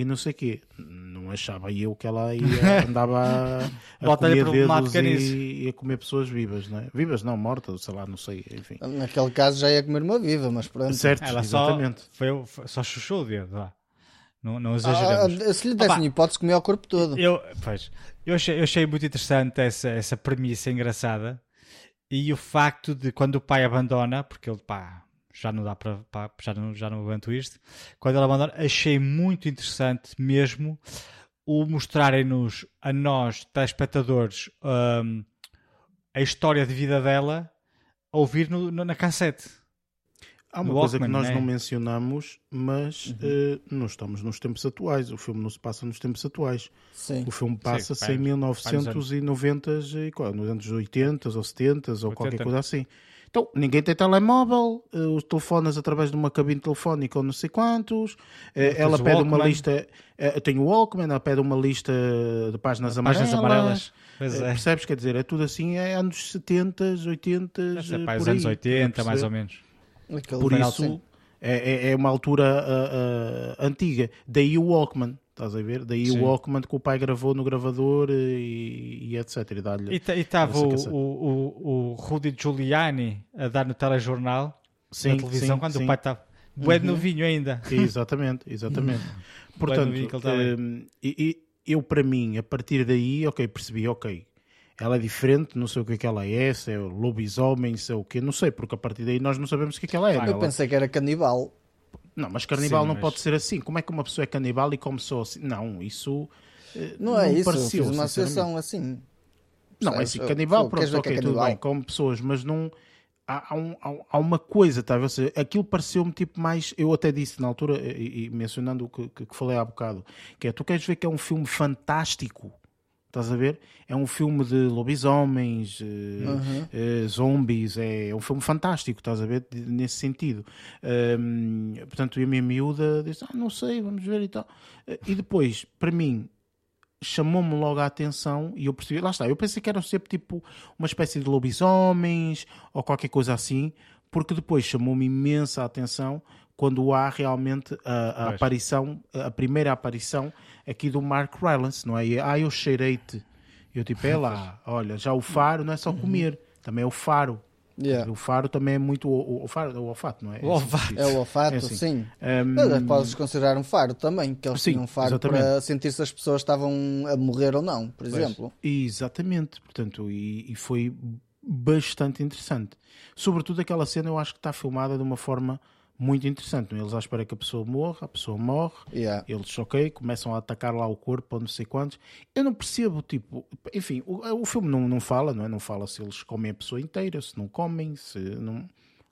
e não sei o quê. Não achava eu que ela ia, andava a, a comer dedos e, e a comer pessoas vivas, não é? Vivas não, mortas, sei lá, não sei, enfim. Naquele caso já ia comer uma viva, mas pronto. Certo, Ela só, exatamente. foi, foi- só chuchou o dedo, vá. Não, não Ah, exageramos. ah, se lhe dessem Opa. hipótese, comia o corpo todo. Eu, pois, eu, achei, eu achei muito interessante essa, essa premissa engraçada e o facto de quando o pai abandona, porque ele pá, já não dá para já não, já não aguento isto, quando ele abandona, achei muito interessante mesmo o mostrarem-nos a nós, telespectadores, hum, a história de vida dela a ouvir no, no- na cassete. Há uma No coisa que Walkman, nós né? não mencionamos, mas eh, não estamos nos tempos atuais. O filme não se passa nos tempos atuais. Sim. O filme passa-se em vai nos 1990 e qual? Nos anos 80 ou 70 ou qualquer 80. coisa assim. Então, ninguém tem telemóvel, eh, os telefones através de uma cabine telefónica ou não sei quantos. Tens ela pede uma Walkman. lista, eh, eu tenho o Walkman, ela pede uma lista de páginas amarelas. Páginas amarelas. Pois é. Percebes? Quer dizer, é tudo assim, é anos 70, 80, Deve ser eh, para os anos 80, mais Perceber? ou menos. Aquele Por isso é, é- é uma altura antiga. Daí o Walkman, estás a ver? Daí Sim. o Walkman que o pai gravou no gravador eh, e, e etc. E E estava o, o, o, o Rudy Giuliani a dar no telejornal, Sim, na televisão, sim, quando sim. o pai estava bué de novinho ainda. Exatamente, exatamente. Portanto, ali. hum, e- e eu para mim, a partir daí, ok, percebi, ok, ela é diferente, não sei o que é que ela é, se é lobisomem, se é o quê, não sei, porque a partir daí nós não sabemos o que é que ela é. Não é? Eu pensei que era canibal. Não, mas carnibal Sim, não mas- pode ser assim. Como é que uma pessoa é canibal e come só assim? Não, isso eh, Não é isso, eu pareceu, fiz uma associação assim. Não, é assim, canibal, eu- pronto, que é ok, tudo canibal? bem, come pessoas, mas não. Há, há um- há há uma coisa, tá? Ou seja, aquilo pareceu-me tipo mais. Eu até disse na altura, e, e mencionando o que, que, que falei há bocado, que é: tu queres ver que é um filme fantástico, estás a ver? É um filme de lobisomens, eh, eh, zombies, é, é um filme fantástico, estás a ver? Nesse sentido. Hum, portanto, eu e a minha miúda disse: ah, não sei, vamos ver e tal. Eh, E depois, para mim, chamou-me logo a atenção e eu percebi, lá está, eu pensei que eram sempre tipo uma espécie de lobisomens ou qualquer coisa assim, porque depois chamou-me imensa atenção quando há realmente a, a Pois. aparição, a primeira aparição aqui do Mark Rylance, não é? E, ah, eu cheirei-te. Eu tipo, é lá, olha, já o faro não é só comer, também é o faro. Yeah. O faro também é muito o, o, o faro, o olfato, não é? O olfato. É o olfato, É assim. sim. Mas podes considerar um faro também, que eles Sim, tinham um faro exatamente. para sentir se as pessoas estavam a morrer ou não, por exemplo. Exatamente, portanto, e, e foi bastante interessante. Sobretudo aquela cena, eu acho que está filmada de uma forma muito interessante. Eles à espera que a pessoa morra, a pessoa morre, Yeah. eles, ok, começam a atacar lá o corpo ou não sei quantos. Eu não percebo, tipo, enfim, o, o filme não, não fala, não é? Não fala se eles comem a pessoa inteira, se não comem, se não.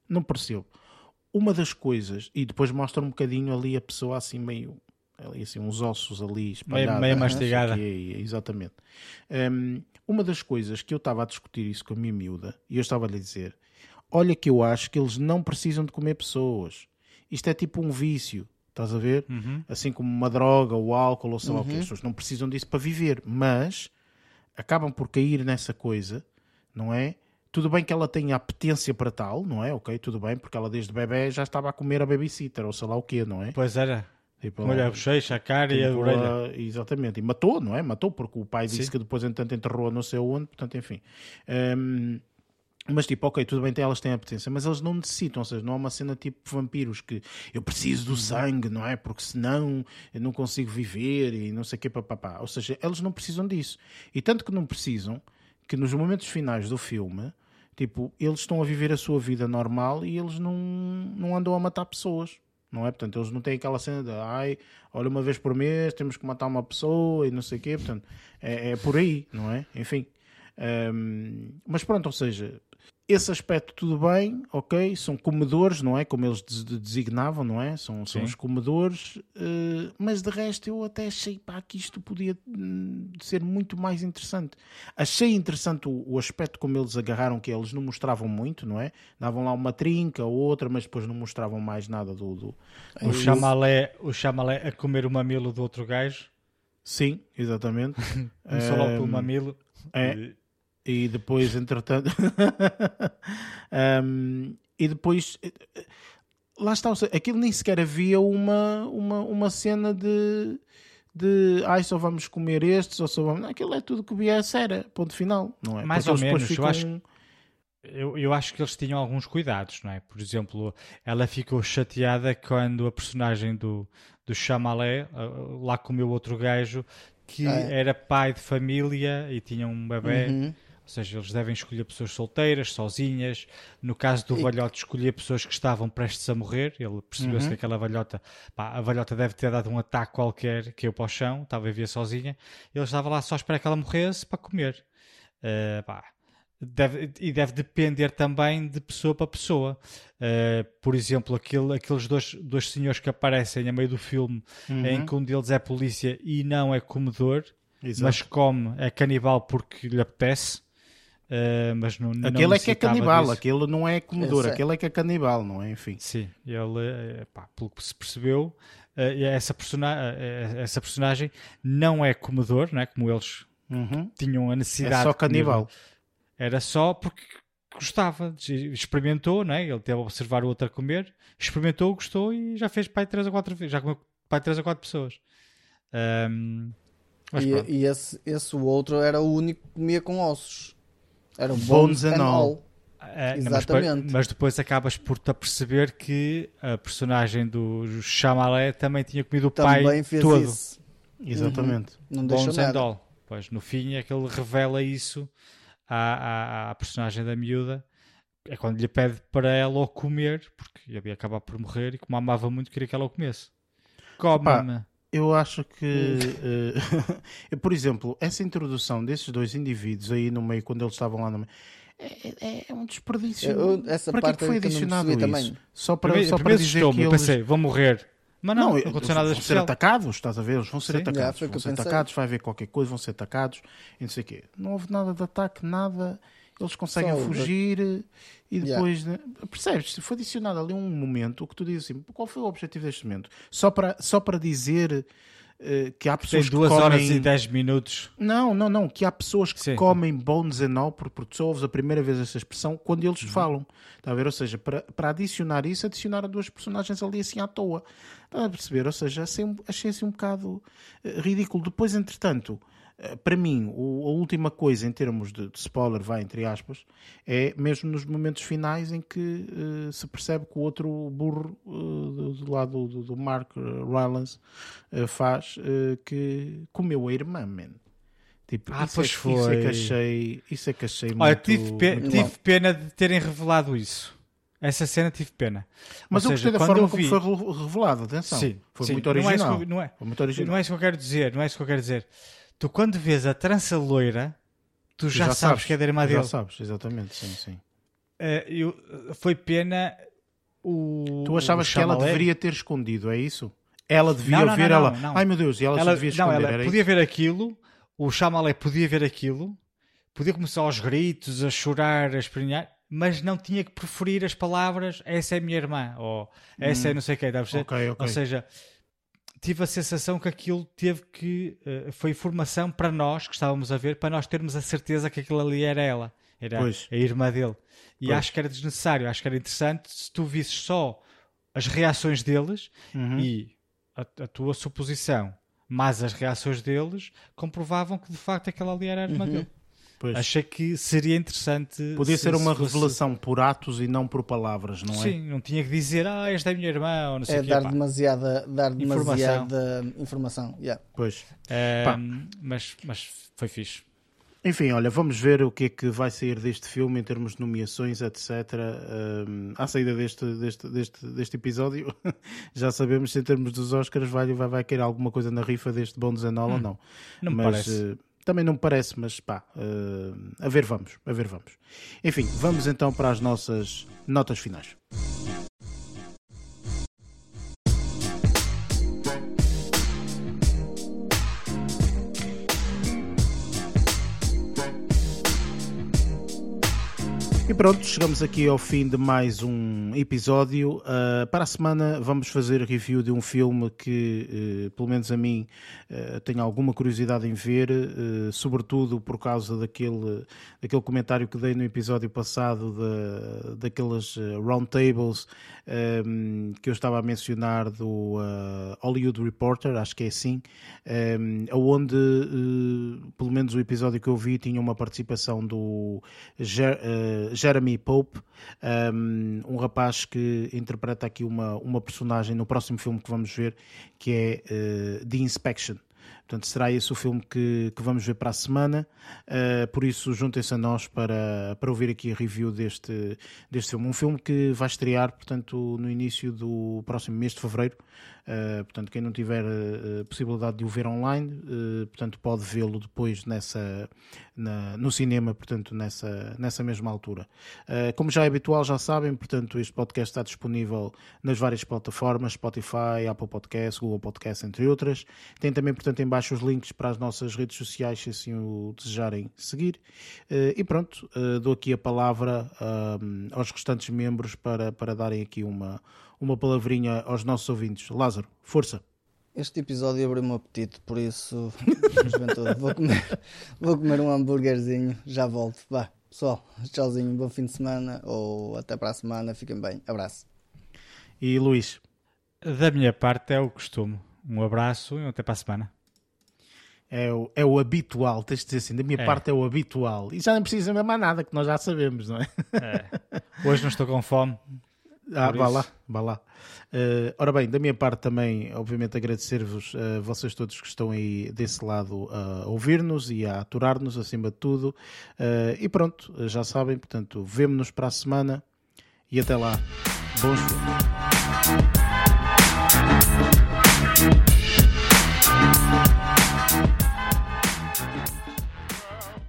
Não percebo. Uma das coisas, e depois mostra um bocadinho ali a pessoa assim meio. Ali, assim, uns ossos ali espalhados. meio não sei o mastigada. exatamente. Hum, uma das coisas que eu estava a discutir isso com a minha miúda, e eu estava-lhe a dizer: Olha, que eu acho que eles não precisam de comer pessoas. Isto é tipo um vício, estás a ver? Assim como uma droga, o álcool, ou sei lá o quê. As pessoas não precisam disso para viver, mas acabam por cair nessa coisa, não é? Tu tudo bem que ela tenha apetência para tal, não é? Ok, tudo bem, porque ela desde bebê já estava a comer a babysitter ou sei lá o quê, não é? Pois era. Tipo, Olha a bochecha, a cara e a tipo, orelha. exatamente, e matou, não é? Matou, porque o pai disse Sim. que depois, entanto, enterrou não sei onde, portanto, enfim. Hum, mas tipo, ok, tudo bem, elas têm apetência, mas eles não necessitam, ou seja, não é uma cena tipo vampiros que eu preciso do sangue, não é? Porque senão eu não consigo viver e não sei o que, papapá. Ou seja, eles não precisam disso. E tanto que não precisam, que nos momentos finais do filme, tipo, eles estão a viver a sua vida normal e eles não, não andam a matar pessoas. Não é? Portanto, eles não têm aquela cena de ai, olha, uma vez por mês temos que matar uma pessoa e não sei o quê. Portanto, é, é por aí, não é? Enfim. Hum, mas pronto, ou seja, esse aspecto tudo bem, ok, são comedores, não é? Como eles des- designavam, não é? São, são Sim. os comedores, eh, mas de resto eu até achei pá, que isto podia hum, ser muito mais interessante. Achei interessante o, o aspecto como eles agarraram, que eles não mostravam muito, não é? Davam lá uma trinca ou outra, mas depois não mostravam mais nada do. do... O chamalé, o chamalé a comer o mamilo do outro gajo. Sim, exatamente. Começou logo pelo Hum, mamilo. é. E- depois, entretanto. Um, e depois. eh, eh, Lá está, aquilo nem sequer havia uma, uma, uma cena de. de ai, só vamos comer estes, ou só vamos. Não, aquilo é tudo que viesse, era, ponto final, não é? Mais Porque ou menos, eu ficam- Eu, eu acho que eles tinham alguns cuidados, não é? Por exemplo, ela ficou chateada quando a personagem do, do Chamalé ah, lá comeu outro gajo que é? era pai de família e tinha um bebê. Uhum. Ou seja, eles devem escolher pessoas solteiras, sozinhas. No caso do E- escolhia pessoas que estavam prestes a morrer. Ele percebeu-se Uhum. que aquela velhota, pá, a velhota deve ter dado um ataque qualquer, caiu para o chão, estava a viver sozinha. Ele estava lá só a esperar que ela morresse para comer. Eh, pá, deve- e deve depender também de pessoa para pessoa. Eh, por exemplo, aquele, aqueles dois, dois senhores que aparecem a meio do filme, Uhum. em que um deles é polícia e não é comedor, Exato. mas come, é canibal porque lhe apetece. Eh, mas não, não Aquele é que é canibal, disso. aquele não é comedor, aquele é que é canibal, não é? Enfim. Sim, ele, eh, pá, pelo que se percebeu, eh, essa, persona eh, essa personagem não é comedor, não é? como eles Uhum. tinham a necessidade É só canibal. Era só porque gostava, experimentou, não é? ele teve a observar o outro a comer, experimentou, gostou e já fez pai 3 ou 4 vezes, já comeu pai 3 ou 4 pessoas. Mas E, e esse, esse outro era o único que comia com ossos. Era o Bones Bones, and and all. all. É, não, mas, depois, Exatamente. mas depois acabas por te aperceber que a personagem do Chamalé também tinha comido o Também pai fez todo. isso. Exatamente. Não deixou Bones and nada. all. Pois, no fim é que ele revela isso à, à, à personagem da miúda. É quando lhe pede para ela o comer, porque ele ia acabar por morrer e como amava muito, queria que ela o comesse. Come-me. Eu acho que, eh, por exemplo, essa introdução desses dois indivíduos aí no meio, quando eles estavam lá no meio, é, é- é um desperdício. Eu- essa para que é parte que foi é que não adicionado isso? também. Só para, Primeiro, só para primeiro dizer que eu eles... pensei, vão morrer. Mas não, não, eu- aconteceu nada vão ser atacados, estás a ver? Eles vão ser Sim. atacados, foi vão ser pensei. atacados, vai haver qualquer coisa, vão ser atacados e não sei o quê. Não houve nada de ataque, nada. Eles conseguem Só- fugir e Yeah. depois, né? percebes? Foi adicionado ali um momento que tu dizes assim: qual foi o objetivo deste momento? Só para, só para dizer eh, que há Tem pessoas que duas comem... horas e 10 minutos. Não, não, não. Que há pessoas que Sim, comem bones and all, porque tu ouves a primeira vez essa expressão quando eles Uhum. falam. Está a ver? Ou seja, para, para adicionar isso, adicionaram duas personagens ali assim à toa. Está a perceber? Ou seja, achei, achei assim um bocado eh, ridículo. Depois, entretanto, eh, para mim, o- a última coisa em termos de, de spoiler, vai entre aspas, é mesmo nos momentos finais em que eh, se percebe que o outro burro eh, do, do lado do, do Mark eh, Rylance eh, faz eh, que comeu a irmã, man. Tipo, Ah, isso, pois é, que- isso é que foi. achei, isso é que achei Olha, muito, tive, pe- muito tive pena de terem revelado isso. Essa cena tive pena. Mas Ou eu seja, gostei da forma eu como vi- foi re- revelado, atenção. Sim, foi sim. muito Não é isso original. que não é- Foi muito original. Não é isso que eu quero dizer, não é isso que eu quero dizer. Tu quando vês a trança loira, tu Tu já, sabes, que é da irmã tu já dele. sabes, exatamente, sim, sim. Eh, eu- foi pena o. Tu achavas o que ela deveria ter escondido, é isso? Ela devia Não, não, ver não, ela. não, não. Ai meu Deus, e ela, Ela, devia não, esconder. ela era podia isso? ver aquilo, o Chamalé podia ver aquilo, podia começar aos gritos, a chorar, a espernear, mas não tinha que preferir as palavras essa é minha irmã, ou essa é não sei o quê, dá a perceber? Hum. Ok, ok. Ou seja, tive a sensação que aquilo teve que. eh, foi informação para nós que estávamos a ver, para nós termos a certeza que aquilo ali era ela. era Pois. a irmã dele. E Pois. acho que era desnecessário, acho que era interessante se tu visses só as reações deles Uhum. e a, a tua suposição, mas as reações deles comprovavam que de facto aquela ali era a irmã dele. Pois. Achei que seria interessante. Podia se- ser uma se fosse- revelação por atos e não por palavras, não é? Sim, não tinha que dizer, ah, esta é a minha irmã, ou não sei É o quê. dar pá. demasiada, dar Informação. demasiada informação. Yeah. Pois. Eh, Pá. mas, mas foi fixe. Enfim, olha, vamos ver o que é que vai sair deste filme em termos de nomeações, etc. Um, à saída deste, deste, deste, deste episódio, já sabemos se em termos dos Oscars vai, vai, vai querer alguma coisa na rifa deste Bones and All ou não. Hum, não me mas, parece. Também não me parece, mas pá, eh, a ver vamos, a ver vamos. Enfim, vamos então para as nossas notas finais. E pronto, chegamos aqui ao fim de mais um episódio. Uh, para a semana vamos fazer review de um filme que, uh, pelo menos a mim, uh, tenho alguma curiosidade em ver, uh, sobretudo por causa daquele, daquele comentário que dei no episódio passado da, daqueles uh, roundtables um, que eu estava a mencionar do Hollywood Reporter, acho que é assim, um, onde, uh, pelo menos o episódio que eu vi, tinha uma participação do uh, Jeremy Pope, um, um rapaz que interpreta aqui uma, uma personagem no próximo filme que vamos ver, que é uh, The Inspection. Portanto, será esse o filme que, que vamos ver para a semana. Uh, por isso, juntem-se a nós para, para ouvir aqui a review deste, deste filme. Um filme que vai estrear, portanto, no início do próximo mês de fevereiro. Uh, portanto, quem não tiver uh, possibilidade de o ver online, uh, portanto, pode vê-lo depois nessa, na- no cinema, portanto, nessa, nessa mesma altura. Como já é habitual, já sabem, portanto, este podcast está disponível nas várias plataformas, Spotify, Apple Podcasts, Google Podcasts, entre outras. Tem também, portanto, em baixo os links para as nossas redes sociais, se assim o desejarem seguir. E pronto, dou aqui a palavra aos restantes membros para, para darem aqui uma, uma palavrinha aos nossos ouvintes. Lázaro, força! Este episódio abriu-me o apetite, por isso, vou comer, vou comer um hambúrguerzinho, já volto. Vá, pessoal, tchauzinho, bom fim de semana ou até para a semana, fiquem bem, abraço. E Luís, Da minha parte é o costume. Um abraço e até para a semana. é o, é o habitual, tens de dizer assim, da minha É. parte é o habitual. E já não precisa mesmo mais nada, que nós já sabemos, não é? Hoje não estou com fome. Ah, vá lá, vá lá. Eh, ora bem, da minha parte também, obviamente, agradecer-vos a vocês todos que estão aí desse lado a ouvir-nos e a aturar-nos, acima de tudo. Eh, e pronto, já sabem, portanto, vemo-nos para a semana e até lá. Bons filmes.